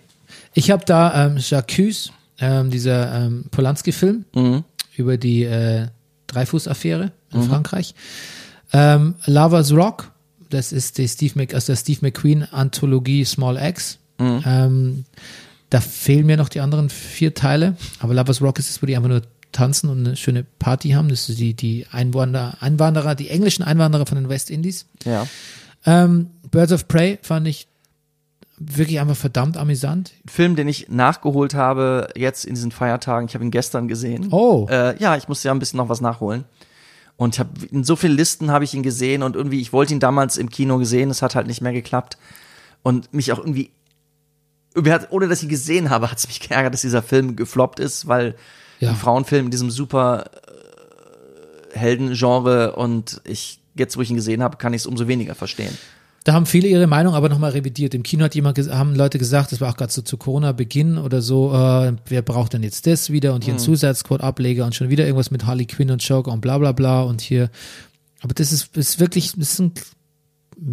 ich habe da ähm, Jacques, ähm, dieser ähm, Polanski-Film Mhm. über die äh, Dreifuß-Affäre in Frankreich. Ähm, Lava's Rock, das ist die Steve Mc, also der Steve McQueen-Anthologie Small X. Mhm. Ähm, da fehlen mir noch die anderen vier Teile, aber Lovers Rock ist es, wo die einfach nur tanzen und eine schöne Party haben. Das ist die, die Einwanderer, Einwanderer, die englischen Einwanderer von den West Indies. Ja. Ähm, Birds of Prey fand ich wirklich einfach verdammt amüsant. Film, den ich nachgeholt habe jetzt in diesen Feiertagen. Ich habe ihn gestern gesehen. Oh. Äh, ja, ich musste ja ein bisschen noch was nachholen. Und ich habe in so vielen Listen habe ich ihn gesehen und irgendwie, ich wollte ihn damals im Kino gesehen, es hat halt nicht mehr geklappt. Und mich auch irgendwie, ohne dass ich ihn gesehen habe, hat es mich geärgert, dass dieser Film gefloppt ist, weil Ja. ein Frauenfilm in diesem super äh, Heldengenre und ich, jetzt wo ich ihn gesehen habe, kann ich es umso weniger verstehen. Da haben viele ihre Meinung aber nochmal revidiert. Im Kino hat jemand, haben Leute gesagt, das war auch gerade so zu Corona-Beginn oder so, äh, wer braucht denn jetzt das wieder und hier Mhm. ein Zusatzcode-Ableger und schon wieder irgendwas mit Harley Quinn und Joker und bla bla bla und hier. Aber das ist, ist wirklich, das ist ein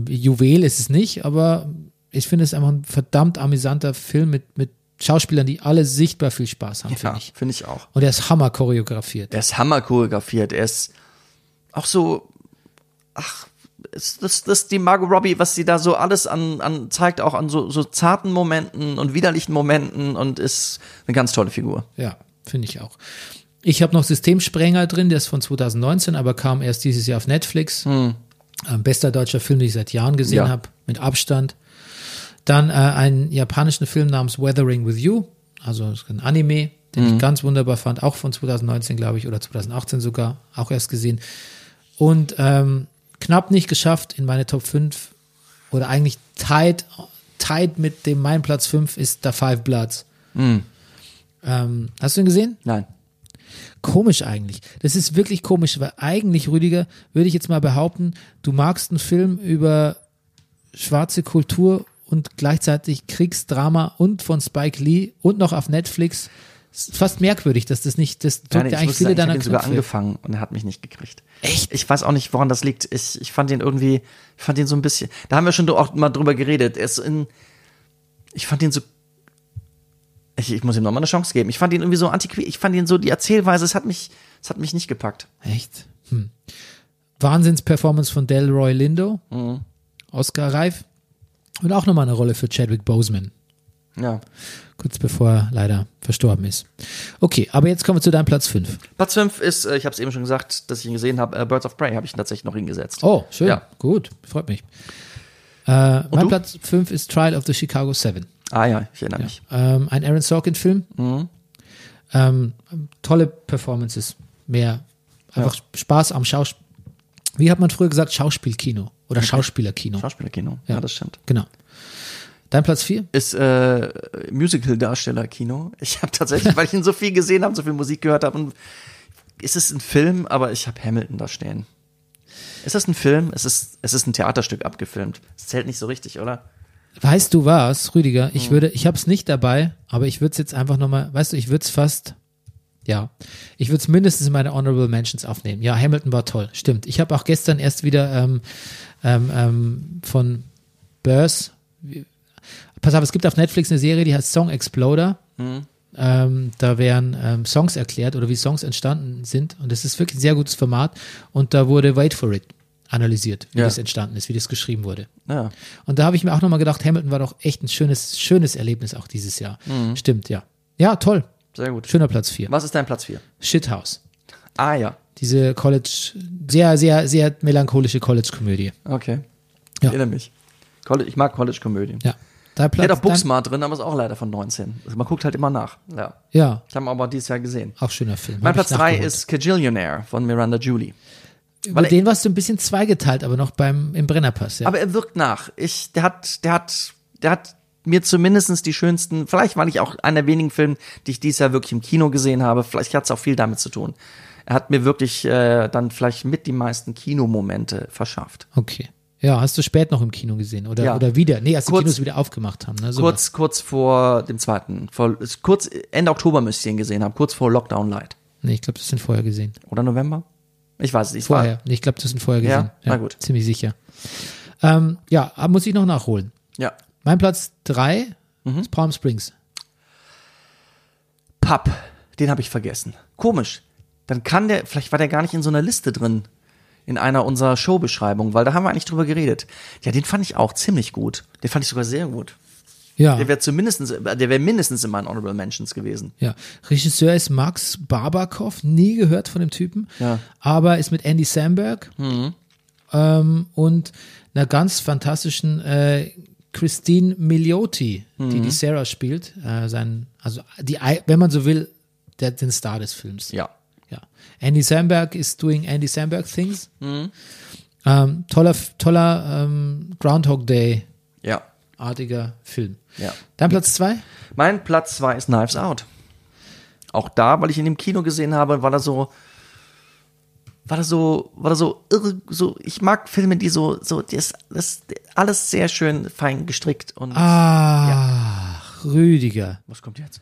Juwel, ist es nicht, aber ich finde es einfach ein verdammt amüsanter Film mit, mit Schauspielern, die alle sichtbar viel Spaß haben, finde ich. finde ich auch. Und er ist hammer choreografiert. Er ist hammer choreografiert. Er ist auch so, ach, ist das, das die Margot Robbie, was sie da so alles an, an zeigt, auch an so, so zarten Momenten und widerlichen Momenten und ist eine ganz tolle Figur. Ja, finde ich auch. Ich habe noch Systemsprenger drin, der ist von 2019, aber kam erst dieses Jahr auf Netflix. Ähm, bester deutscher Film, den ich seit Jahren gesehen Ja. habe, mit Abstand. Dann äh, einen japanischen Film namens Weathering with You, also ein Anime, den ich ganz wunderbar fand, auch von 2019, glaube ich, oder 2018 sogar, auch erst gesehen. Und ähm, knapp nicht geschafft in meine Top 5 oder eigentlich tied, tied mit dem mein Platz 5 ist The Five Bloods. Ähm, hast du ihn gesehen? Nein. Komisch eigentlich. Das ist wirklich komisch, weil eigentlich, Rüdiger, würde ich jetzt mal behaupten, du magst einen Film über schwarze Kultur und gleichzeitig Kriegsdrama und von Spike Lee und noch auf Netflix Ist fast merkwürdig, dass das nicht, das drückt ja ich eigentlich viele sagen, ich habe deiner ihn sogar angefangen und er hat mich nicht gekriegt. Echt? Ich weiß auch nicht, woran das liegt. Ich, ich fand ihn irgendwie, ich fand ihn so ein bisschen, da haben wir schon auch mal drüber geredet. Er ist in, ich fand ihn so, ich, ich muss ihm noch mal eine Chance geben. Ich fand ihn irgendwie so antiquiert, ich fand ihn so, die Erzählweise, es hat mich, es hat mich nicht gepackt. Echt? Hm. Wahnsinns-Performance von Delroy Lindo. Mhm. Oscar reif. Und auch nochmal eine Rolle für Chadwick Boseman. Ja. Kurz bevor er leider verstorben ist. Okay, aber jetzt kommen wir zu deinem Platz 5. Platz 5 ist, äh, ich habe es eben schon gesagt, dass ich ihn gesehen habe, äh, Birds of Prey habe ich ihn tatsächlich noch hingesetzt. Oh, schön. Ja. Gut, freut mich. Äh, mein du? Platz 5 ist Trial of the Chicago Seven. Ah ja, ich erinnere mich. Ähm, ein Aaron Sorkin-Film. Mhm. Ähm, tolle Performances. Mehr einfach Spaß am Schauspiel. Wie hat man früher gesagt? Schauspielkino oder Schauspielerkino. Schauspielerkino, ja. das stimmt. Genau. Dein Platz 4? Ist äh, Musical-Darsteller-Kino. Ich habe tatsächlich, (laughs) weil ich ihn so viel gesehen habe, so viel Musik gehört habe, und ist es ein Film, aber ich habe Hamilton da stehen. Ist das ein Film? Es ist, es ist ein Theaterstück abgefilmt. Es zählt nicht so richtig, oder? Weißt du was, Rüdiger? Ich Mhm. würde, ich habe es nicht dabei, aber ich würde es jetzt einfach nochmal, weißt du, ich würde es fast, ja, ich würde es mindestens in meine Honorable Mentions aufnehmen. Ja, Hamilton war toll, stimmt. Ich habe auch gestern erst wieder ähm, ähm, ähm, von Burrs, wie- pass auf, es gibt auf Netflix eine Serie, die heißt Song Exploder. Mhm. Ähm, da werden ähm, Songs erklärt oder wie Songs entstanden sind und das ist wirklich ein sehr gutes Format und da wurde Wait for It analysiert, wie Ja. das entstanden ist, wie das geschrieben wurde. Ja. Und da habe ich mir auch nochmal gedacht, Hamilton war doch echt ein schönes, schönes Erlebnis auch dieses Jahr. Stimmt, ja. Ja, toll. Sehr gut. Schöner Platz 4. Was ist dein Platz 4? Shithouse. Ah ja. Diese College, sehr, sehr, sehr melancholische College-Komödie. Okay. Ja. Ich erinnere mich. College, ich mag College-Komödien. Ja. Ich Platz. auch dein, Booksmart drin, aber ist auch leider von 19. Also man guckt halt immer nach. Ja. ja, Ich habe ihn aber dieses Jahr gesehen. auch schöner Film. Mein Platz 3 nachgeholt. ist Cajillionaire von Miranda Julie. Über den warst du ein bisschen zweigeteilt, aber noch beim, im Brennerpass, ja. Aber er wirkt nach. Ich, der hat, der hat, der hat mir zumindestens die schönsten, vielleicht war ich auch einer der wenigen Filme, die ich dieses Jahr wirklich im Kino gesehen habe. Vielleicht hat es auch viel damit zu tun. Er hat mir wirklich äh, dann vielleicht mit die meisten Kinomomente verschafft. okay. Ja, hast du spät noch im Kino gesehen oder, Ja. oder wieder? Nee, als die Kurz- Kinos wieder aufgemacht haben. Ne? Kurz, kurz vor dem zweiten, vor, kurz Ende Oktober müsste ich ihn gesehen haben, kurz vor Lockdown Light. Nee, ich glaube, das sind vorher gesehen. Oder November? Ich weiß es nicht. Vorher. Nee, ich glaube, das sind vorher Ja? gesehen. Na gut. Ziemlich sicher. Ähm, ja, aber muss ich noch nachholen. Ja. Mein Platz 3 Mhm. ist Palm Springs. Papp, den habe ich vergessen. Komisch. Dann kann der, vielleicht war der gar nicht in so einer Liste drin, in einer unserer Showbeschreibungen, weil da haben wir eigentlich drüber geredet. Ja, den fand ich auch ziemlich gut. Den fand ich sogar sehr gut. Ja. Der wäre zumindest, der wäre mindestens in meinen Honorable Mentions gewesen. Ja, Regisseur ist Max Barbakow, nie gehört von dem Typen, Ja. aber ist mit Andy Samberg ähm, und einer ganz fantastischen äh, Christine Milioti, die die Sarah spielt, äh, sein, also die, wenn man so will, der, den Star des Films. Ja. Ja. Andy Samberg is doing Andy Samberg things. Ähm, toller, toller ähm, Groundhog Day Ja. artiger Film. Ja. Dein Platz zwei? Mein Platz zwei ist Knives Out. Auch da, weil ich ihn im Kino gesehen habe, war das so, war das so, war das so irre, so, ich mag Filme, die so, so, das, das, alles sehr schön fein gestrickt und, Ach, Rüdiger. was kommt jetzt?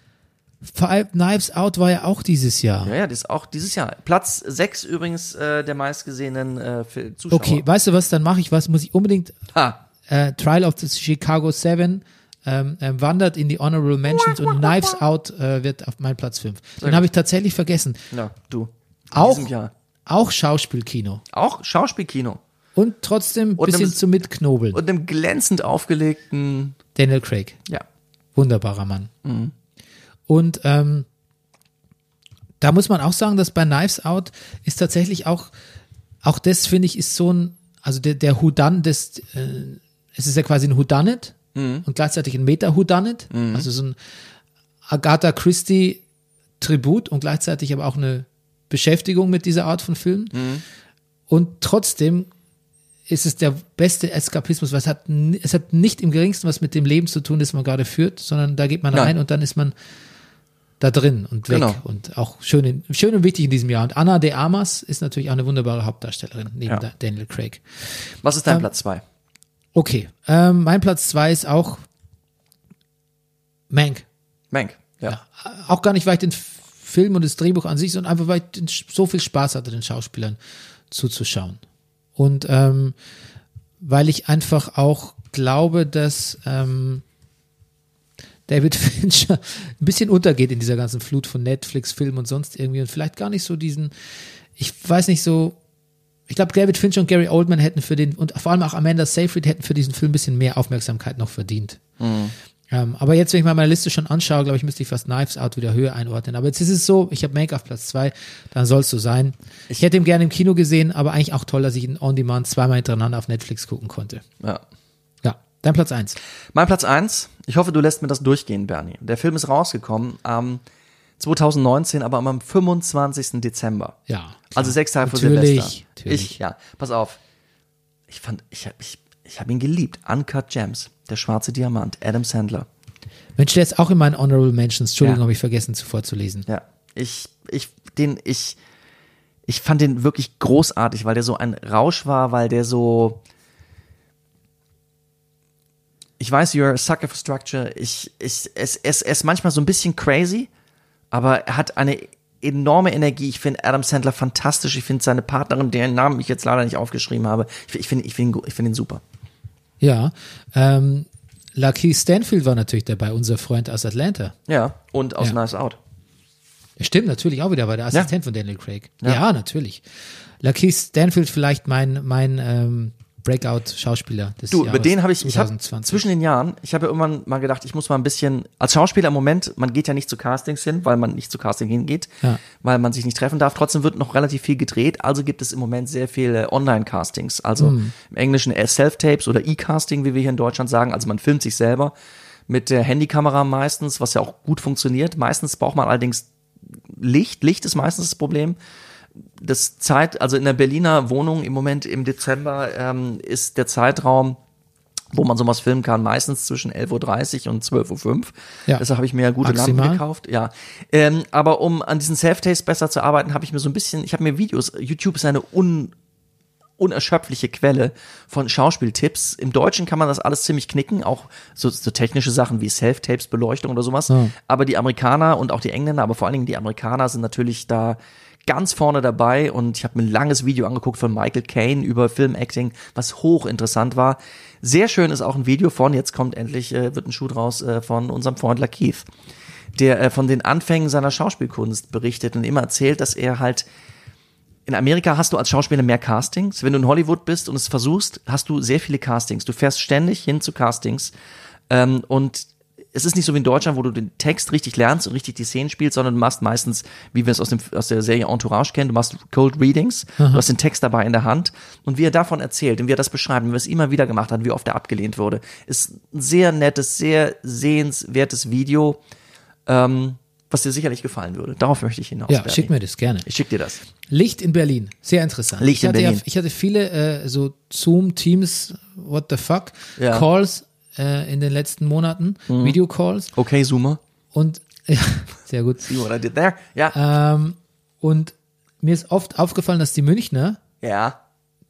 Knives Out war ja auch dieses Jahr. Ja, ja, das ist auch dieses Jahr. Platz 6 übrigens äh, der meistgesehenen äh, Zuschauer. Okay, weißt du was, dann mache ich was, muss ich unbedingt Ha. äh, Trial of the Chicago Seven ähm, ähm, wandert in die Honorable Mentions und Knives Out äh, wird auf meinen Platz 5. Den habe ich tatsächlich vergessen. Ja, du. In Auch, diesem Jahr. Auch Schauspielkino. Auch Schauspielkino. Und trotzdem ein bisschen einem- zum Mitknobeln. Und einem glänzend aufgelegten, Daniel Craig. ja. Wunderbarer Mann. Mhm. Und ähm, da muss man auch sagen, dass bei Knives Out ist tatsächlich auch, auch das finde ich, ist so ein, also der, der Whodun des, äh, es ist ja quasi ein Whodunit Mhm. und gleichzeitig ein Meta-Whodunit, also so ein Agatha Christie Tribut und gleichzeitig aber auch eine Beschäftigung mit dieser Art von Filmen. Mhm. Und trotzdem ist es der beste Eskapismus, weil es hat, es hat nicht im geringsten was mit dem Leben zu tun, das man gerade führt, sondern da geht man Nein. rein und dann ist man da drin und weg Genau. und auch schön, in, schön und wichtig in diesem Jahr. Und Anna de Armas ist natürlich auch eine wunderbare Hauptdarstellerin neben Ja. da- Daniel Craig. Was ist dein Ähm, Platz 2? Okay, ähm, mein Platz zwei ist auch Mank. Mank. Ja. Auch gar nicht, weil ich den Film und das Drehbuch an sich, sondern einfach, weil ich so viel Spaß hatte, den Schauspielern zuzuschauen. Und ähm, weil ich einfach auch glaube, dass ähm, David (laughs) Fincher ein bisschen untergeht in dieser ganzen Flut von Netflix, Film und sonst irgendwie und vielleicht gar nicht so diesen, ich weiß nicht so, ich glaube, David Fincher und Gary Oldman hätten für den, und vor allem auch Amanda Seyfried hätten für diesen Film ein bisschen mehr Aufmerksamkeit noch verdient. Ähm, aber jetzt, wenn ich mal meine Liste schon anschaue, glaube ich, müsste ich fast Knives Out wieder höher einordnen. Aber jetzt ist es so, ich habe Make auf Platz zwei, dann soll es so sein. Ich hätte ihn gerne im Kino gesehen, aber eigentlich auch toll, dass ich ihn on demand zweimal hintereinander auf Netflix gucken konnte. Ja. Ja, dein Platz eins. Mein Platz eins. Ich hoffe, du lässt mir das durchgehen, Bernie. Der Film ist rausgekommen am 2019, aber am 25. Dezember. Ja. Also sechs Tage vor Silvester. natürlich. Ich, ja, pass auf. Ich fand, ich habe ich, ich hab ihn geliebt. Uncut Gems, der schwarze Diamant, Adam Sandler. Mensch, der ist auch in meinen Honorable Mentions. Entschuldigung, Ja. habe ich vergessen zuvor zu lesen. Ja, ich, ich, den, ich, ich fand den wirklich großartig, weil der so ein Rausch war, weil der so, ich weiß, you're a sucker for structure. Ich, ich, es, es, es ist manchmal so ein bisschen crazy, aber er hat eine enorme Energie. Ich finde Adam Sandler fantastisch. Ich finde seine Partnerin, deren Namen ich jetzt leider nicht aufgeschrieben habe, ich, ich finde, ich gu- ich finde ihn super. Ja. Ähm, Lucky Stanfield war natürlich dabei, unser Freund aus Atlanta. Ja, und aus Ja. Nice Out. Stimmt, natürlich auch wieder, war der Assistent von Daniel Craig. Ja, Ja. natürlich. Lucky Stanfield vielleicht mein, mein ähm, Breakout-Schauspieler des Du, Jahres über den habe ich, ich 2020. zwischen den Jahren, ich habe ja irgendwann mal gedacht, ich muss mal ein bisschen, als Schauspieler im Moment, man geht ja nicht zu Castings hin, weil man nicht zu Casting hingeht, Ja. weil man sich nicht treffen darf. Trotzdem wird noch relativ viel gedreht, also gibt es im Moment sehr viele Online-Castings, also Hm. im Englischen Self-Tapes oder E-Casting, wie wir hier in Deutschland sagen, also man filmt sich selber mit der Handykamera meistens, was ja auch gut funktioniert. Meistens braucht man allerdings Licht, Licht ist meistens das Problem das Zeit, also in der Berliner Wohnung im Moment im Dezember ähm, ist der Zeitraum, wo man sowas filmen kann, meistens zwischen 11.30 Uhr und 12.05 Uhr. Ja. Deshalb habe ich mir gute Maximal. Lampen gekauft. Ja. Ähm, aber um an diesen Self-Taste besser zu arbeiten, habe ich mir so ein bisschen, ich habe mir Videos, YouTube ist eine un, unerschöpfliche Quelle von Schauspieltipps. Im Deutschen kann man das alles ziemlich knicken, auch so, so technische Sachen wie Self-Tapes, Beleuchtung oder sowas. Ja. Aber die Amerikaner und auch die Engländer, aber vor allen Dingen die Amerikaner sind natürlich da ganz vorne dabei und ich habe mir ein langes Video angeguckt von Michael Caine über Filmacting, was hochinteressant war. Sehr schön ist auch ein Video von, jetzt kommt endlich, äh, wird ein Schuh draus, äh, von unserem Freund Lakeith, der äh, von den Anfängen seiner Schauspielkunst berichtet und immer erzählt, dass er halt in Amerika hast du als Schauspieler mehr Castings. Wenn du in Hollywood bist und es versuchst, hast du sehr viele Castings. Du fährst ständig hin zu Castings. Ähm, und es ist nicht so wie in Deutschland, wo du den Text richtig lernst und richtig die Szenen spielst, sondern du machst meistens, wie wir es aus, dem, aus der Serie Entourage kennen, du machst Cold Readings, du hast den Text dabei in der Hand und wie er davon erzählt und wie er das beschreibt, und wie er es immer wieder gemacht hat, wie oft er abgelehnt wurde, ist ein sehr nettes, sehr sehenswertes Video, ähm, was dir sicherlich gefallen würde. Darauf möchte ich hinaus. ja, Bernie. schick mir das gerne. Ich schick dir das. Licht in Berlin, sehr interessant. Licht ich in hatte Berlin. Ja, ich hatte viele äh, so Zoom, Teams, what the fuck, Ja. Calls äh, in den letzten Monaten, Videocalls Okay, Zoomer. und (laughs) ja, sehr gut. See what I did there? Ja. Ähm, und mir ist oft aufgefallen, dass die Münchner, Ja.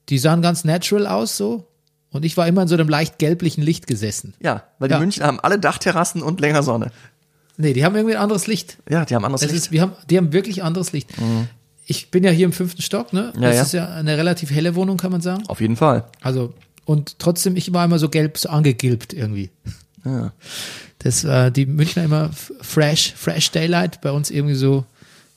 die sahen ganz natural aus so. Und ich war immer in so einem leicht gelblichen Licht gesessen. Ja, weil die Ja. München haben alle Dachterrassen und länger Sonne. Nee, die haben irgendwie ein anderes Licht. Ja, die haben anderes Das Licht. ist, wir haben, die haben wirklich anderes Licht. Ich bin ja hier im fünften Stock, ne? Ja, das ja. ist ja eine relativ helle Wohnung, kann man sagen. Auf jeden Fall. Also, und trotzdem, ich war immer so gelb, so angegilbt irgendwie. Das war die Münchner immer fresh, fresh Daylight, bei uns irgendwie so,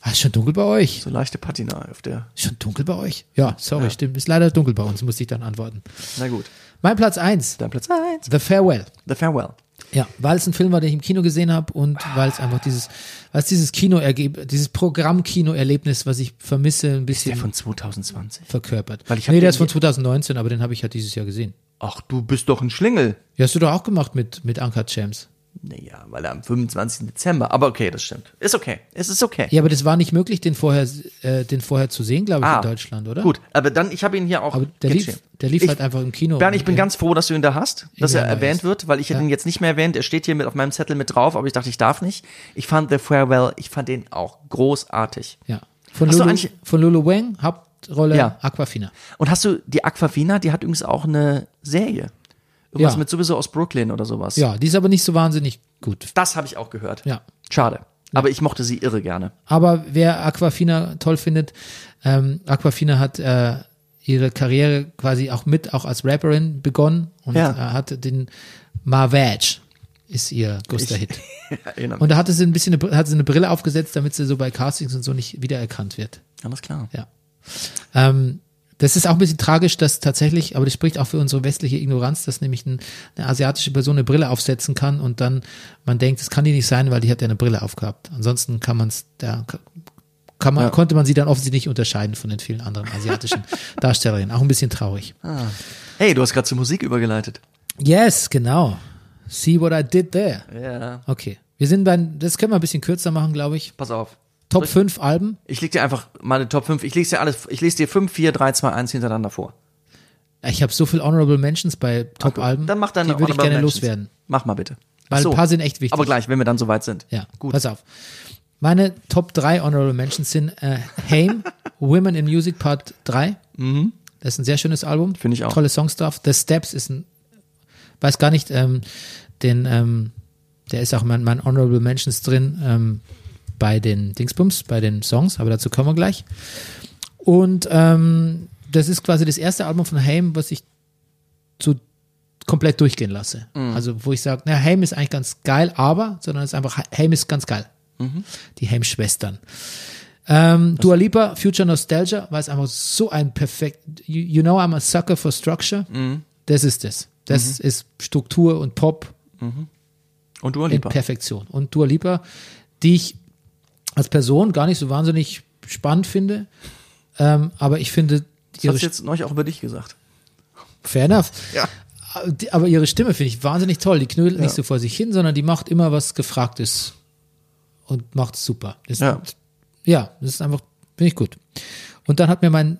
ah, ist schon dunkel bei euch? So leichte Patina auf der. Ist schon dunkel bei euch? Ja, sorry, stimmt. Ist leider dunkel bei uns, musste ich dann antworten. Na gut. Mein Platz eins, Dann Platz eins. The Farewell. The Farewell. Ja, weil es ein Film war, den ich im Kino gesehen habe und weil es einfach dieses, weil es dieses Kino dieses Programm-Kino-Erlebnis, was ich vermisse, ein Der bisschen von 2020. verkörpert. Weil ich nee, der ist von hier- 2019, aber den habe ich ja dieses Jahr gesehen. Ach, du bist doch ein Schlingel. Ja, hast du doch auch gemacht mit, mit Uncut Gems. Naja, weil er am 25. Dezember. Aber okay, das stimmt. Ist okay. Es ist okay. Ja, aber das war nicht möglich, den vorher, äh, den vorher zu sehen, glaube ich, Ah, in Deutschland, oder? Gut, aber dann, ich habe ihn hier auch. Aber der lief, der lief Ich- halt einfach im Kino. Bernd, ich bin ganz froh, dass du ihn da hast, dass er erwähnt wird, weil ich hätte Ja. ihn jetzt nicht mehr erwähnt. Er steht hier mit auf meinem Zettel mit drauf, aber ich dachte, ich darf nicht. Ich fand The Farewell, ich fand den auch großartig. Ja. Von Hast Lulu, von Lulu Wang, Hauptrolle Ja. Aquafina. Und hast du die Aquafina, die hat übrigens auch eine Serie. Irgendwas Ja. mit sowieso aus Brooklyn oder sowas. Ja, die ist aber nicht so wahnsinnig gut. Das habe ich auch gehört. Ja. Schade. Aber ich mochte sie irre gerne. Aber wer Aquafina toll findet, ähm, Aquafina hat äh, ihre Karriere quasi auch mit, auch als Rapperin begonnen und Ja. äh, hatte den Marvage ist ihr größter Hit. (laughs) Und da hatte sie ein bisschen eine, hat sie eine Brille aufgesetzt, damit sie so bei Castings und so nicht wiedererkannt wird. Alles klar. Ja. Ähm, das ist auch ein bisschen tragisch, dass tatsächlich, aber das spricht auch für unsere westliche Ignoranz, dass nämlich ein, eine asiatische Person eine Brille aufsetzen kann und dann man denkt, das kann die nicht sein, weil die hat ja eine Brille aufgehabt. Ansonsten kann man es, da kann man, Ja. konnte man sie dann offensichtlich nicht unterscheiden von den vielen anderen asiatischen (laughs) Darstellerinnen. Auch ein bisschen traurig. Hey, du hast gerade zur Musik übergeleitet. Yes, genau. See what I did there. Ja. Okay. Wir sind bei, das können wir ein bisschen kürzer machen, glaube ich. Pass auf. Top 5 Alben. Ich leg dir einfach meine Top 5. Ich lese dir alles, ich lese dir 5, 4, 3, 2, 1 hintereinander vor. Ich habe so viel Honorable Mentions bei Top-Alben. Dann mach deine Die würde ich gerne Mentions. loswerden. Mach mal bitte. Weil so. ein paar sind echt wichtig. Aber gleich, wenn wir dann soweit sind. Ja, Gut. pass auf. Meine Top 3 Honorable Mentions sind äh, Haim, (laughs) Women in Music Part 3. Das ist ein sehr schönes Album. Mhm. Finde ich auch. Tolle Songs drauf. The Steps ist ein, weiß gar nicht, ähm, den, ähm, der ist auch in meinen mein Honorable Mentions drin ähm, bei den Dingsbums, bei den Songs, aber dazu kommen wir gleich. Und ähm, das ist quasi das erste Album von Haim, was ich so komplett durchgehen lasse. Also wo ich sage, na, Haim ist eigentlich ganz geil, aber, sondern es ist einfach, Haim ist ganz geil. Die Haim-Schwestern. Ähm, Dua Lipa, Future Nostalgia, weil es einfach so ein perfekt, you, you know I'm a sucker for structure. Das ist das. Das ist Struktur und Pop Und du, in Lieber. Perfektion. Und Dua Lipa, die ich als Person gar nicht so wahnsinnig spannend finde, ähm, aber ich finde Das ihre hast du jetzt neulich auch über dich gesagt. Fair enough. Ja. Aber ihre Stimme finde ich wahnsinnig toll. Die knödelt nicht so vor sich hin, sondern die macht immer was Gefragtes und macht es super. Das, Ja. ja, das ist einfach, finde ich gut. Und dann hat mir mein,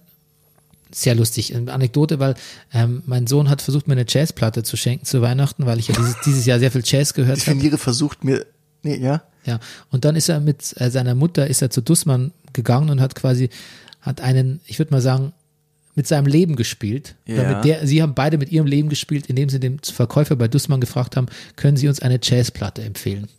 sehr lustig, eine Anekdote, weil ähm, mein Sohn hat versucht, mir eine Jazzplatte zu schenken zu Weihnachten, weil ich ja dieses, dieses Jahr sehr viel Jazz gehört habe. Definiere versucht mir, nee, ja. Ja, und dann ist er mit äh, seiner Mutter, ist er zu Dussmann gegangen und hat quasi, hat einen, ich würde mal sagen, mit seinem Leben gespielt. Ja. der, sie haben beide mit ihrem Leben gespielt, indem sie den Verkäufer bei Dussmann gefragt haben, können Sie uns eine Jazzplatte empfehlen?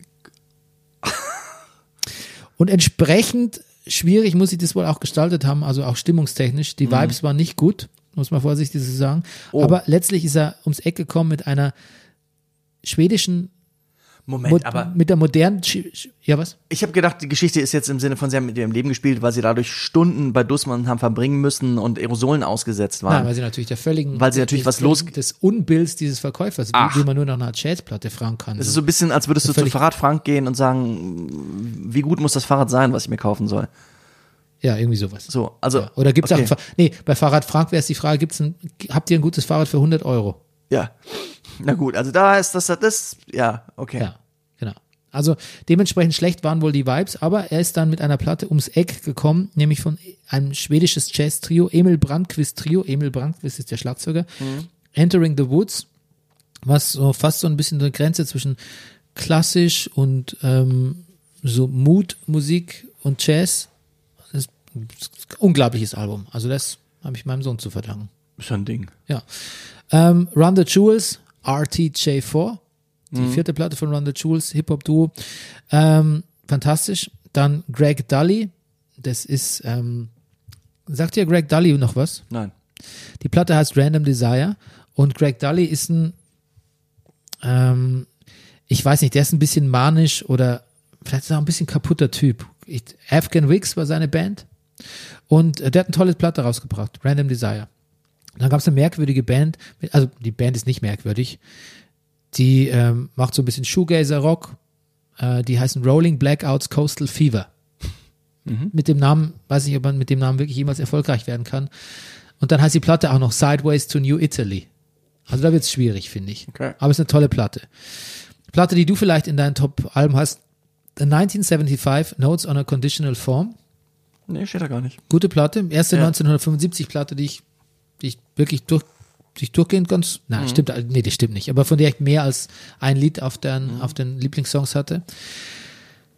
(laughs) und entsprechend schwierig muss ich das wohl auch gestaltet haben, also auch stimmungstechnisch. Mhm. Die Vibes waren nicht gut, muss man vorsichtig so sagen. Oh. Aber letztlich ist er ums Eck gekommen mit einer schwedischen, Moment, Mo aber mit der modernen, Sch- ja was? ich habe gedacht, die Geschichte ist jetzt im Sinne von, sie haben mit ihrem Leben gespielt, weil sie dadurch Stunden bei Dussmann haben verbringen müssen und Aerosolen ausgesetzt waren. Nein, weil sie natürlich der völligen, Weil sie natürlich des, was los- des Unbilds dieses Verkäufers, Ach. wie, man nur nach einer Jazzplatte fragen kann. Es ist So. ein bisschen, als würdest du zu Fahrrad Frank gehen und sagen, wie gut muss das Fahrrad sein, was ich mir kaufen soll. ja, irgendwie sowas. So, also. Ja. Oder gibt es okay. auch, nee, bei Fahrrad Frank wäre es die Frage, gibt's ein, habt ihr ein gutes Fahrrad für 100 Euro? Ja. Na gut, also da ist das, das, ja, okay. Ja, genau. Also dementsprechend schlecht waren wohl die Vibes, aber er ist dann mit einer Platte ums Eck gekommen, nämlich von einem schwedisches Jazz-Trio, Emil Brandquist Trio. Emil Brandquist ist der Schlagzeuger. Entering the Woods, was so fast so ein bisschen eine Grenze zwischen klassisch und ähm, so Mood-Musik und Jazz. Das ist ein unglaubliches Album. Also das habe ich meinem Sohn zu verdanken. Schon ein Ding. Ja. Ähm, Run the Jewels, RTJ4, die vierte Platte von Run the Jewels, Hip-Hop-Duo. Ähm, fantastisch. Dann Greg Dully, das ist, ähm, sagt dir Greg Dully noch was? Nein. Die Platte heißt Random Desire und Greg Dully ist ein, ähm, ich weiß nicht, der ist ein bisschen manisch oder vielleicht ist er auch ein bisschen kaputter Typ. Ich, Afghan Wigs war seine Band und äh, der hat eine tolle Platte rausgebracht, Random Desire. Dann gab es eine merkwürdige Band, also die Band ist nicht merkwürdig, die ähm, macht so ein bisschen Shoegazer-Rock, äh, die heißen Rolling Blackouts Coastal Fever. Mit dem Namen, weiß nicht, ob man mit dem Namen wirklich jemals erfolgreich werden kann. Und dann heißt die Platte auch noch Sideways to New Italy. Also da wird es schwierig, finde ich. Okay. Aber es ist eine tolle Platte. Platte, die du vielleicht in deinen Top-Alben hast, The 1975 Notes on a Conditional Form. Nee, steht da gar nicht. Gute Platte. Erste Ja. 1975 Platte, die ich, die ich wirklich durch, die ich durchgehend ganz, nein, stimmt, nee, die stimmt nicht, aber von der ich mehr als ein Lied auf den, auf den Lieblingssongs hatte.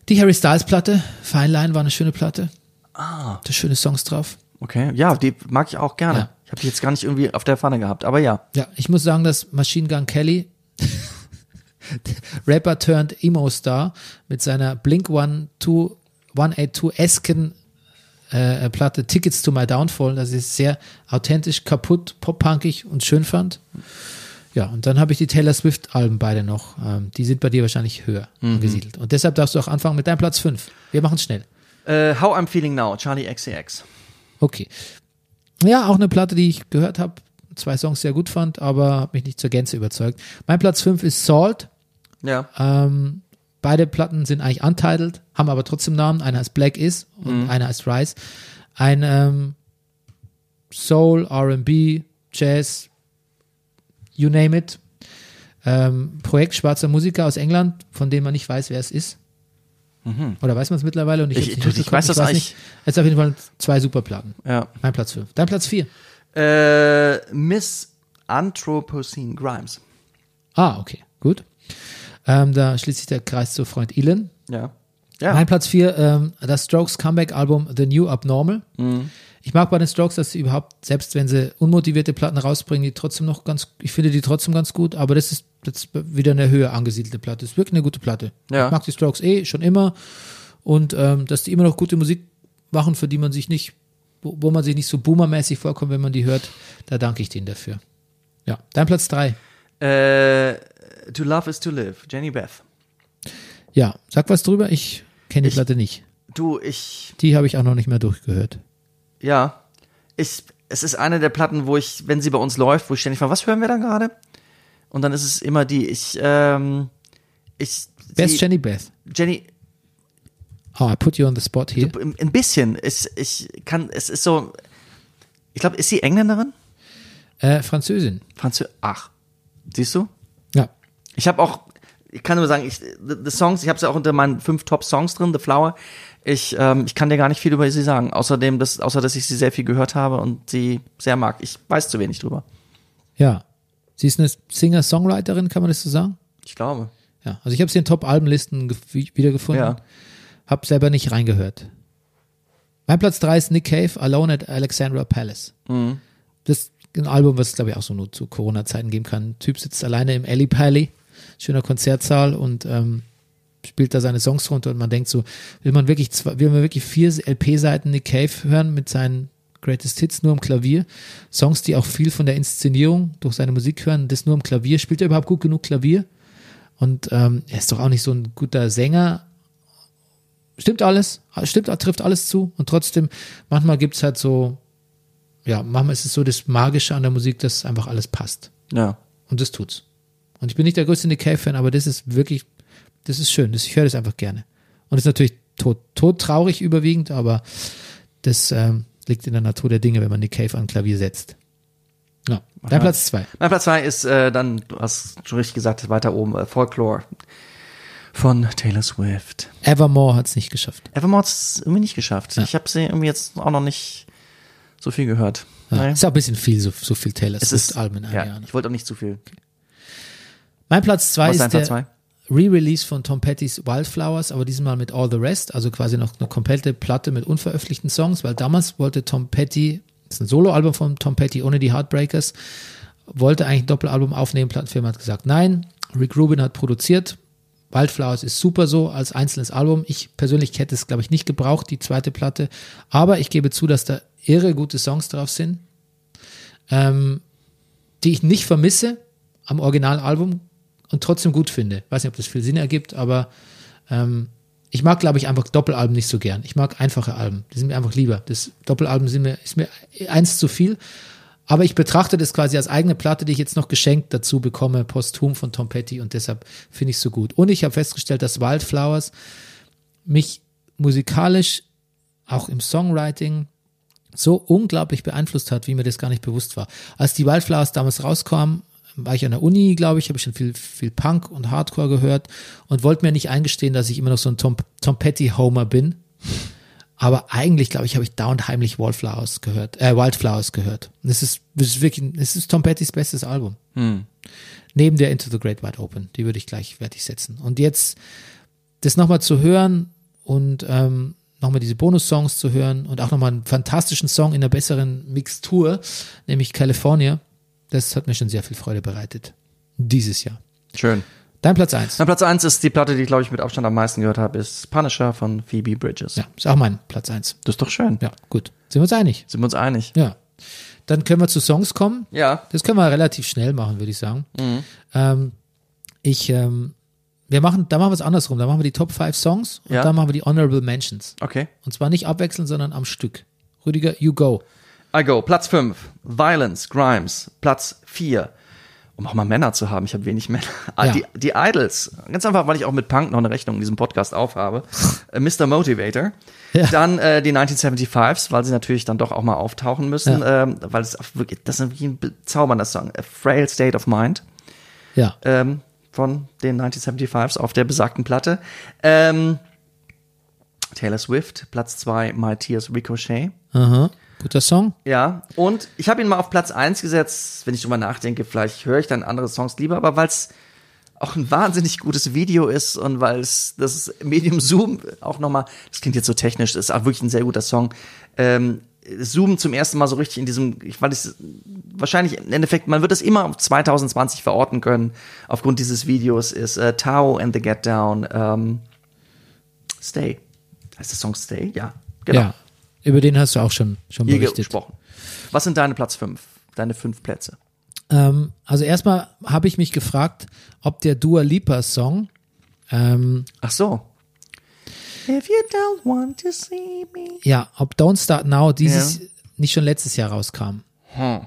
Die Harry Styles Platte, Fine Line war eine schöne Platte. Ah. Da schöne Songs drauf. Okay. Ja, die mag ich auch gerne. Ja. Ich habe die jetzt gar nicht irgendwie auf der Pfanne gehabt, aber ja. Ja, ich muss sagen, dass Machine Gun Kelly (laughs) Rapper turned Emo-Star mit seiner Blink 182-esken äh, Platte Tickets to My Downfall, das ist sehr authentisch, kaputt, pop-punkig und schön fand. Ja, und dann habe ich die Taylor Swift-Alben beide noch. Ähm, die sind bei dir wahrscheinlich höher angesiedelt. Und deshalb darfst du auch anfangen mit deinem Platz 5. Wir machen schnell. Äh, How I'm Feeling Now, Charlie XCX. Okay. Ja, auch eine Platte, die ich gehört habe, zwei Songs sehr gut fand, aber mich nicht zur Gänze überzeugt. Mein Platz 5 ist Salt. Ja. Ähm, beide Platten sind eigentlich untitled, haben aber trotzdem Namen. Einer heißt Black Is und einer heißt Rise. Ein ähm, Soul, R&B, Jazz, you name it. Ähm, Projekt schwarzer Musiker aus England, von dem man nicht weiß, wer es ist. Oder weiß man es mittlerweile? Und Ich- hab's nicht ich mitbekommen. weiß das eigentlich- nicht. Es ist auf jeden Fall zwei super Platten. Ja. Mein Platz 5. Dein Platz 4. Äh, Miss Anthropocene Grimes. Ah, okay, gut. Ähm, da schließt sich der Kreis zu Freund Elon. Ja. Ja. Mein Platz 4, ähm, das Strokes Comeback-Album The New Abnormal. Mhm. Ich mag bei den Strokes, dass sie überhaupt, selbst wenn sie unmotivierte Platten rausbringen, die trotzdem noch ganz, ich finde die trotzdem ganz gut, aber das ist jetzt wieder eine höher angesiedelte Platte. Das ist wirklich eine gute Platte. Ja. Ich mag die Strokes eh schon immer und ähm, dass die immer noch gute Musik machen, für die man sich nicht, wo, wo man sich nicht so boomermäßig vorkommt, wenn man die hört, da danke ich denen dafür. Ja, dein Platz 3. Äh, to Love is to Live, Jenny Beth. Ja, sag was drüber, ich kenne die Ich- Platte nicht. Du, ich, Die habe ich auch noch nicht mehr durchgehört. ja, ich, es ist eine der Platten, wo ich, wenn sie bei uns läuft, wo ich ständig frage, was hören wir da gerade? Und dann ist es immer die, ich, ähm, ich, Wer ist sie- Jenny Beth? Jenny, Oh, I put you on the spot here. ein ein bisschen, ich, ich kann, es ist so, ich glaube, ist sie Engländerin? Äh, Französin. Franzö, ach, siehst du? Ja. Ich habe auch, ich kann nur sagen, ich, the, Songs, ich habe sie auch unter meinen fünf Top-Songs drin, The Flower. Ich, ähm, ich kann dir gar nicht viel über sie sagen, außerdem, dass, außer dass ich sie sehr viel gehört habe und sie sehr mag. Ich weiß zu wenig drüber. Ja. Sie ist eine Singer-Songwriterin, kann man das so sagen? Ich glaube. Ja. Also ich habe sie in Top-Albenlisten gef- wiedergefunden. Ja. Hab selber nicht reingehört. Mein Platz 3 ist Nick Cave, Alone at Alexandra Palace. Mhm. Das ist ein Album, was es glaube ich auch so nur zu Corona-Zeiten geben kann. Ein Typ sitzt alleine im Alley Pally, schöner Konzertsaal und ähm, spielt da seine Songs runter und man denkt so, will man wirklich zwei, will man wirklich vier LP-Seiten Nick Cave hören mit seinen Greatest Hits nur am Klavier. Songs, die auch viel von der Inszenierung durch seine Musik hören, das nur am Klavier. Spielt er überhaupt gut genug Klavier? Und ähm, er ist doch auch nicht so ein guter Sänger. Stimmt alles, stimmt, trifft alles zu. Und trotzdem, manchmal gibt's halt so, ja, manchmal ist es so das Magische an der Musik, dass einfach alles passt. Ja. Und das tut's. Und ich bin nicht der größte Nick Cave-Fan, aber das ist wirklich, das ist schön. Das, ich höre das einfach gerne. Und es ist natürlich tot, tot traurig überwiegend, aber das ähm, liegt in der Natur der Dinge, wenn man Nick Cave an Klavier setzt. Ja, dein Platz zwei. Mein Platz zwei ist äh, dann, du hast schon richtig gesagt, weiter oben, äh, Folklore von Taylor Swift. Evermore hat's nicht geschafft. Evermore hat es irgendwie nicht geschafft. Ja. Ich habe sie irgendwie jetzt auch noch nicht so viel gehört. Ja. Ist auch ein bisschen viel, so, so viel Taylor Es ist, Swift-Alben in einem ja, Jahr. ne? ich wollte auch nicht zu viel. Mein Platz zwei Was ist Platz der? Re-Release von Tom Petty's Wildflowers, aber diesmal mit All the Rest, also quasi noch eine komplette Platte mit unveröffentlichten Songs, weil damals wollte Tom Petty, das ist ein Soloalbum von Tom Petty ohne die Heartbreakers, wollte eigentlich ein Doppelalbum aufnehmen, Plattenfirma hat gesagt nein, Rick Rubin hat produziert, Wildflowers ist super so als einzelnes Album. Ich persönlich hätte es, glaube ich, nicht gebraucht, die zweite Platte, aber ich gebe zu, dass da irre gute Songs drauf sind, ähm, die ich nicht vermisse am Originalalbum und trotzdem gut finde. Weiß nicht, ob das viel Sinn ergibt, aber ähm, ich mag, glaube ich, einfach Doppelalben nicht so gern. Ich mag einfache Alben. Die sind mir einfach lieber. Das Doppelalben sind mir, ist mir eins zu viel. Aber ich betrachte das quasi als eigene Platte, die ich jetzt noch geschenkt dazu bekomme, posthum von Tom Petty und deshalb finde ich es so gut. Und ich habe festgestellt, dass Wildflowers mich musikalisch, auch im Songwriting, so unglaublich beeinflusst hat, wie mir das gar nicht bewusst war. Als die Wildflowers damals rauskamen, war ich an der Uni, glaube ich, habe ich schon viel, viel Punk und Hardcore gehört und wollte mir nicht eingestehen, dass ich immer noch so ein Tom, Tom Petty-Homer bin. Aber eigentlich, glaube ich, habe ich dauernd heimlich Wildflowers gehört, äh, Wildflowers gehört. Und es ist, es ist wirklich, es ist Tom Pettys bestes Album. Neben der Into the Great Wide Open. Die würde ich gleich wertig setzen. Und jetzt das nochmal zu hören und ähm, nochmal diese Bonus-Songs zu hören und auch nochmal einen fantastischen Song in einer besseren Mixtur, nämlich California, das hat mir schon sehr viel Freude bereitet. Dieses Jahr. Schön. Dein Platz eins. Mein Platz 1 ist die Platte, die ich, glaube ich, mit Abstand am meisten gehört habe, ist Punisher von Phoebe Bridges. Ja, ist auch mein Platz eins. Das ist doch schön. Ja, gut. Sind wir uns einig? Sind wir uns einig? Ja. Dann können wir zu Songs kommen. Ja. Das können wir relativ schnell machen, würde ich sagen. Ähm, ich, ähm, wir machen, da machen wir es andersrum. Da machen wir die Top 5 Songs und Ja. dann machen wir die Honorable Mentions. Okay. Und zwar nicht abwechselnd, sondern am Stück. Rüdiger, you go. I go. Platz 5. Violence, Grimes. Platz 4. Um auch mal Männer zu haben. Ich habe wenig Männer. (laughs) Ah, Ja. Die, die Idols. Ganz einfach, weil ich auch mit Punk noch eine Rechnung in diesem Podcast aufhabe. (laughs) Äh, Mr. Motivator. Ja. Dann äh, die 1975s, weil sie natürlich dann doch auch mal auftauchen müssen. Ähm, weil es wirklich, das ist wirklich ein bezaubernder Song. A Frail State of Mind. Ja. ähm, von den 1975s auf der besagten Platte. Ähm, Taylor Swift, Platz 2, My Tears Ricochet. Aha. Guter Song. Ja, und ich habe ihn mal auf Platz 1 gesetzt, wenn ich drüber nachdenke, vielleicht höre ich dann andere Songs lieber, aber weil es auch ein wahnsinnig gutes Video ist und weil es das Medium Zoom auch nochmal, das klingt jetzt so technisch, ist auch wirklich ein sehr guter Song. Ähm, Zoom zum ersten Mal so richtig in diesem, ich weil es wahrscheinlich im Endeffekt, man wird es immer auf 2020 verorten können, aufgrund dieses Videos, ist äh, Tao and the Get Down, ähm, Stay. Heißt der Song Stay? Ja, genau. Ja. Über den hast du auch schon, schon Hier berichtet. gesprochen. Was sind deine Platz 5? Deine fünf Plätze? Ähm, also erstmal habe ich mich gefragt, ob der Dua Lipa Song, ähm, Ach so. If you don't want to see me. ja, ob Don't Start Now dieses nicht schon letztes Jahr rauskam. Hm.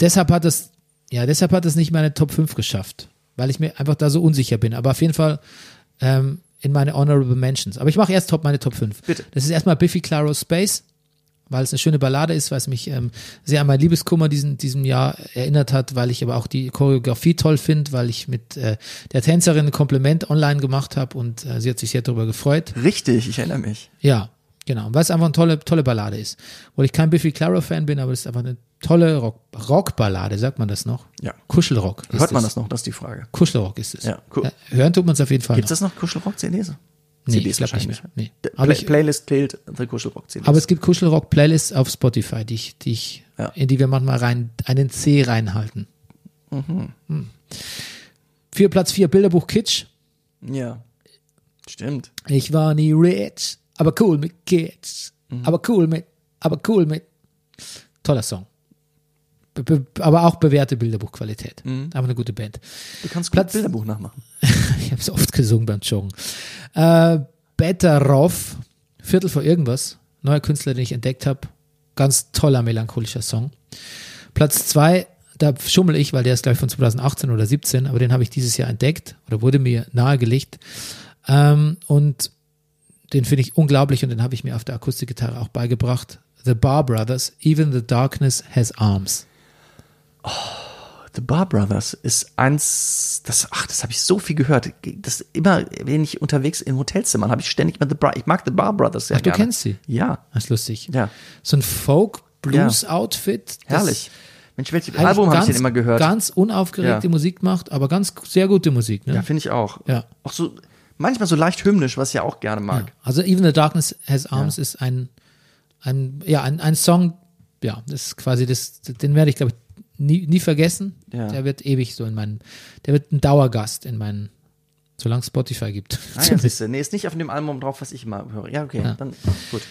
Deshalb hat es, ja, deshalb hat es nicht meine Top 5 geschafft, weil ich mir einfach da so unsicher bin. Aber auf jeden Fall ähm, in meine Honorable Mentions. Aber ich mache erst top meine Top 5. Bitte. Das ist erstmal Biffy Claro Space, weil es eine schöne Ballade ist, weil es mich ähm, sehr an mein Liebeskummer diesen, diesem Jahr erinnert hat, weil ich aber auch die Choreografie toll finde, weil ich mit äh, der Tänzerin ein Kompliment online gemacht habe und äh, sie hat sich sehr darüber gefreut. Richtig, ich erinnere mich. Ja, genau. Weil es einfach eine tolle, tolle Ballade ist. Obwohl ich kein Biffy Clyro-Fan bin, aber es ist einfach eine tolle Rock Rockballade, sagt man das noch? Ja. Kuschelrock. Hört man es. das noch? Das ist die Frage. Kuschelrock ist es. Ja, cool. hören tut man es auf jeden Fall Gibt es noch. das noch? Kuschelrock-CDs? Nee, CDs ich glaub nicht mehr. Nee. Aber Play ich- Playlist killt the Kuschelrock-CDs. Aber es gibt Kuschelrock-Playlists auf Spotify, die ich, die ich, Ja. in die wir manchmal rein, einen C reinhalten. Hm. Vier Platz vier Bilderbuch Kitsch. ja. Stimmt. Ich war nie rich, aber cool mit Kids. Mhm. Aber cool mit, aber cool mit. Toller Song. Be be aber auch bewährte Bilderbuchqualität. Mhm. Aber eine gute Band. Du kannst Platz- Bilderbuch nachmachen. (laughs) Ich habe es oft gesungen beim Joggen. Äh, Betteroff, Viertel vor irgendwas. Neuer Künstler, den ich entdeckt habe. Ganz toller melancholischer Song. Platz zwei, da schummel ich, weil der ist gleich von 2018 oder 17, aber den habe ich dieses Jahr entdeckt oder wurde mir nahegelegt. Ähm, und den finde ich unglaublich und den habe ich mir auf der Akustikgitarre auch beigebracht. The Bar Brothers, Even the Darkness Has Arms. The Bar Brothers ist eins, das, ach, das habe ich so viel gehört. Das immer, wenn ich unterwegs in Hotelzimmern habe ich ständig mal The Bar, ich mag The Bar Brothers sehr Ach, du gerne. kennst sie? Ja, Das ist lustig. ja, So ein Folk-Blues-Outfit. das herrlich. Mensch, welches eigentlich Album habe ich denn immer gehört? Ganz unaufgeregte Ja. Musik macht, aber ganz sehr gute Musik. Ne? Ja, finde ich auch. Ja. Auch so, manchmal so leicht hymnisch, was ich ja auch gerne mag. Ja. Also Even the Darkness Has Arms ist ein, ein, ja, ein, ein Song, ja, das ist quasi das, den werde ich, glaube ich, nie, nie vergessen. Ja. Der wird ewig so in meinen, der wird ein Dauergast in meinen, solange es Spotify gibt. Ah, ja, siehste. (laughs) Nee, ist nicht auf dem Album drauf, was ich immer höre. Ja, okay, Ja. dann gut.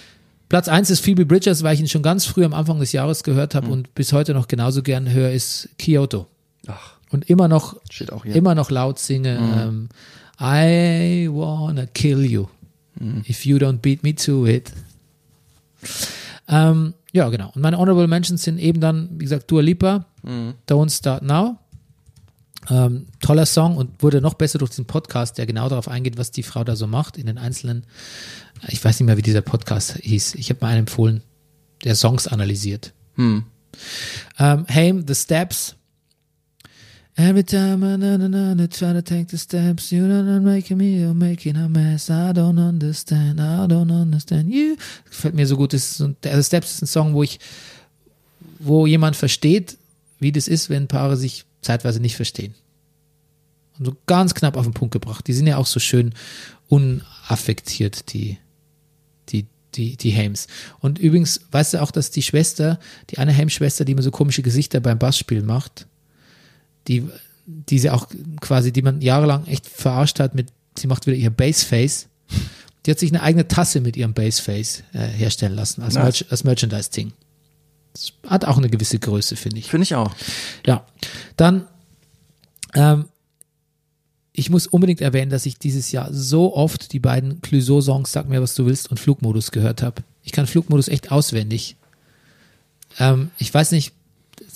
Platz 1 ist Phoebe Bridgers, weil ich ihn schon ganz früh am Anfang des Jahres gehört Mhm. habe und bis heute noch genauso gern höre, ist Kyoto. Ach, Und immer noch, immer noch laut singe, ähm, I wanna kill you if you don't beat me to it. Ähm, ja, genau. Und meine Honorable Mentions sind eben dann, wie gesagt, Dua Lipa, Don't Start Now. Ähm, toller Song und wurde noch besser durch diesen Podcast, der genau darauf eingeht, was die Frau da so macht in den einzelnen. Ich weiß nicht mehr, wie dieser Podcast hieß. Ich habe mal einen empfohlen, der Songs analysiert. Hm. Um, Haim, The Steps. Every time I na, na, na, try to take the steps, you're not making me, you're making a mess. I don't understand, I don't understand you. Gefällt mir so gut. Ist so, der The Steps ist ein Song, wo ich, wo jemand versteht, wie das ist, wenn Paare sich zeitweise nicht verstehen. Und so ganz knapp auf den Punkt gebracht. Die sind ja auch so schön unaffektiert, die, die, die, die Hames. Und übrigens, weißt du auch, dass die Schwester, die eine Hames-Schwester, die immer so komische Gesichter beim Bassspiel macht, die, die sie auch quasi, die man jahrelang echt verarscht hat mit, sie macht wieder ihr Baseface. Die hat sich eine eigene Tasse mit ihrem Baseface äh, herstellen lassen, als, Nice. Merch als Merchandise-Ding. Das hat auch eine gewisse Größe, finde ich. Finde ich auch. Ja, dann, ähm, ich muss unbedingt erwähnen, dass ich dieses Jahr so oft die beiden Clouseau-Songs Sag mir, was du willst und Flugmodus gehört habe. Ich kann Flugmodus echt auswendig. Ähm, ich weiß nicht,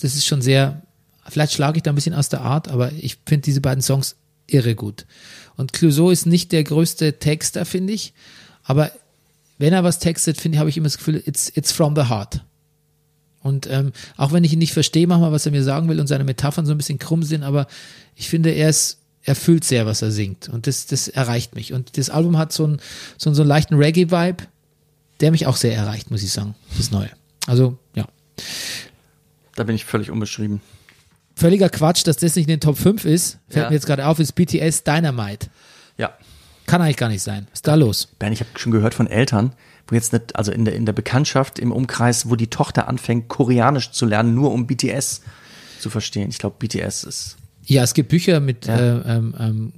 das ist schon sehr, vielleicht schlage ich da ein bisschen aus der Art, aber ich finde diese beiden Songs irre gut. Und Clouseau ist nicht der größte Texter, finde ich, aber wenn er was textet, finde ich, habe ich immer das Gefühl, it's, it's from the heart. Und ähm, auch wenn ich ihn nicht verstehe manchmal, was er mir sagen will und seine Metaphern so ein bisschen krumm sind, aber ich finde, er ist, er fühlt sehr, was er singt. Und das, das erreicht mich. Und das Album hat so einen, so einen, so einen leichten Reggae-Vibe, der mich auch sehr erreicht, muss ich sagen. Das Neue. Also, ja. Da bin ich völlig unbeschrieben. Völliger Quatsch, dass das nicht in den Top 5 ist, fällt Ja. mir jetzt gerade auf, ist BTS Dynamite. Ja. Kann eigentlich gar nicht sein. Was ist da los? Bernd, ich habe schon gehört von Eltern, wo jetzt nicht, also in der, in der Bekanntschaft, im Umkreis, wo die Tochter anfängt, Koreanisch zu lernen, nur um BTS zu verstehen. Ich glaube, BTS ist. Ja, es gibt Bücher mit Ja. äh, ähm, ähm,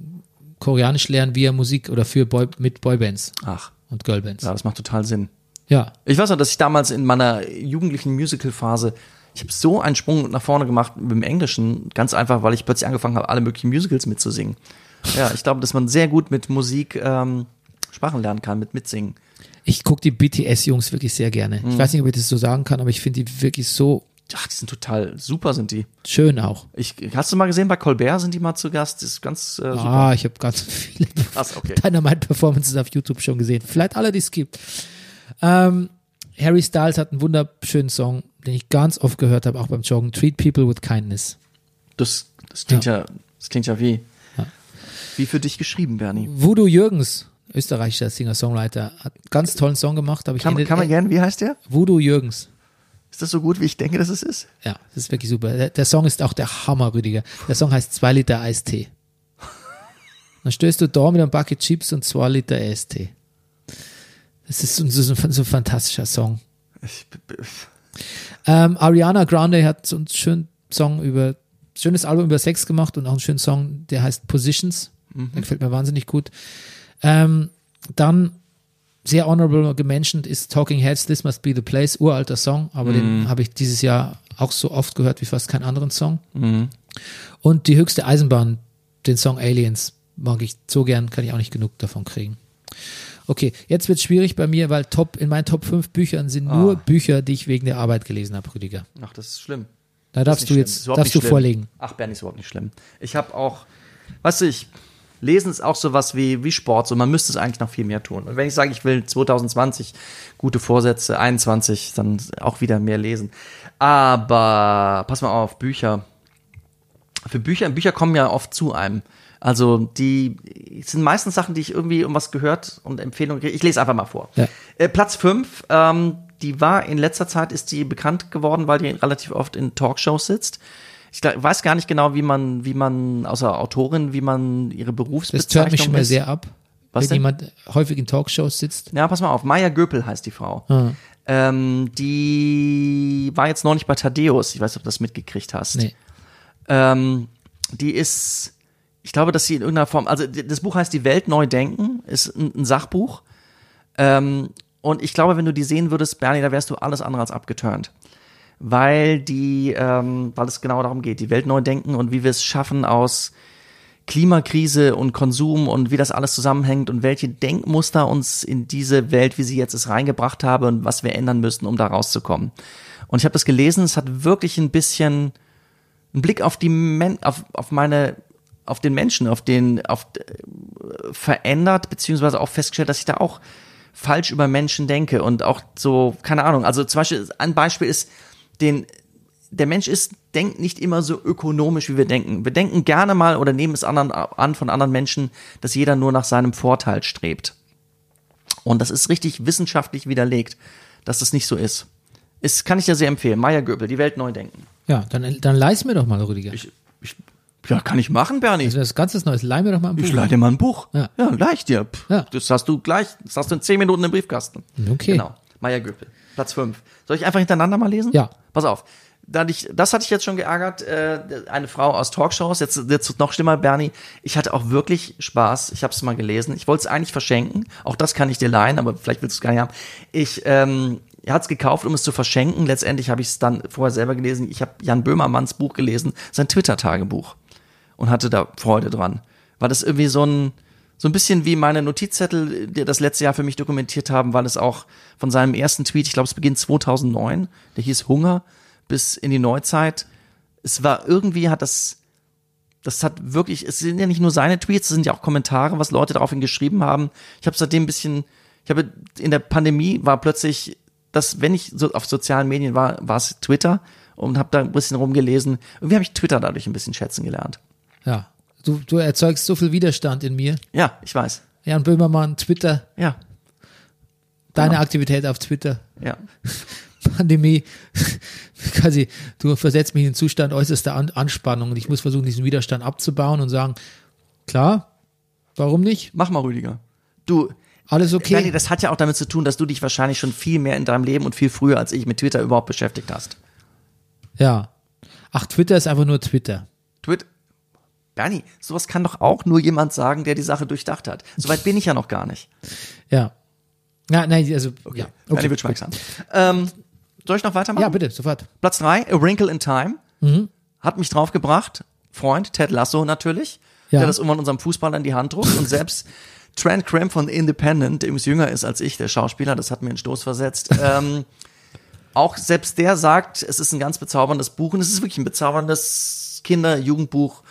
Koreanisch lernen via Musik oder für Boy, mit Boybands Ach, und Girlbands. ja, das macht total Sinn. Ja. Ich weiß noch, dass ich damals in meiner jugendlichen Musical-Phase, ich habe so einen Sprung nach vorne gemacht mit dem Englischen, ganz einfach, weil ich plötzlich angefangen habe, alle möglichen Musicals mitzusingen. Ja, ich glaube, dass man sehr gut mit Musik ähm, Sprachen lernen kann, mit Mitsingen. Ich gucke die BTS-Jungs wirklich sehr gerne. Mhm. Ich weiß nicht, ob ich das so sagen kann, aber ich finde die wirklich so Ach, die sind total super, sind die. schön auch. Ich, hast du mal gesehen, bei Colbert sind die mal zu Gast? Das ist ganz äh, super. Ah, ich habe ganz (laughs) viele Krass, okay. Dynamite-Performances auf YouTube schon gesehen. Vielleicht alle, die es gibt. Ähm, Harry Styles hat einen wunderschönen Song, den ich ganz oft gehört habe, auch beim Joggen. Treat People with Kindness. Das, das klingt ja. das klingt ja wie, wie für dich geschrieben, Bernie. Voodoo Jürgens, österreichischer Singer-Songwriter, hat einen ganz tollen Song gemacht. Kann, kann man gerne, wie heißt der? Voodoo Jürgens. Ist das so gut, wie ich denke, dass es ist? Ja, das ist wirklich super. Der, der Song ist auch der Hammer, Rüdiger. Der Song heißt 2 Liter Eistee. (laughs) Dann stößt du da mit einem Bucket Chips und 2 Liter Eistee. Das ist so, so, so ein fantastischer Song. Ich, Ähm, Ariana Grande hat so einen schönen Song über, schönes Album über Sex gemacht und auch einen schönen Song, der heißt Positions. Der gefällt mir wahnsinnig gut. Ähm, dann sehr honorable gementioned ist Talking Heads, This Must Be the Place, uralter Song, aber den habe ich dieses Jahr auch so oft gehört wie fast keinen anderen Song. Und die höchste Eisenbahn, den Song Aliens, mag ich so gern, kann ich auch nicht genug davon kriegen. Okay, jetzt wird schwierig bei mir, weil Top, in meinen Top 5 Büchern sind nur Bücher, die ich wegen der Arbeit gelesen habe, Rüdiger. ach, das ist schlimm. Da darfst du jetzt, darfst du schlimm. vorlegen. Ach, Bernie ist überhaupt nicht schlimm. Ich habe auch, weißt du, ich, Lesen ist auch sowas wie, wie Sport, so man müsste es eigentlich noch viel mehr tun. Und wenn ich sage, ich will 2020 gute Vorsätze, 21, dann auch wieder mehr lesen. Aber pass mal auf, Bücher. Für Bücher, Bücher kommen ja oft zu einem. Also die sind meistens Sachen, die ich irgendwie um was gehört und Empfehlungen kriege. Ich lese einfach mal vor. Ja. Äh, Platz 5, ähm, die war in letzter Zeit, ist die bekannt geworden, weil die relativ oft in Talkshows sitzt. Ich glaub, weiß gar nicht genau, wie man, wie man, außer Autorin, wie man ihre Das Berufsbezeichnung hört mich schon mal sehr ab, Was wenn denn? jemand häufig in Talkshows sitzt. Ja, pass mal auf, Maya Göpel heißt die Frau. Ah. Ähm, die war jetzt noch nicht bei Thaddeus. Ich weiß nicht, ob du das mitgekriegt hast. Nee. Ähm, die ist, ich glaube, dass sie in irgendeiner Form, also das Buch heißt Die Welt neu denken, ist ein, ein Sachbuch. Ähm, und ich glaube, wenn du die sehen würdest, Bernie, da wärst du alles andere als abgeturnt. Weil die, ähm, weil es genau darum geht, die Welt neu denken und wie wir es schaffen aus Klimakrise und Konsum und wie das alles zusammenhängt und welche Denkmuster uns in diese Welt, wie sie jetzt ist, reingebracht habe und was wir ändern müssten, um da rauszukommen. Und ich habe das gelesen, es hat wirklich ein bisschen einen Blick auf die Men auf, auf meine auf den Menschen, auf den auf äh, verändert beziehungsweise auch festgestellt, dass ich da auch falsch über Menschen denke und auch so keine Ahnung. Also zum Beispiel ein Beispiel ist den der Mensch ist denkt nicht immer so ökonomisch wie wir denken. Wir denken gerne mal oder nehmen es anderen an von anderen Menschen, dass jeder nur nach seinem Vorteil strebt. Und das ist richtig wissenschaftlich widerlegt, dass das nicht so ist. Ist kann ich dir sehr empfehlen. Maya Göbel, die Welt neu denken. Ja, dann, dann leih mir doch mal, Rüdiger. Ich, ich, ja, kann ich machen, Bernie. also das ganze Neues, leih mir doch mal ein Buch. Ich leih dir mal ein Buch. Ja. Ja, leicht dir. Ja. Das hast du gleich, das hast du in zehn Minuten im Briefkasten. Okay. Genau. Maya Göpel. Platz fünf. Soll ich einfach hintereinander mal lesen? Ja. Pass auf. da hatte ich, das hatte ich jetzt schon geärgert. Äh, eine Frau aus Talkshows, jetzt jetzt wird's noch schlimmer, Bernie. Ich hatte auch wirklich Spaß. Ich habe es mal gelesen. Ich wollte es eigentlich verschenken. Auch das kann ich dir leihen, aber vielleicht willst du es gar nicht haben. Ich ähm, er hat es gekauft, um es zu verschenken. Letztendlich habe ich es dann vorher selber gelesen. Ich habe Jan Böhmermanns Buch gelesen, sein Twitter-Tagebuch und hatte da Freude dran, weil das irgendwie so ein so ein bisschen wie meine Notizzettel, die das letzte Jahr für mich dokumentiert haben, weil es auch von seinem ersten Tweet, ich glaube, es beginnt 2009, der hieß Hunger bis in die Neuzeit. Es war irgendwie hat das das hat wirklich, es sind ja nicht nur seine Tweets, es sind ja auch Kommentare, was Leute daraufhin geschrieben haben. Ich habe seitdem ein bisschen, ich habe in der Pandemie war plötzlich, das, wenn ich so auf sozialen Medien war, war es Twitter und habe da ein bisschen rumgelesen. Irgendwie habe ich Twitter dadurch ein bisschen schätzen gelernt. Ja. Du, du erzeugst so viel Widerstand in mir. Ja, ich weiß. Jan Böhmermann, Twitter, Ja, deine Genau. Aktivität auf Twitter. ja. (laughs) Pandemie, (laughs) quasi, du versetzt mich in den Zustand äußerster An Anspannung und ich muss versuchen, diesen Widerstand abzubauen und sagen, klar, warum nicht? Mach mal, Rüdiger. Du, Alles okay. Bernie, das hat ja auch damit zu tun, dass du dich wahrscheinlich schon viel mehr in deinem Leben und viel früher als ich mit Twitter überhaupt beschäftigt hast. ja. Ach, Twitter ist einfach nur Twitter. Twitter. Bernie, sowas kann doch auch nur jemand sagen, der die Sache durchdacht hat. Soweit bin ich ja noch gar nicht. Ja. Ja, nein, also, ja. Bernie Okay. wird schweigsam. Ähm, soll ich noch weitermachen? Ja, bitte, sofort. Platz drei, A Wrinkle in Time. Hat mich draufgebracht. Freund, Ted Lasso natürlich, Ja. der das irgendwann unserem Fußballer in die Hand druckt. Und selbst (laughs) Trent Cramp von Independent, der übrigens jünger ist als ich, der Schauspieler, das hat mir einen Stoß versetzt. ähm, (laughs) auch selbst der sagt, es ist ein ganz bezauberndes Buch und es ist wirklich ein bezauberndes Kinder-Jugendbuch,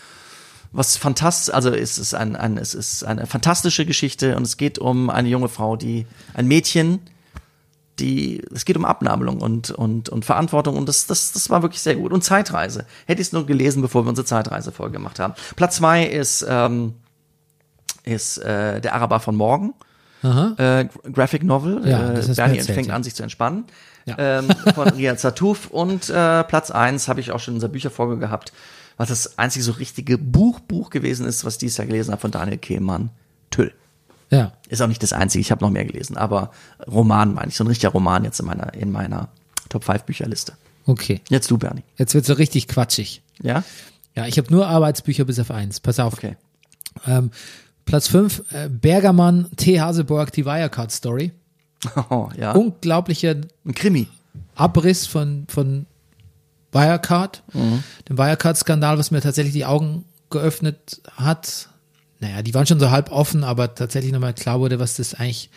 was fantastisch, also es ist ein, ein, es ist eine fantastische Geschichte und es geht um eine junge Frau, die, ein Mädchen, die, es geht um Abnabelung und, und, und Verantwortung und das, das, das war wirklich sehr gut. Und Zeitreise. Hätte ich es nur gelesen, bevor wir unsere Zeitreisefolge gemacht haben. Platz zwei ist, ähm, ist äh, der Araber von morgen. Äh, Graphic Novel. Ja, äh, Bernie fängt an, sich zu entspannen. Ja. Ähm, von Riyad Satuf. Und äh, Platz eins habe ich auch schon in unserer Bücherfolge gehabt, was das einzige so richtige Buch, Buch gewesen ist, was dieses Jahr gelesen habe von Daniel Kehlmann. Tüll. Ja. Ist auch nicht das einzige, ich habe noch mehr gelesen, aber Roman meine ich, so ein richtiger Roman jetzt in meiner, in meiner Top 5 Bücherliste. Okay. Jetzt du, Bernie. Jetzt wird so richtig quatschig. Ja? Ja, ich habe nur Arbeitsbücher bis auf eins. Pass auf. Okay. Ähm, Platz fünf äh, Bergermann, T. Haseborg, die Wirecard Story. (laughs) Oh, ja. Unglaublicher Ein Krimi. Abriss von, von Wirecard, dem Wirecard-Skandal, was mir tatsächlich die Augen geöffnet hat. Naja, die waren schon so halb offen, aber tatsächlich nochmal klar wurde, was das eigentlich,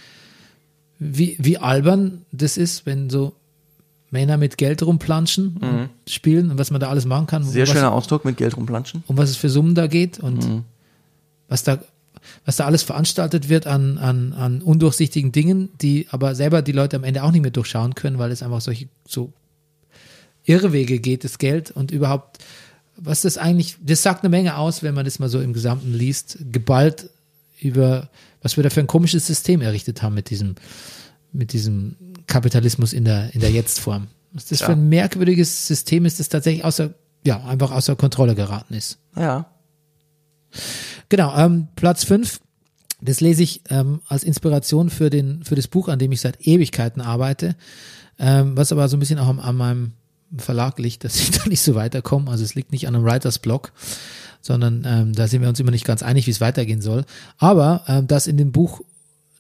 wie, wie albern das ist, wenn so Männer mit Geld rumplanschen und spielen und was man da alles machen kann. Sehr was, schöner Ausdruck mit Geld rumplanschen. um was es für Summen da geht und was da was da alles veranstaltet wird an, an, an undurchsichtigen Dingen, die aber selber die Leute am Ende auch nicht mehr durchschauen können, weil es einfach solche so Irrwege geht, das Geld und überhaupt, was das eigentlich, das sagt eine Menge aus, wenn man das mal so im Gesamten liest, geballt über, was wir da für ein komisches System errichtet haben mit diesem, mit diesem Kapitalismus in der, in der Jetztform. Was das Ja. für ein merkwürdiges System ist, das tatsächlich außer, ja, einfach außer Kontrolle geraten ist. Ja. Genau, ähm, Platz 5. Das lese ich ähm, als Inspiration für, den, für das Buch, an dem ich seit Ewigkeiten arbeite, ähm, was aber so ein bisschen auch an, an meinem Verlag liegt, dass (laughs) ich da nicht so weiterkomme. Also es liegt nicht an einem Writers Blog, sondern ähm, da sind wir uns immer nicht ganz einig, wie es weitergehen soll. Aber ähm, das in dem Buch,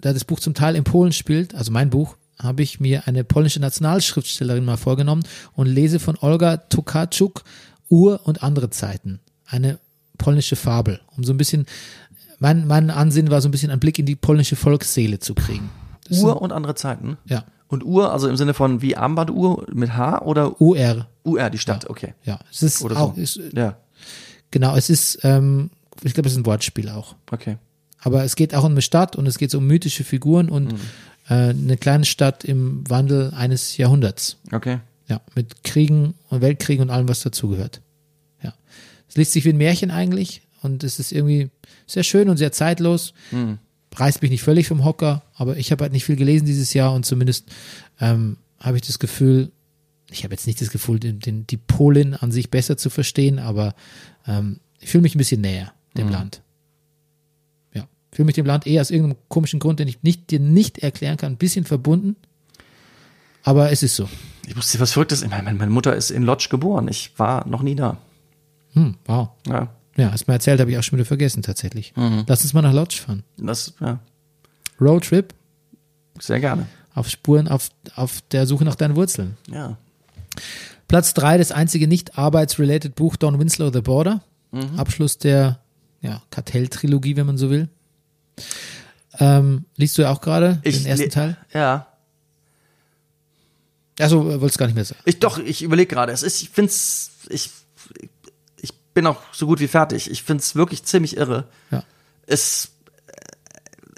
da das Buch zum Teil in Polen spielt, also mein Buch, habe ich mir eine polnische Nationalschriftstellerin mal vorgenommen und lese von Olga Tokarczuk Ur und andere Zeiten. Eine polnische Fabel, um so ein bisschen, mein, mein Ansinn war so ein bisschen einen Blick in die polnische Volksseele zu kriegen. Uhr und andere Zeiten. Ja, Und Uhr, also im Sinne von wie Armbanduhr mit H oder UR, UR, die Stadt, okay. ja. Es ist Oder auch, so. ist, Ja, genau, es ist, ähm, ich glaube, es ist ein Wortspiel auch. okay. Aber es geht auch um eine Stadt und es geht um mythische Figuren und äh, eine kleine Stadt im Wandel eines Jahrhunderts. Okay. Ja, mit Kriegen und Weltkriegen und allem, was dazugehört. Ja. Es liest sich wie ein Märchen eigentlich und es ist irgendwie sehr schön und sehr zeitlos. Reißt mich nicht völlig vom Hocker, aber ich habe halt nicht viel gelesen dieses Jahr und zumindest ähm, habe ich das Gefühl, ich habe jetzt nicht das Gefühl, den, den, die Polin an sich besser zu verstehen, aber ähm, ich fühle mich ein bisschen näher dem Land. Ja, fühle mich dem Land eher aus irgendeinem komischen Grund, den ich nicht, dir nicht erklären kann, ein bisschen verbunden. Aber es ist so. Ich muss dir was Verrücktes. Ich meine, meine Mutter ist in Lodge geboren. Ich war noch nie da. Hm, wow. Ja, Ja, hast mir erzählt, habe ich auch schon wieder vergessen tatsächlich. Lass uns mal nach Lodge fahren. das, ja, Roadtrip sehr gerne. auf Spuren auf, auf der Suche nach deinen Wurzeln. Ja. Platz drei, das einzige nicht arbeitsrelated Buch Don Winslow The Border. Abschluss der ja, Kartelltrilogie, wenn man so will. Ähm, liest du ja auch gerade den ersten Teil? Ja. Also äh, wolltest gar nicht mehr sagen. Ich doch, ich überlege gerade. Es ist, ich find's, ich, ich bin auch so gut wie fertig. Ich find's wirklich ziemlich irre. Ja. Es,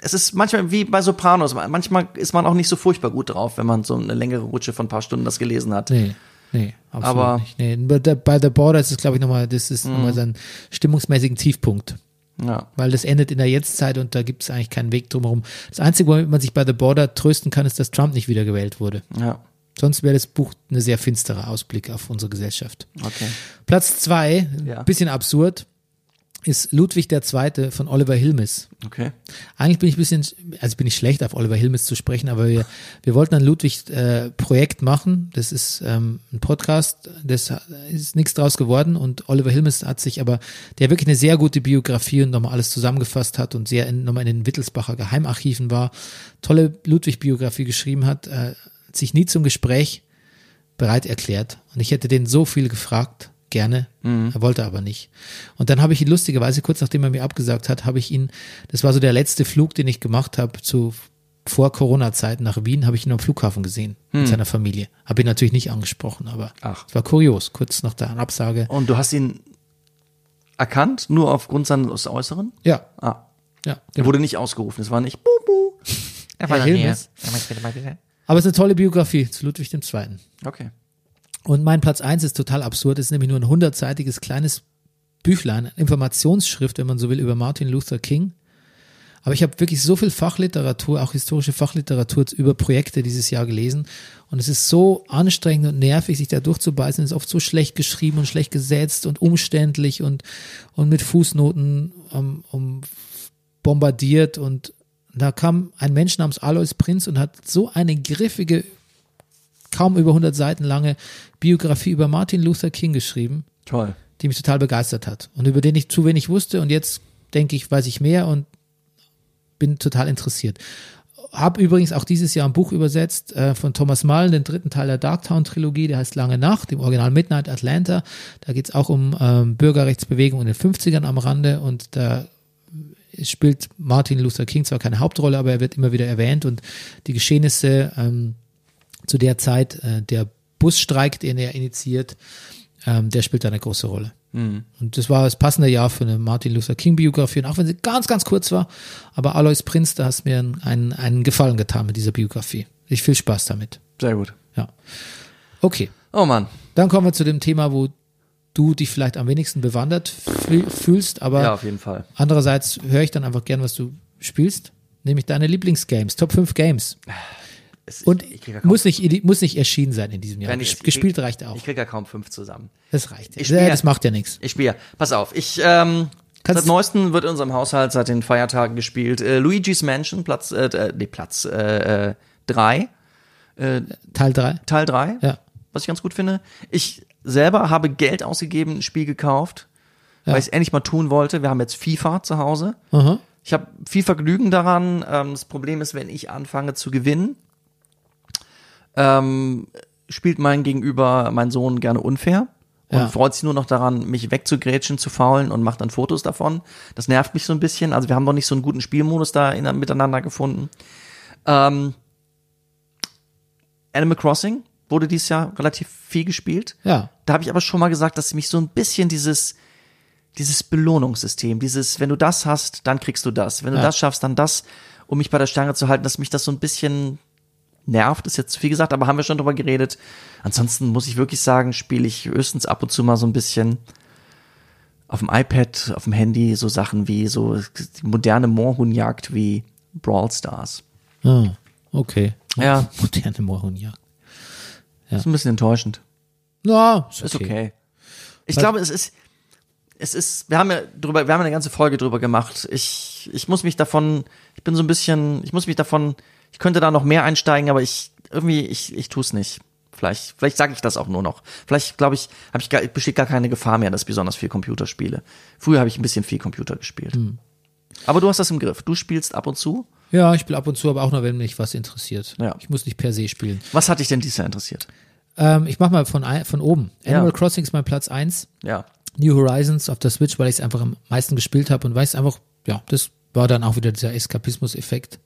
es ist manchmal wie bei Sopranos. Manchmal ist man auch nicht so furchtbar gut drauf, wenn man so eine längere Rutsche von ein paar Stunden das gelesen hat. Nee, nee, absolut Aber- nicht. Nee, bei The Border ist es, glaube ich, nochmal, das ist nochmal sein stimmungsmäßigen Tiefpunkt. Ja. Weil das endet in der Jetztzeit und da gibt es eigentlich keinen Weg drumherum. Das Einzige, womit man sich bei The Border trösten kann, ist, dass Trump nicht wiedergewählt wurde. Ja. Sonst wäre das Buch eine sehr finstere Ausblick auf unsere Gesellschaft. Okay. Platz zwei, Ja. bisschen absurd, ist Ludwig II. von Oliver Hilmes. Okay. Eigentlich bin ich ein bisschen, also bin ich schlecht auf Oliver Hilmes zu sprechen, aber wir, wir wollten ein Ludwig-Projekt machen. Das ist ähm, ein Podcast, das ist nichts draus geworden und Oliver Hilmes hat sich aber, der wirklich eine sehr gute Biografie und nochmal alles zusammengefasst hat und sehr in, nochmal in den Wittelsbacher Geheimarchiven war, tolle Ludwig-Biografie geschrieben hat, äh, hat sich nie zum Gespräch bereit erklärt. Und ich hätte den so viel gefragt, gerne. Er wollte aber nicht. Und dann habe ich ihn lustigerweise, kurz nachdem er mir abgesagt hat, habe ich ihn, das war so der letzte Flug, den ich gemacht habe zu vor Corona-Zeiten nach Wien, habe ich ihn am Flughafen gesehen mit seiner Familie. Habe ihn natürlich nicht angesprochen, aber Ach. es war kurios, kurz nach der Absage. Und du hast ihn erkannt, nur aufgrund seines Äußeren? Ja, Ah. ja. Er wurde nicht ausgerufen. Es war nicht Bubu. (laughs) Herr Hilmes. Aber es ist eine tolle Biografie zu Ludwig II. Okay. Und mein Platz eins ist total absurd. Es ist nämlich nur ein hundertseitiges kleines Büchlein, Informationsschrift, wenn man so will, über Martin Luther King. Aber ich habe wirklich so viel Fachliteratur, auch historische Fachliteratur über Projekte dieses Jahr gelesen. Und es ist so anstrengend und nervig, sich da durchzubeißen. Es ist oft so schlecht geschrieben und schlecht gesetzt und umständlich und, und mit Fußnoten um, um bombardiert. Und da kam ein Mensch namens Alois Prinz und hat so eine griffige, kaum über 100 Seiten lange Biografie über Martin Luther King geschrieben Toll. die mich total begeistert hat und über den ich zu wenig wusste und jetzt denke ich, weiß ich mehr und bin total interessiert. Hab übrigens auch dieses Jahr ein Buch übersetzt äh, von Thomas Mullen, den dritten Teil der Darktown-Trilogie, der heißt Lange Nacht, im Original Midnight Atlanta. Da geht's auch um ähm, Bürgerrechtsbewegung in den 50ern am Rande und da spielt Martin Luther King zwar keine Hauptrolle, aber er wird immer wieder erwähnt und die Geschehnisse ähm, zu der Zeit, äh, der Busstreik, den er initiiert, ähm, der spielt da eine große Rolle. Und das war das passende Jahr für eine Martin Luther King Biografie. Und auch wenn sie ganz, ganz kurz war, aber Alois Prinz, da hast mir einen, einen, einen Gefallen getan mit dieser Biografie. Ich viel Spaß damit. Sehr gut. Ja. Okay. Oh Mann. Dann kommen wir zu dem Thema, wo du dich vielleicht am wenigsten bewandert fühl- fühlst, aber Ja, auf jeden Fall. andererseits höre ich dann einfach gern, was du spielst, nämlich deine Lieblingsgames, Top 5 Games. Es- Und ich ja kaum, muss nicht, muss nicht erschienen sein in diesem Jahr. Ich- Gespielt ich, reicht auch. Ich krieg ja kaum fünf zusammen. Das reicht. ich ja, spiel- das macht ja nichts. Ich spiele. Pass auf, ich ähm, Kannst- seit neuestem wird in unserem Haushalt seit den Feiertagen gespielt. Äh, Luigi's Mansion, Platz, äh, äh, nee, Platz äh, äh, drei, Teil 3. Teil drei, Ja. was ich ganz gut finde. Ich selber habe Geld ausgegeben, ein Spiel gekauft, Ja. weil ich es endlich mal tun wollte. Wir haben jetzt FIFA zu Hause. Aha. Ich habe viel Vergnügen daran. Ähm, das Problem ist, wenn ich anfange zu gewinnen, ähm, spielt mein Gegenüber, mein Sohn, gerne unfair und Ja. freut sich nur noch daran, mich wegzugrätschen, zu faulen und macht dann Fotos davon. Das nervt mich so ein bisschen. Also wir haben noch nicht so einen guten Spielmodus da in, miteinander gefunden. Ähm, Animal Crossing wurde dieses Jahr relativ viel gespielt. Ja. Da habe ich aber schon mal gesagt, dass mich so ein bisschen dieses dieses Belohnungssystem, dieses wenn du das hast, dann kriegst du das, wenn du Ja. das schaffst, dann das, um mich bei der Stange zu halten, dass mich das so ein bisschen nervt, ist jetzt zu viel gesagt, aber haben wir schon drüber geredet. Ansonsten muss ich wirklich sagen, spiele ich höchstens ab und zu mal so ein bisschen auf dem iPad, auf dem Handy so Sachen wie so moderne Moorhuhnjagd wie Brawl Stars. Ah, okay. Ja. (laughs) Moderne Moorhuhnjagd. Ist ein bisschen enttäuschend. Ja, ist okay. Ist okay. Ich Was- glaube, es ist, es ist, wir haben ja drüber, wir haben eine ganze Folge drüber gemacht. Ich, ich muss mich davon, ich bin so ein bisschen, ich muss mich davon, ich könnte da noch mehr einsteigen, aber ich, irgendwie, ich, ich tue es nicht. Vielleicht, vielleicht sage ich das auch nur noch. Vielleicht, glaube ich, habe ich gar, besteht gar keine Gefahr mehr, dass ich besonders viel Computer spiele. Früher habe ich ein bisschen viel Computer gespielt. Hm. Aber du hast das im Griff. Du spielst ab und zu. Ja, ich spiele ab und zu, aber auch nur, wenn mich was interessiert. Ja. Ich muss nicht per se spielen. Was hat dich denn dieses Jahr interessiert? Ähm, ich mach mal von, von oben. Ja. Animal Crossing ist mein Platz eins. Ja. New Horizons auf der Switch, weil ich es einfach am meisten gespielt habe und weil es einfach, ja, das war dann auch wieder dieser Eskapismus-Effekt.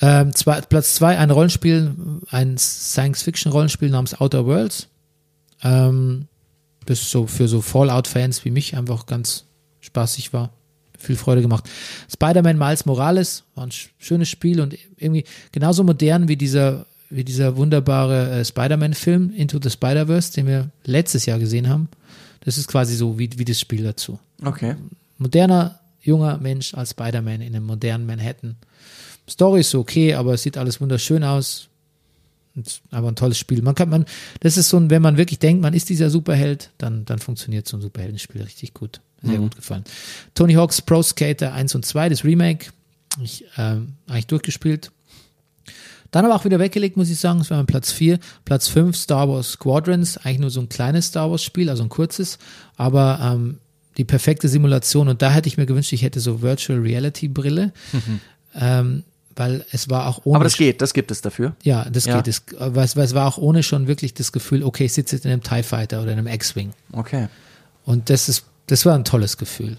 Ähm, zwei, Platz zwei, ein Rollenspiel, ein Science-Fiction-Rollenspiel namens Outer Worlds. Ähm, das so für so Fallout-Fans wie mich einfach ganz spaßig war. Viel Freude gemacht. Spider-Man Miles Morales war ein sch- schönes Spiel und irgendwie genauso modern wie dieser, wie dieser wunderbare äh, Spider-Man-Film Into the Spider-Verse, den wir letztes Jahr gesehen haben. Das ist quasi so wie, wie das Spiel dazu. Okay. Moderner, junger Mensch als Spider-Man in einem modernen Manhattan. Story ist okay, aber es sieht alles wunderschön aus. Und aber ein tolles Spiel. Man kann, man, das ist so ein, wenn man wirklich denkt, man ist dieser Superheld, dann, dann funktioniert so ein Superheldenspiel richtig gut. Sehr gut gefallen. Tony Hawk's Pro Skater 1 und 2, das Remake, ich, ähm, eigentlich durchgespielt. Dann aber auch wieder weggelegt, muss ich sagen. Das war mein Platz 4. Platz 5, Star Wars Squadrons. Eigentlich nur so ein kleines Star Wars Spiel, also ein kurzes. Aber ähm, die perfekte Simulation. Und da hätte ich mir gewünscht, ich hätte so Virtual Reality Brille. Ähm, weil es war auch ohne. Aber das geht, das gibt es dafür. Ja, das Ja. geht. Es, es, weil es war auch ohne schon wirklich das Gefühl, okay, ich sitze jetzt in einem TIE Fighter oder in einem X-Wing. Okay. Und das ist, das war ein tolles Gefühl.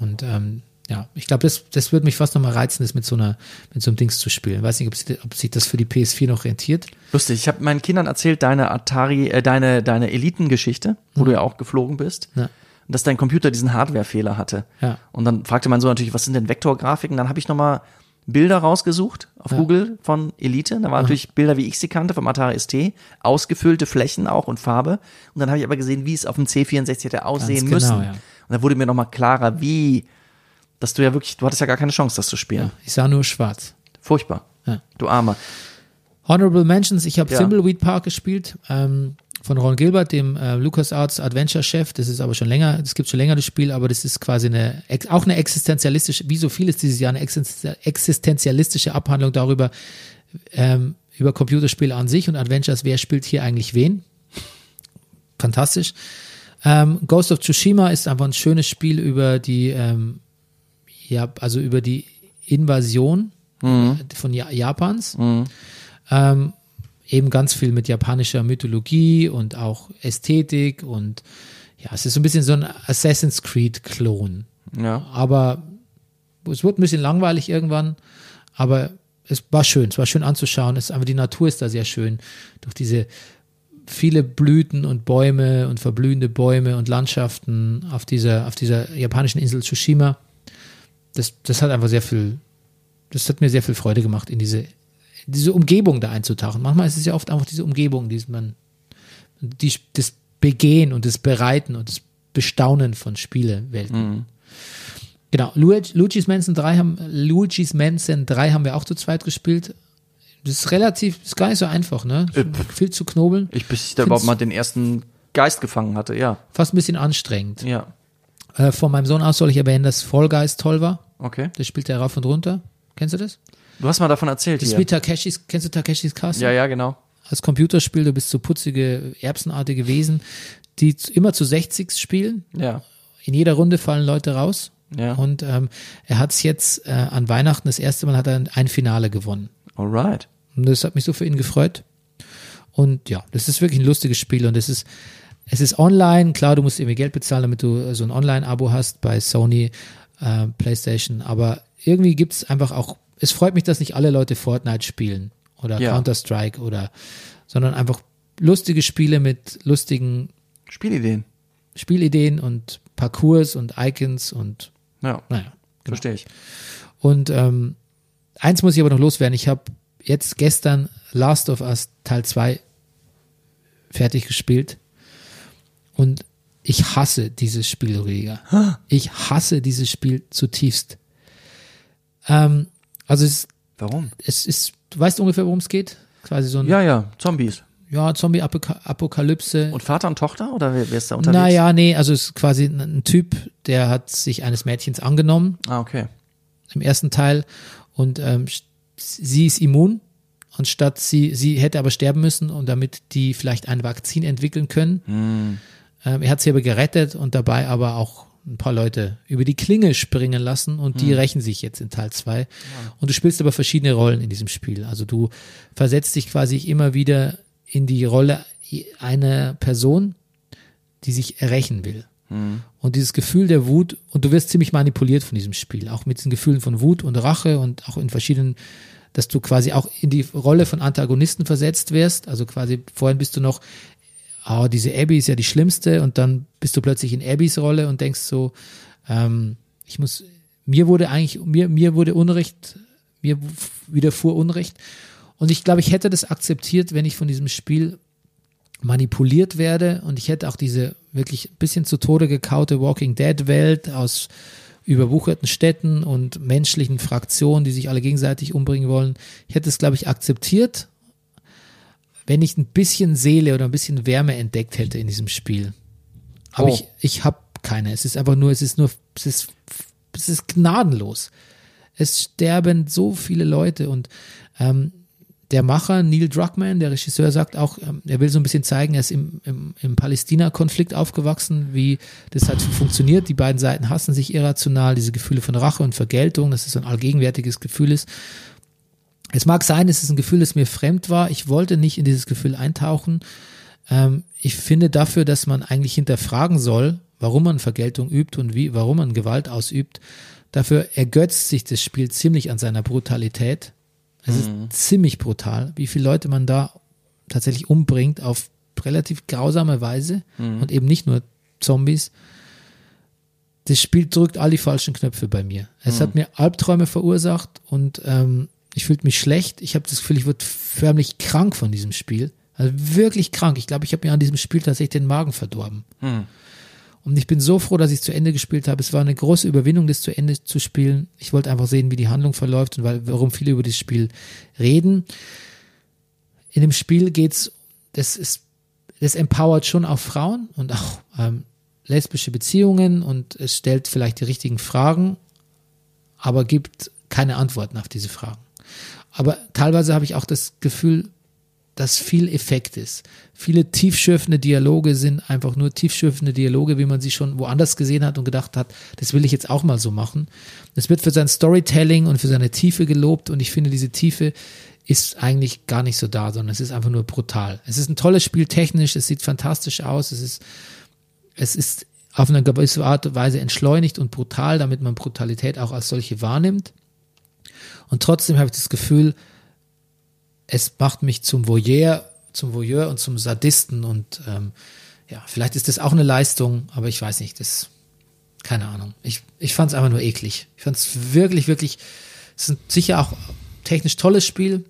Und ähm, ja, ich glaube, das, das würde mich fast nochmal reizen, das mit so einer, mit so einem Dings zu spielen. Weiß nicht, ob, sie, ob sich das für die PS4 noch rentiert. Lustig, ich habe meinen Kindern erzählt, deine Atari, äh, deine, deine Elitengeschichte, wo du ja auch geflogen bist. Ja. Und dass dein Computer diesen Hardwarefehler hatte. Ja. Und dann fragte man so natürlich, was sind denn Vektorgrafiken? Dann habe ich nochmal Bilder rausgesucht auf Google von Elite. Da waren natürlich Bilder, wie ich sie kannte, vom Atari ST, ausgefüllte Flächen auch und Farbe. Und dann habe ich aber gesehen, wie es auf dem C64 hätte aussehen genau, müssen. ja. Und da wurde mir nochmal klarer, wie, dass du ja wirklich, du hattest ja gar keine Chance, das zu spielen. Ja, ich sah nur schwarz. Furchtbar. Ja. Du Armer. Honorable Mentions, ich habe Ja. Thimbleweed Park gespielt, ähm, von Ron Gilbert, dem äh, LucasArts Adventure-Chef. Das ist aber schon länger, das gibt schon länger das Spiel, aber das ist quasi eine, auch eine existenzialistische, wie so vieles dieses Jahr, eine existen- existenzialistische Abhandlung darüber, ähm, über Computerspiele an sich und Adventures, wer spielt hier eigentlich wen. Fantastisch. Ähm, Ghost of Tsushima ist einfach ein schönes Spiel über die, ähm, also über die Invasion von ja Japans. Ähm, eben ganz viel mit japanischer Mythologie und auch Ästhetik und ja, es ist so ein bisschen so ein Assassin's Creed-Klon. Ja. Aber es wurde ein bisschen langweilig irgendwann, aber es war schön, es war schön anzuschauen. Es, aber die Natur ist da sehr schön. Durch diese viele Blüten und Bäume und verblühende Bäume und Landschaften auf dieser, auf dieser japanischen Insel Tsushima. Das, das hat einfach sehr viel, das hat mir sehr viel Freude gemacht, in diese, diese Umgebung da einzutauchen. Manchmal ist es ja oft einfach diese Umgebung, die man, die, das Begehen und das Bereiten und das Bestaunen von Spielewelten. Genau, Luigi, Luigi's Mansion 3 haben, Luigi's Mansion 3 haben wir auch zu zweit gespielt. Das ist relativ, ist gar nicht so einfach, ne? Viel zu knobeln. Ich, bis ich da überhaupt mal den ersten Geist gefangen hatte, ja. Fast ein bisschen anstrengend. Ja. Äh, von meinem Sohn aus soll ich erwähnen, dass Fall Guys toll war. Okay. Das spielt er rauf und runter. Kennst du das? Du hast mal davon erzählt Das ist hier. wie Takeshis, kennst du Takeshis Castle? Ja, ja, genau. Als Computerspiel, du bist so putzige, erbsenartige Wesen, die immer zu 60 spielen. Ja. In jeder Runde fallen Leute raus. Ja. Und ähm, er hat es jetzt äh, an Weihnachten, das erste Mal hat er ein Finale gewonnen. Alright. Und das hat mich so für ihn gefreut. Und ja, das ist wirklich ein lustiges Spiel und es ist, es ist online. Klar, du musst irgendwie Geld bezahlen, damit du so ein Online-Abo hast bei Sony, äh, PlayStation. Aber irgendwie gibt es einfach auch, es freut mich, dass nicht alle Leute Fortnite spielen oder Ja. Counter-Strike oder, sondern einfach lustige Spiele mit lustigen Spielideen. Spielideen und Parcours und Icons und Ja. naja. Verstehe ich. Und ähm, eins muss ich aber noch loswerden. Ich habe jetzt gestern Last of Us Teil 2 fertig gespielt. Und ich hasse dieses Spiel, Rüdiger. Ich hasse dieses Spiel zutiefst. Ähm, also es, Warum? es ist, du weißt ungefähr, worum es geht? Quasi so ein Ja, ja. Zombies. ja, Zombie-Apokalypse. Und Vater und Tochter? Oder wer, wer ist da unterwegs? Naja, nee, also es ist quasi ein, Typ, der hat sich eines Mädchens angenommen Ah, okay. im ersten Teil und ähm, sie ist immun Und statt sie, sie hätte aber sterben müssen, und damit die vielleicht ein Vakzin entwickeln können. Hm. Ähm, er hat sie aber gerettet und dabei aber auch ein paar Leute über die Klinge springen lassen und die rächen sich jetzt in Teil 2. Und du spielst aber verschiedene Rollen in diesem Spiel. Also du versetzt dich quasi immer wieder in die Rolle einer Person, die sich rächen will. Und dieses Gefühl der Wut, und du wirst ziemlich manipuliert von diesem Spiel, auch mit diesen Gefühlen von Wut und Rache und auch in verschiedenen, dass du quasi auch in die Rolle von Antagonisten versetzt wirst. Also quasi vorhin bist du noch, ah, diese Abby ist ja die schlimmste und dann bist du plötzlich in Abbys Rolle und denkst so, ähm, ich muss, mir wurde eigentlich, mir, mir wurde Unrecht, mir widerfuhr Unrecht. Und ich glaube, ich hätte das akzeptiert, wenn ich von diesem Spiel manipuliert werde und ich hätte auch diese wirklich ein bisschen zu Tode gekaute Walking Dead Welt aus überwucherten Städten und menschlichen Fraktionen, die sich alle gegenseitig umbringen wollen. Ich hätte es, glaube ich, akzeptiert, wenn ich ein bisschen Seele oder ein bisschen Wärme entdeckt hätte in diesem Spiel. Aber Oh. ich, ich habe keine. Es ist einfach nur, es ist nur, es ist, es ist gnadenlos. Es sterben so viele Leute und ähm, der Macher Neil Druckmann, der Regisseur, sagt auch, ähm, er will so ein bisschen zeigen, er ist im, im, im Palästina-Konflikt aufgewachsen, wie das halt funktioniert. Die beiden Seiten hassen sich irrational, diese Gefühle von Rache und Vergeltung, dass es so ein allgegenwärtiges Gefühl ist. Es mag sein, es ist ein Gefühl, das mir fremd war. Ich wollte nicht in dieses Gefühl eintauchen. Ähm, ich finde dafür, dass man eigentlich hinterfragen soll, warum man Vergeltung übt und wie, warum man Gewalt ausübt. Dafür ergötzt sich das Spiel ziemlich an seiner Brutalität. Es ist ziemlich brutal, wie viele Leute man da tatsächlich umbringt auf relativ grausame Weise und eben nicht nur Zombies. Das Spiel drückt all die falschen Knöpfe bei mir. Es hat mir Albträume verursacht und ähm, ich fühlte mich schlecht. Ich habe das Gefühl, ich wurde förmlich krank von diesem Spiel. Also wirklich krank. Ich glaube, ich habe mir an diesem Spiel tatsächlich den Magen verdorben. Und ich bin so froh, dass ich es zu Ende gespielt habe. Es war eine große Überwindung, das zu Ende zu spielen. Ich wollte einfach sehen, wie die Handlung verläuft und weil, warum viele über das Spiel reden. In dem Spiel geht's, das ist, das empowert schon auch Frauen und auch ähm, lesbische Beziehungen und es stellt vielleicht die richtigen Fragen, aber gibt keine Antworten auf diese Fragen. Aber teilweise habe ich auch das Gefühl, dass viel Effekt ist. Viele tiefschürfende Dialoge sind einfach nur tiefschürfende Dialoge, wie man sie schon woanders gesehen hat und gedacht hat, das will ich jetzt auch mal so machen. Es wird für sein Storytelling und für seine Tiefe gelobt und ich finde, diese Tiefe ist eigentlich gar nicht so da, sondern es ist einfach nur brutal. Es ist ein tolles Spiel technisch, es sieht fantastisch aus, es ist, es ist auf eine gewisse Art und Weise entschleunigt und brutal, damit man Brutalität auch als solche wahrnimmt. Und trotzdem habe ich das Gefühl, es macht mich zum Voyeur, zum Voyeur und zum Sadisten und ähm, ja, vielleicht ist das auch eine Leistung, aber ich weiß nicht, das, keine Ahnung. Ich, ich fand es einfach nur eklig. Ich fand es wirklich, wirklich, es ist sicher auch technisch tolles Spiel,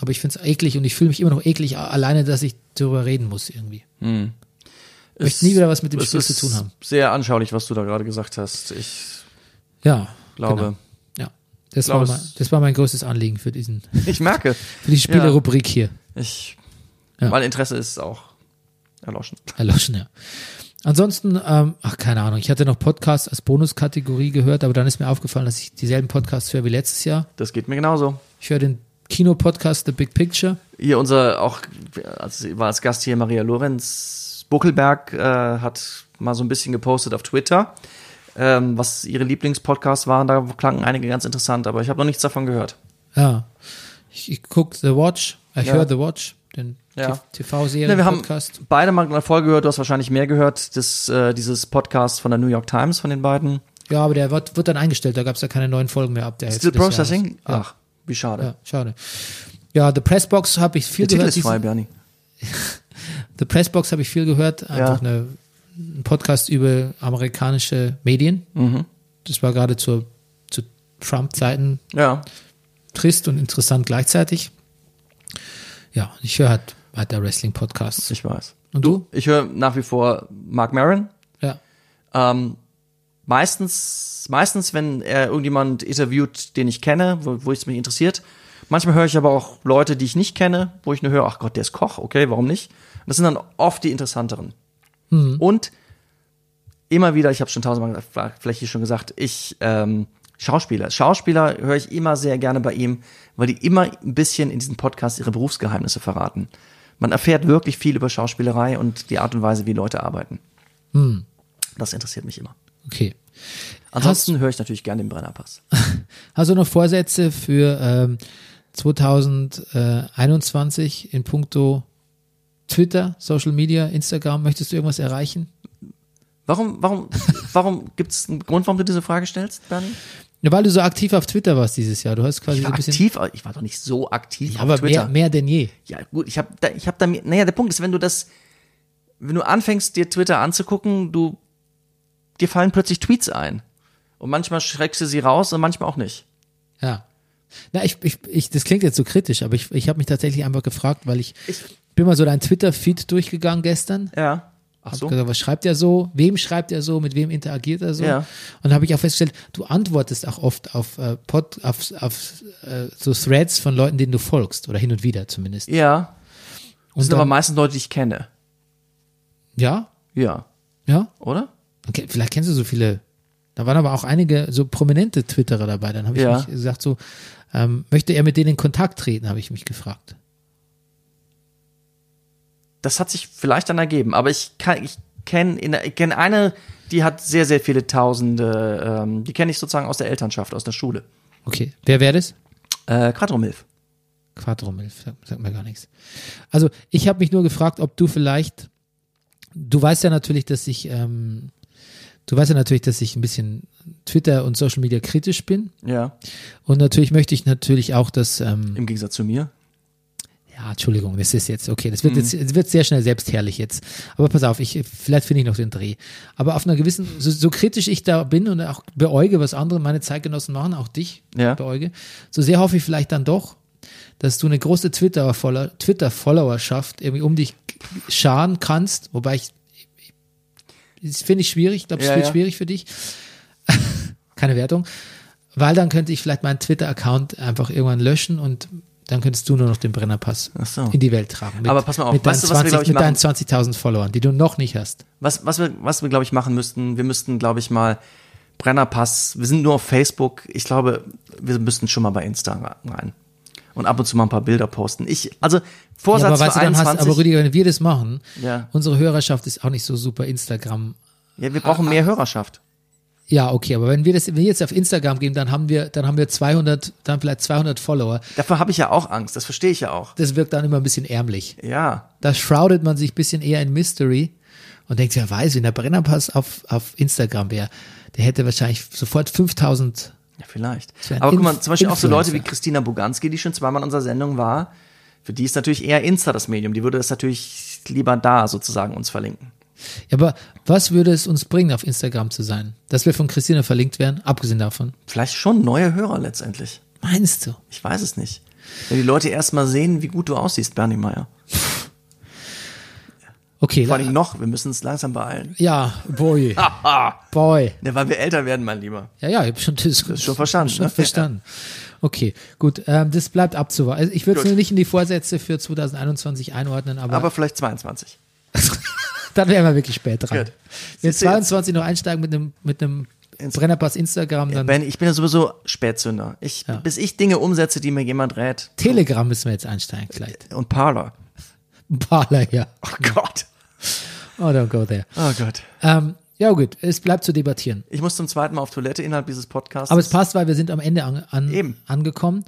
aber ich finde es eklig und ich fühle mich immer noch eklig, alleine, dass ich darüber reden muss irgendwie. Ich möchte nie wieder was mit dem Spiel zu tun haben. Sehr anschaulich, was du da gerade gesagt hast. Ich Ja, glaube, genau. Ja. Das, war mein, das war mein größtes Anliegen für diesen, (laughs) ich merke, für die Spielerrubrik hier. ich, Ja. mein Interesse ist auch erloschen. Erloschen, ja. Ansonsten, ähm, ach, keine Ahnung, ich hatte noch Podcasts als Bonuskategorie gehört, aber dann ist mir aufgefallen, dass ich dieselben Podcasts höre wie letztes Jahr. Das geht mir genauso. Ich höre den Kinopodcast The Big Picture. Hier unser, auch, also war als Gast hier Maria Lorenz Buckelberg, äh, hat mal so ein bisschen gepostet auf Twitter, ähm, was ihre Lieblingspodcasts waren. Da klangen einige ganz interessant, aber ich habe noch nichts davon gehört. Ja. Ich, ich gucke The Watch, ich Ja. höre The Watch, den Ja. TV-Serien Ne, wir haben Podcast. beide mal eine Folge gehört, du hast wahrscheinlich mehr gehört, das, äh, dieses Podcast von der New York Times von den beiden. Ja, aber der wird, wird dann eingestellt, da gab es ja keine neuen Folgen mehr ab der Still. Processing? Ja. Ach, wie schade. Ja, schade. Ja, The Pressbox habe ich viel Der Titel gehört. ist frei, Bernie. (laughs) The Pressbox habe ich viel gehört. Einfach Ja. eine, ein Podcast über amerikanische Medien. Mhm. Das war gerade zur, zu Trump-Zeiten Ja. trist und interessant gleichzeitig. Ja, ich höre halt weiter Wrestling-Podcasts. Ich weiß. Und du? Ich höre nach wie vor Mark Maron. Ja. Ähm, meistens, meistens, wenn er irgendjemand interviewt, den ich kenne, wo, wo es mich interessiert. Manchmal höre ich aber auch Leute, die ich nicht kenne, wo ich nur höre, ach Gott, der ist Koch, okay, warum nicht? Das sind dann oft die interessanteren. Und immer wieder, ich habe schon tausendmal vielleicht hier schon gesagt, ich ähm, Schauspieler. Schauspieler höre ich immer sehr gerne bei ihm, weil die immer ein bisschen in diesem Podcast ihre Berufsgeheimnisse verraten. Man erfährt wirklich viel über Schauspielerei und die Art und Weise, wie Leute arbeiten. Das interessiert mich immer. Okay. Ansonsten höre ich natürlich gerne den Brennerpass. (laughs) Hast du noch Vorsätze für ähm, 2021 in puncto Twitter, Social Media, Instagram? Möchtest du irgendwas erreichen? Warum, warum, warum gibt es einen Grund, warum du diese Frage stellst, Bernie? Ja, weil du so aktiv auf Twitter warst dieses Jahr. Du hast quasi Ich so war ein bisschen. aktiv, ich war doch nicht so aktiv Ja, auf aber Twitter. mehr, mehr denn je. Ja, gut, ich habe da, ich hab da, naja, der Punkt ist, wenn du das, wenn du anfängst, dir Twitter anzugucken, du, dir fallen plötzlich Tweets ein. Und manchmal schreckst du sie raus und manchmal auch nicht. Ja. Na, ich, ich, ich, das klingt jetzt so kritisch, aber ich, ich habe mich tatsächlich einfach gefragt, weil ich, Ich- bin mal so dein Twitter-Feed durchgegangen gestern. Ja. Ach so. gesagt, was schreibt er so? Wem schreibt er so? Mit wem interagiert er so? Ja. Und habe ich auch festgestellt, du antwortest auch oft auf, äh, Pod, auf, auf äh, so Threads von Leuten, denen du folgst oder hin und wieder zumindest. Ja. Das Und sind aber dann- meistens Leute, die ich kenne. Ja, Ja. ja. Oder? Okay, vielleicht kennst du so viele. Da waren aber auch einige so prominente Twitterer dabei. Dann habe ich Ja. mich gesagt, so ähm, möchte er mit denen in Kontakt treten, habe ich mich gefragt. Das hat sich vielleicht dann ergeben, aber ich kann, ich kenne, ich kenne eine, die hat sehr, sehr viele Tausende, ähm, die kenne ich sozusagen aus der Elternschaft, aus der Schule. Okay, wer wäre das? Äh, Quadromilf. Quadromilf, sagt, sagt mir gar nichts. Also ich habe mich nur gefragt, ob du vielleicht, du weißt ja natürlich, dass ich, ähm, du weißt ja natürlich, dass ich ein bisschen Twitter und Social Media kritisch bin. Ja. Und natürlich möchte ich natürlich auch, dass, ähm, Im Gegensatz zu mir. Ja, Entschuldigung, das ist jetzt, okay, das wird jetzt, es wird sehr schnell selbstherrlich jetzt. Aber pass auf, ich, vielleicht finde ich noch den Dreh. Aber auf einer gewissen, so, so kritisch ich da bin und auch beäuge, was andere meine Zeitgenossen machen, auch dich Ja. beäuge, so sehr hoffe ich vielleicht dann doch, dass du eine große Twitter-Follower- Twitter-Followerschaft irgendwie um dich scharen kannst, wobei ich, das finde ich schwierig, ich glaube, es Ja, wird ja. schwierig für dich. (laughs) Keine Wertung. Weil dann könnte ich vielleicht meinen Twitter-Account einfach irgendwann löschen und dann könntest du nur noch den Brennerpass so. in die Welt tragen. Mit, Aber pass mal auf, mit deinen weißt du, was wir, 20 glaub ich, mit deinen machen? 20.000 Followern, die du noch nicht hast. Was, was wir, was wir glaube ich, machen müssten, wir müssten, glaube ich, mal Brennerpass, wir sind nur auf Facebook, ich glaube, wir müssten schon mal bei Insta rein. Und ab und zu mal ein paar Bilder posten. Ich, also, Ja, Vorsatz aber weißt für du, dann hast, 21. aber Rüdiger, wenn wir das machen, Ja. unsere Hörerschaft ist auch nicht so super Instagram. ja, wir brauchen mehr Hörerschaft. Ja, okay, aber wenn wir das, wenn wir jetzt auf Instagram gehen, dann haben wir, dann haben wir 200, dann vielleicht 200 Follower. Dafür habe ich ja auch Angst, das verstehe ich ja auch. Das wirkt dann immer ein bisschen ärmlich. Ja. Da shroudet man sich ein bisschen eher in Mystery und denkt, wer weiß, wenn der Brennerpass auf, auf Instagram wäre, der hätte wahrscheinlich sofort 5000 Ja, vielleicht. Aber guck mal, zum Beispiel auch so Leute wie. Christina Buganski, die schon zweimal in unserer Sendung war, für die ist natürlich eher Insta das Medium. Die würde das natürlich lieber da sozusagen uns verlinken. Ja, aber was würde es uns bringen, auf Instagram zu sein? Dass wir von Christina verlinkt werden, abgesehen davon. Vielleicht schon neue Hörer letztendlich. Meinst du? Ich weiß es nicht. Wenn die Leute erst mal sehen, wie gut du aussiehst, Bernie Meyer. Okay, Vor allem noch, wir müssen uns langsam beeilen. ja, boy, (laughs) boy. Ja, weil wir älter werden, mein Lieber. Ja, ja, ich habe schon, das schon verstanden, Schon ne? verstanden. Okay, gut, ähm, das bleibt abzuwarten. Also ich würde es nicht in die Vorsätze für 2021 einordnen, aber, Aber vielleicht 22. (laughs) dann wären wir wirklich spät dran. Gut. Wenn Siehst du jetzt? 22 noch einsteigen mit einem mit einem Brennerpass Instagram, dann Ben, ich bin ja sowieso Spätzünder. Ich, Bis ich Dinge umsetze, die mir jemand rät. Telegram müssen wir jetzt einsteigen vielleicht. Und Parler. (laughs) Parler, ja. Oh Gott. Oh, don't go there. Oh Gott. Ähm, ja gut, es bleibt zu debattieren. Ich muss zum zweiten Mal auf Toilette innerhalb dieses Podcasts. Aber es passt, weil wir sind am Ende an, an, angekommen.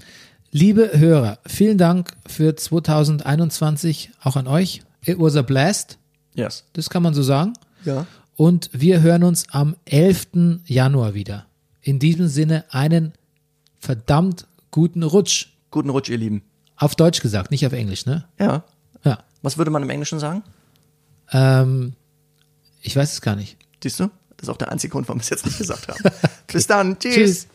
Liebe Hörer, vielen Dank für 2021 auch an euch. It was a blast, Yes. das kann man so sagen. Ja. Und wir hören uns am 11. Januar wieder. In diesem Sinne einen verdammt guten Rutsch. Guten Rutsch, ihr Lieben. Auf Deutsch gesagt, nicht auf Englisch, ne? Ja. Ja. Was würde man im Englischen sagen? Ähm, ich weiß es gar nicht. Siehst du? Das ist auch der einzige Grund, warum wir es jetzt nicht gesagt haben. (laughs) Bis dann. Tschüss. Tschüss.